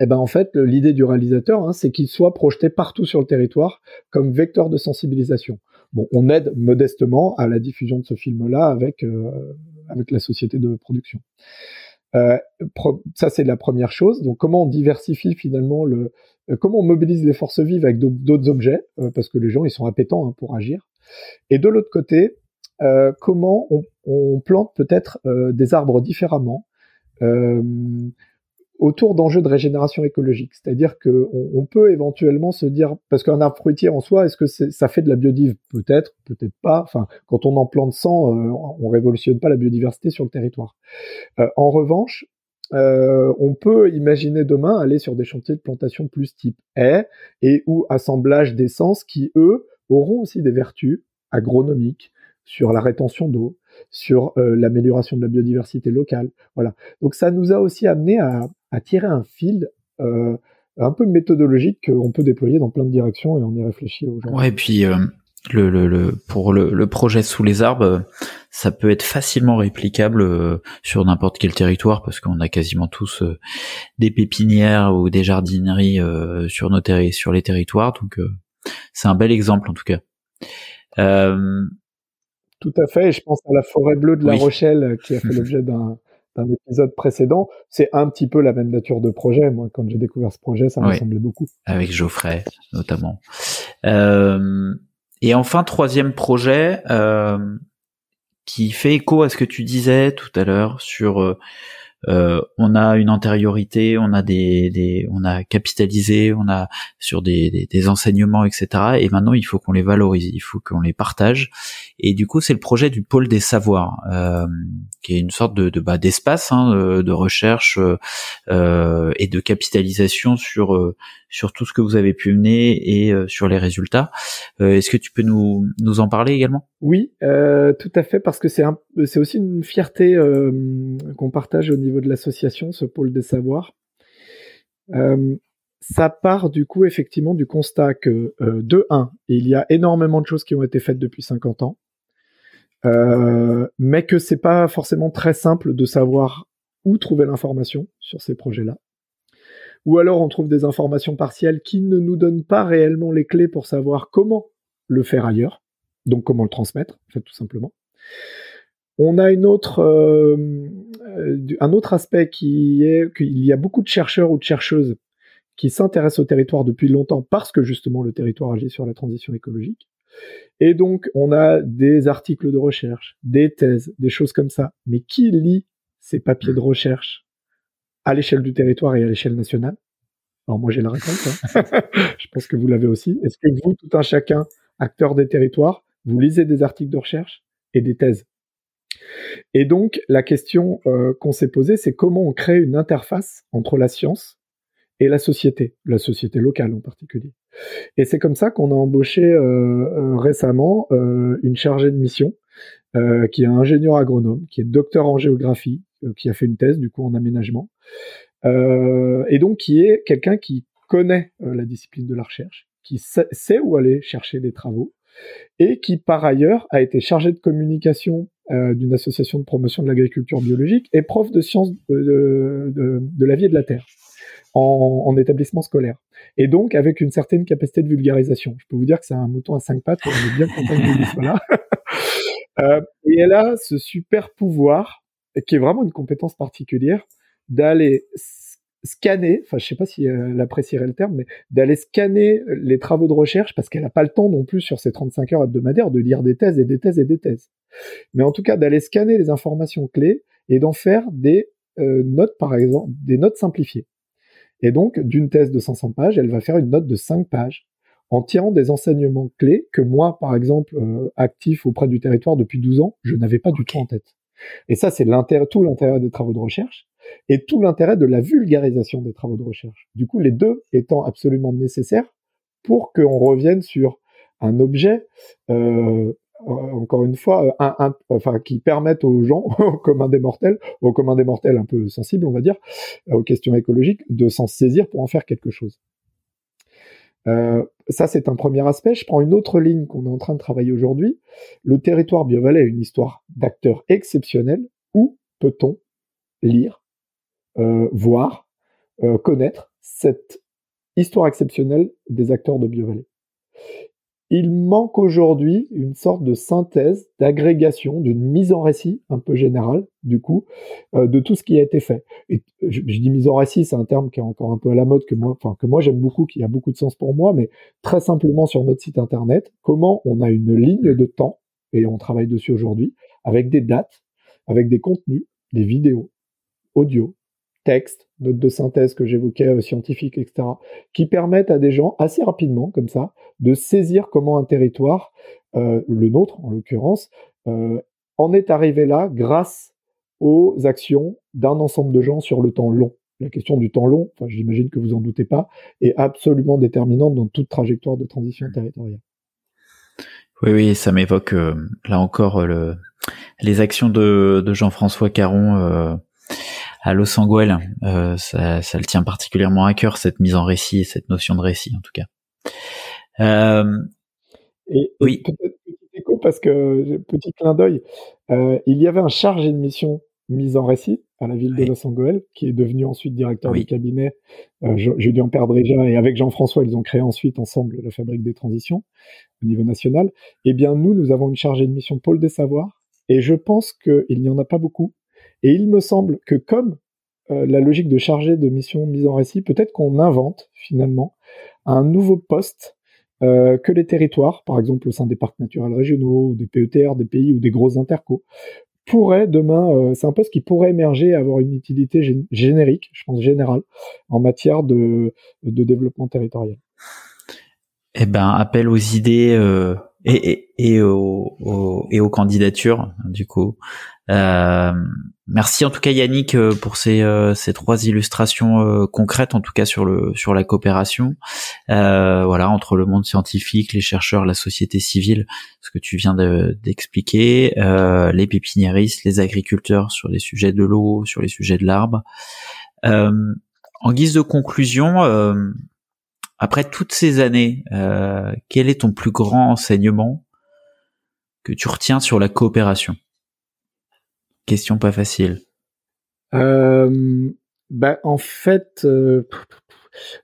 eh ben en fait, l'idée du réalisateur, hein, c'est qu'il soit projeté partout sur le territoire comme vecteur de sensibilisation. Bon, on aide modestement à la diffusion de ce film-là avec euh, avec la société de production. Euh, ça, c'est la première chose. Donc, comment on diversifie finalement le, euh, comment on mobilise les forces vives avec d'autres objets, euh, parce que les gens ils sont appétents hein, pour agir. Et de l'autre côté, euh, comment on, on plante peut-être euh, des arbres différemment autour d'enjeux de régénération écologique. C'est-à-dire que on, peut éventuellement se dire, parce qu'un arbre fruitier en soi, est-ce que ça fait de la biodive Peut-être, peut-être pas. Enfin, quand on en plante 100, on révolutionne pas la biodiversité sur le territoire. en revanche, euh, on peut imaginer demain aller sur des chantiers de plantation plus type haie et ou assemblage d'essences qui, eux, auront aussi des vertus agronomiques sur la rétention d'eau, sur euh, l'amélioration de la biodiversité locale. Voilà. Donc ça nous a aussi amené à, tirer un fil euh, un peu méthodologique qu'on peut déployer dans plein de directions et on y réfléchit aujourd'hui. Ouais, et puis le, le, le, pour le, le, projet sous les arbres, ça peut être facilement réplicable euh, sur n'importe quel territoire parce qu'on a quasiment tous euh, des pépinières ou des jardineries euh, sur nos sur les territoires. Donc c'est un bel exemple en tout cas. Tout à fait. Je pense à la forêt bleue de La Rochelle qui a fait l'objet d'un d'un épisode précédent, c'est un petit peu la même nature de projet. Moi, quand j'ai découvert ce projet, ça me semblait beaucoup. Avec Geoffrey, notamment. Euh, et enfin, troisième projet euh, qui fait écho à ce que tu disais tout à l'heure sur euh, euh, on a une antériorité, on a des, des, on a capitalisé, on a sur des, des, des enseignements, etc. Et maintenant, il faut qu'on les valorise, il faut qu'on les partage. Et du coup, c'est le projet du pôle des savoirs, euh, qui est une sorte de, de bah, d'espace hein, de, de, recherche euh, et de capitalisation sur euh, sur tout ce que vous avez pu mener et euh, sur les résultats. Est-ce que tu peux nous nous en parler également? Oui, tout à fait, parce que c'est c'est aussi une fierté qu'on partage au niveau de l'association, ce pôle des savoirs. Euh, ça part du coup effectivement du constat que euh, de 1, il y a énormément de choses qui ont été faites depuis 50 ans, euh, mais que c'est pas forcément très simple de savoir où trouver l'information sur ces projets-là. Ou alors on trouve des informations partielles qui ne nous donnent pas réellement les clés pour savoir comment le faire ailleurs, donc comment le transmettre, en fait, tout simplement. On a une autre, euh, un autre aspect qui est qu'il y a beaucoup de chercheurs ou de chercheuses qui s'intéressent au territoire depuis longtemps parce que justement le territoire agit sur la transition écologique. Et donc on a des articles de recherche, des thèses, des choses comme ça. Mais qui lit ces papiers de recherche à l'échelle du territoire et à l'échelle nationale? Alors moi j'ai la réponse. Hein. Je pense que vous l'avez aussi. Est-ce que vous, tout un chacun, acteur des territoires, vous lisez des articles de recherche et des thèses? Et donc, la question euh, qu'on s'est posée, c'est comment on crée une interface entre la science et la société, la société locale en particulier. Et c'est comme ça qu'on a embauché euh, euh, récemment une chargée de mission qui est ingénieur agronome, qui est docteur en géographie, qui a fait une thèse du coup en aménagement, et donc qui est quelqu'un qui connaît la discipline de la recherche, qui sait où aller chercher les travaux, et qui par ailleurs a été chargé de communication euh, d'une association de promotion de l'agriculture biologique et prof de sciences de, la vie et de la terre en, en, établissement scolaire. Et donc avec une certaine capacité de vulgarisation. Je peux vous dire que c'est un mouton à cinq pattes, on est bien content de vous voilà. euh, et elle a ce super pouvoir, qui est vraiment une compétence particulière, d'aller scanner, enfin je sais pas si elle apprécierait le terme, mais d'aller scanner les travaux de recherche parce qu'elle n'a pas le temps non plus sur ces 35 heures hebdomadaires de lire des thèses et des thèses et des thèses. Mais en tout cas d'aller scanner les informations clés et d'en faire des euh, notes par exemple, des notes simplifiées. Et donc d'une thèse de 500 pages, elle va faire une note de 5 pages en tirant des enseignements clés que moi par exemple euh, actif auprès du territoire depuis 12 ans, je n'avais pas du tout en tête. Et ça c'est l'intérêt tout l'intérêt des travaux de recherche et tout l'intérêt de la vulgarisation des travaux de recherche. Du coup, les deux étant absolument nécessaires pour qu'on revienne sur un objet, euh, encore une fois, enfin, qui permette aux gens, au commun des mortels, au commun des mortels un peu sensibles, on va dire, aux questions écologiques, de s'en saisir pour en faire quelque chose. Euh, ça, c'est un premier aspect. Je prends une autre ligne qu'on est en train de travailler aujourd'hui. Le territoire Biovalais a une histoire d'acteurs exceptionnels. Où peut-on lire euh, voir, euh, connaître cette histoire exceptionnelle des acteurs de BioValley. Il manque aujourd'hui une sorte de synthèse, d'agrégation, d'une mise en récit un peu générale, du coup, euh, de tout ce qui a été fait. Et je, dis mise en récit, c'est un terme qui est encore un peu à la mode que moi, enfin que moi j'aime beaucoup, qui a beaucoup de sens pour moi, mais très simplement sur notre site internet, comment on a une ligne de temps et on travaille dessus aujourd'hui avec des dates, avec des contenus, des vidéos, audio, textes, notes de synthèse que j'évoquais, euh, scientifiques, etc., qui permettent à des gens assez rapidement, comme ça, de saisir comment un territoire, euh, le nôtre en l'occurrence, euh, en est arrivé là grâce aux actions d'un ensemble de gens sur le temps long. La question du temps long, enfin, j'imagine que vous en doutez pas, est absolument déterminante dans toute trajectoire de transition territoriale. Oui, oui, ça m'évoque là encore le, les actions de, de Jean-François Caron à Los Angeles. Euh, ça, ça, le tient particulièrement à cœur cette mise en récit et cette notion de récit en tout cas. Euh, et, oui. Peut-être petit écho parce que petit clin d'œil, euh, il y avait un chargé de mission mise en récit à la ville de Los Angeles, qui est devenu ensuite directeur du cabinet. Euh, Julien Perdreja et avec Jean-François, ils ont créé ensuite ensemble la Fabrique des Transitions au niveau national. Eh bien, nous, nous avons une chargée de mission pôle des savoirs, et je pense qu'il n'y en a pas beaucoup et il me semble que comme euh, la logique de chargé de mission mise en récit, peut-être qu'on invente finalement un nouveau poste euh, que les territoires, par exemple au sein des parcs naturels régionaux, ou des PETR, des pays ou des gros intercos, pourraient demain, euh, c'est un poste qui pourrait émerger et avoir une utilité générique, je pense générale, en matière de, de développement territorial. Eh ben, appel aux idées et, et, aux, et aux candidatures, du coup. Euh, merci en tout cas Yannick euh, pour ces, euh, ces trois illustrations concrètes en tout cas sur le sur la coopération voilà entre le monde scientifique les chercheurs la société civile ce que tu viens d'expliquer les pépiniéristes les agriculteurs sur les sujets de l'eau sur les sujets de l'arbre en guise de conclusion après toutes ces années quel est ton plus grand enseignement que tu retiens sur la coopération? Question pas facile. Euh, bah, en fait, euh,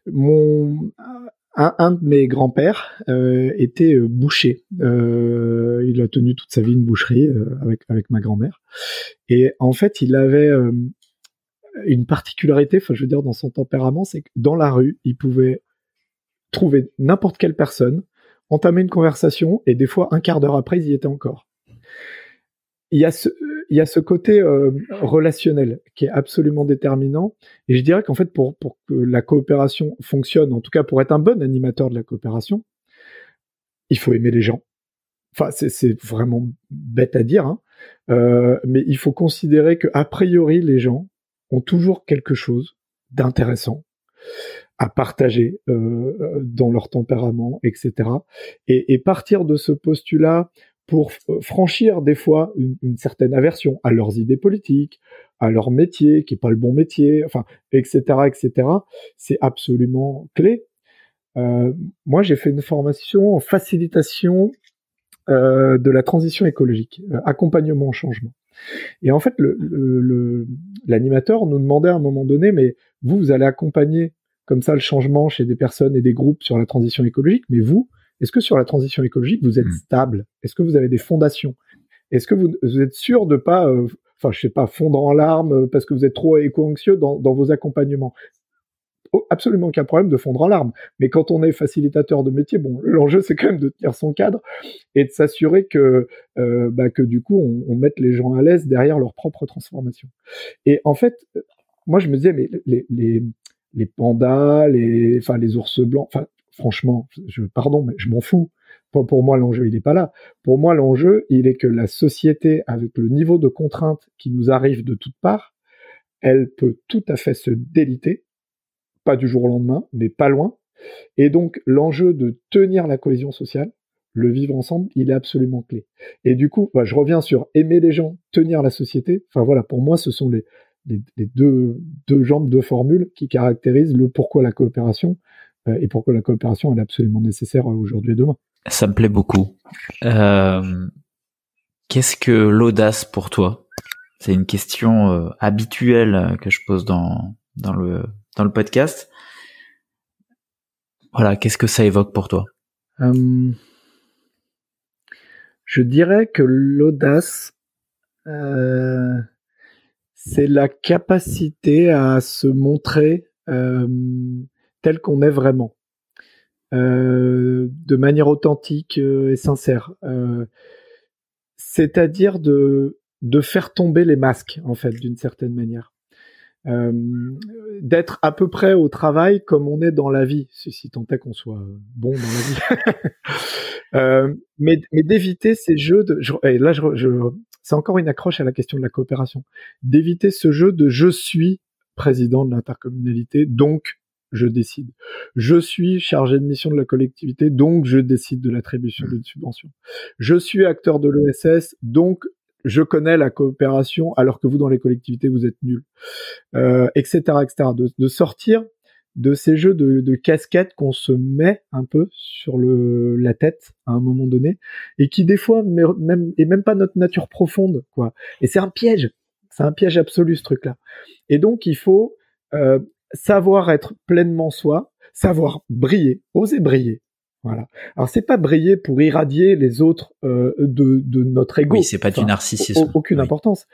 mon un, de mes grands-pères euh, était euh, boucher. il a tenu toute sa vie une boucherie avec avec ma grand-mère. Et en fait, il avait une particularité, enfin, je veux dire, dans son tempérament, c'est que dans la rue, il pouvait trouver n'importe quelle personne, entamer une conversation, et des fois, un quart d'heure après, ils y étaient encore. Il y a ce, côté euh, relationnel qui est absolument déterminant. Et je dirais qu'en fait, pour, pour que la coopération fonctionne, en tout cas pour être un bon animateur de la coopération, il faut aimer les gens. Enfin, c'est vraiment bête à dire, hein. euh, mais il faut considérer que a priori les gens ont toujours quelque chose d'intéressant à partager euh, dans leur tempérament, etc. Et, et, partir de ce postulat pour franchir des fois une, certaine aversion à leurs idées politiques, à leur métier, qui est pas le bon métier, enfin, etc., etc. C'est absolument clé. Euh, moi, j'ai fait une formation en facilitation euh, de la transition écologique, euh, accompagnement au changement. Et en fait, l'animateur le, nous demandait à un moment donné, mais vous, vous allez accompagner comme ça le changement chez des personnes et des groupes sur la transition écologique, mais vous, est-ce que sur la transition écologique, vous êtes hmm. stable? Est-ce que vous avez des fondations? Est-ce que vous, êtes sûr de pas, euh, enfin, je sais pas, fondre en larmes euh, parce que vous êtes trop éco-anxieux dans, vos accompagnements? Oh, absolument aucun problème de fondre en larmes. Mais quand on est facilitateur de métier, bon, l'enjeu c'est quand même de tenir son cadre et de s'assurer que, euh, bah, que du coup on, on mette les gens à l'aise derrière leur propre transformation. Et en fait, moi je me disais mais les, les, les pandas, les, enfin les ours blancs, enfin franchement, je, pardon, mais je m'en fous. Pour, moi, l'enjeu, il n'est pas là. Pour moi, l'enjeu, il est que la société, avec le niveau de contrainte qui nous arrive de toutes parts, elle peut tout à fait se déliter, pas du jour au lendemain, mais pas loin. Et donc, l'enjeu de tenir la cohésion sociale, le vivre ensemble, il est absolument clé. Et du coup, bah, je reviens sur aimer les gens, tenir la société. Enfin voilà, pour moi, ce sont les, les, deux, deux jambes, deux formules qui caractérisent le pourquoi la coopération euh, et pourquoi la coopération est absolument nécessaire aujourd'hui et demain. Ça me plaît beaucoup. Euh, qu'est-ce que l'audace pour toi? C'est une question euh, habituelle que je pose dans dans le dans le podcast. Voilà, qu'est-ce que ça évoque pour toi? Je dirais que l'audace, euh, c'est la capacité à se montrer euh, tel qu'on est vraiment, euh, de manière authentique et sincère. C'est-à-dire de de faire tomber les masques, en fait, d'une certaine manière. Euh, d'être à peu près au travail comme on est dans la vie, si tant est qu'on soit bon dans la vie. euh, mais mais d'éviter ces jeux de, je, et là je, je c'est encore une accroche à la question de la coopération, d'éviter ce jeu de je suis président de l'intercommunalité, donc je décide. Je suis chargé de mission de la collectivité, donc je décide de l'attribution d'une subvention. Je suis acteur de l'ESS, donc je connais la coopération alors que vous dans les collectivités vous êtes nuls, euh, etc., etc. De, de, sortir de ces jeux de, de casquettes qu'on se met un peu sur le, la tête à un moment donné et qui des fois même et même pas notre nature profonde quoi. Et c'est un piège, c'est un piège absolu ce truc-là. Et donc il faut euh, savoir être pleinement soi, savoir briller, oser briller, voilà. Alors c'est pas briller pour irradier les autres euh, de, de notre ego. Oui, c'est pas du narcissisme. Aucune importance.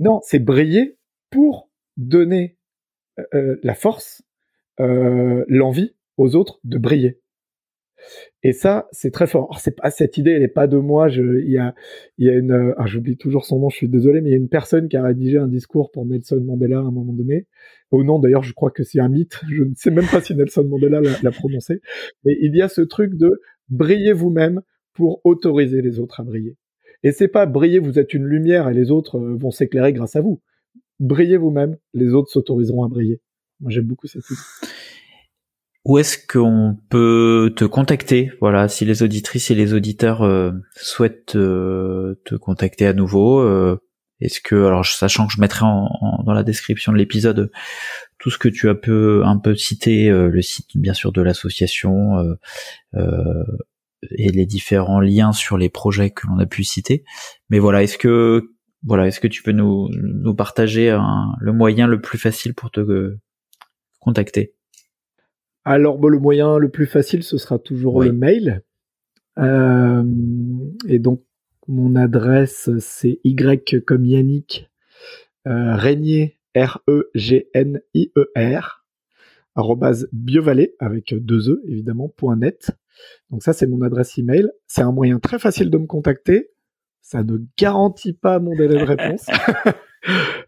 Non, c'est briller pour donner euh, euh, la force, euh, l'envie aux autres de briller. Et ça, c'est très fort. C'est pas cette idée, elle est pas de moi. Il y a, une, ah, j'oublie toujours son nom, je suis désolé, mais il y a une personne qui a rédigé un discours pour Nelson Mandela à un moment donné. Au nom, d'ailleurs, je crois que c'est un mythe. Je ne sais même pas si Nelson Mandela l'a prononcé. Mais il y a ce truc de briller vous-même pour autoriser les autres à briller. Et c'est pas briller, vous êtes une lumière et les autres vont s'éclairer grâce à vous. Brillez vous-même, les autres s'autoriseront à briller. Moi, j'aime beaucoup cette idée. Où est-ce qu'on peut te contacter Voilà, si les auditrices et les auditeurs euh, souhaitent euh, te contacter à nouveau, euh, est-ce que, alors sachant que je mettrai en, dans la description de l'épisode tout ce que tu as peu un peu cité, le site bien sûr de l'association et les différents liens sur les projets que l'on a pu citer, mais voilà, est-ce que voilà, est-ce que tu peux nous nous partager le moyen le plus facile pour te contacter? Alors, le moyen le plus facile, ce sera toujours le mail. Euh, et donc, mon adresse, c'est Y comme Yannick, euh, Régnier, R-E-G-N-I-E-R, arrobase biovalet, avec deux E, évidemment, point net. Donc ça, c'est mon adresse email. C'est un moyen très facile de me contacter. Ça ne garantit pas mon délai de réponse.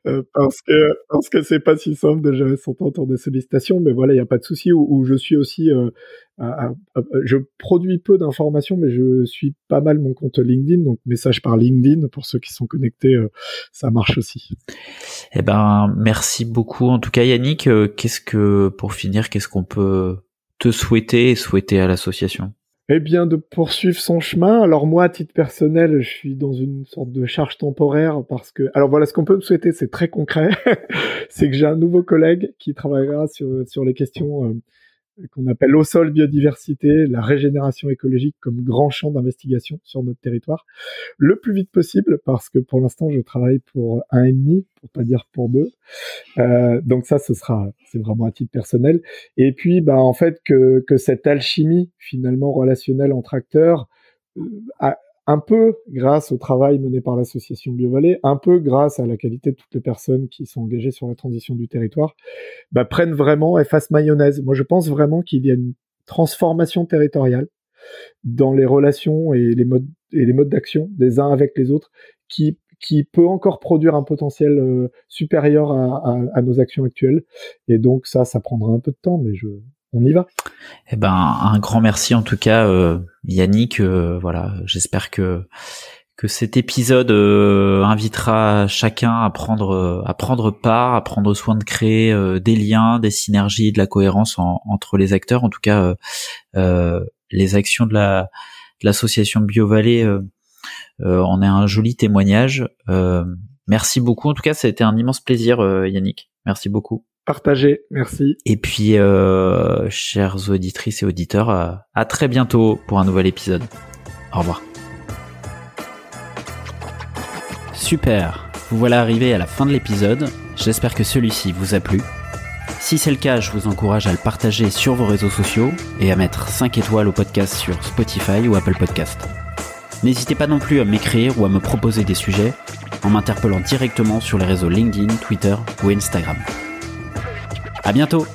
Euh, parce que parce que c'est pas si simple de gérer son temps autour des sollicitations, mais voilà, il y a pas de souci. Où, je suis aussi, euh, je produis peu d'informations, mais je suis pas mal mon compte LinkedIn, donc message par LinkedIn pour ceux qui sont connectés, euh, ça marche aussi. Eh ben, merci beaucoup. En tout cas, Yannick, qu'est-ce que pour finir, qu'est-ce qu'on peut te souhaiter et souhaiter à l'association? Eh bien, de poursuivre son chemin. Alors moi, à titre personnel, je suis dans une sorte de charge temporaire parce que, alors voilà, ce qu'on peut me souhaiter, c'est très concret, c'est que j'ai un nouveau collègue qui travaillera sur sur les questions euh, qu'on appelle au sol biodiversité, la régénération écologique comme grand champ d'investigation sur notre territoire, le plus vite possible, parce que pour l'instant je travaille pour un et demi, pour pas dire pour deux. Euh, donc ça, ce sera, c'est vraiment à titre personnel. Et puis, bah en fait que que cette alchimie finalement relationnelle entre acteurs euh, un peu grâce au travail mené par l'association BioVallée, un peu grâce à la qualité de toutes les personnes qui sont engagées sur la transition du territoire, bah, prennent vraiment et fassent mayonnaise. Moi, je pense vraiment qu'il y a une transformation territoriale dans les relations et les modes et les modes d'action des uns avec les autres qui qui peut encore produire un potentiel euh, supérieur à, à, à, nos actions actuelles. Et donc ça, ça prendra un peu de temps, mais je, on y va. Eh ben, un grand merci en tout cas, euh, Yannick. Euh, voilà, j'espère que que cet épisode euh, invitera chacun à prendre à prendre part, à prendre soin de créer des liens, des synergies, de la cohérence entre les acteurs. En tout cas, les actions de la de l'association BioVallée en est un joli témoignage. merci beaucoup. En tout cas, ça a été un immense plaisir, Yannick. Merci beaucoup partagé. Merci. Et puis, euh, chers auditrices et auditeurs, euh, à très bientôt pour un nouvel épisode. Au revoir. Super, vous voilà arrivé à la fin de l'épisode. J'espère que celui-ci vous a plu. Si c'est le cas, je vous encourage à le partager sur vos réseaux sociaux et à mettre 5 étoiles au podcast sur Spotify ou Apple Podcast. N'hésitez pas non plus à m'écrire ou à me proposer des sujets en m'interpellant directement sur les réseaux LinkedIn, Twitter ou Instagram. À bientôt.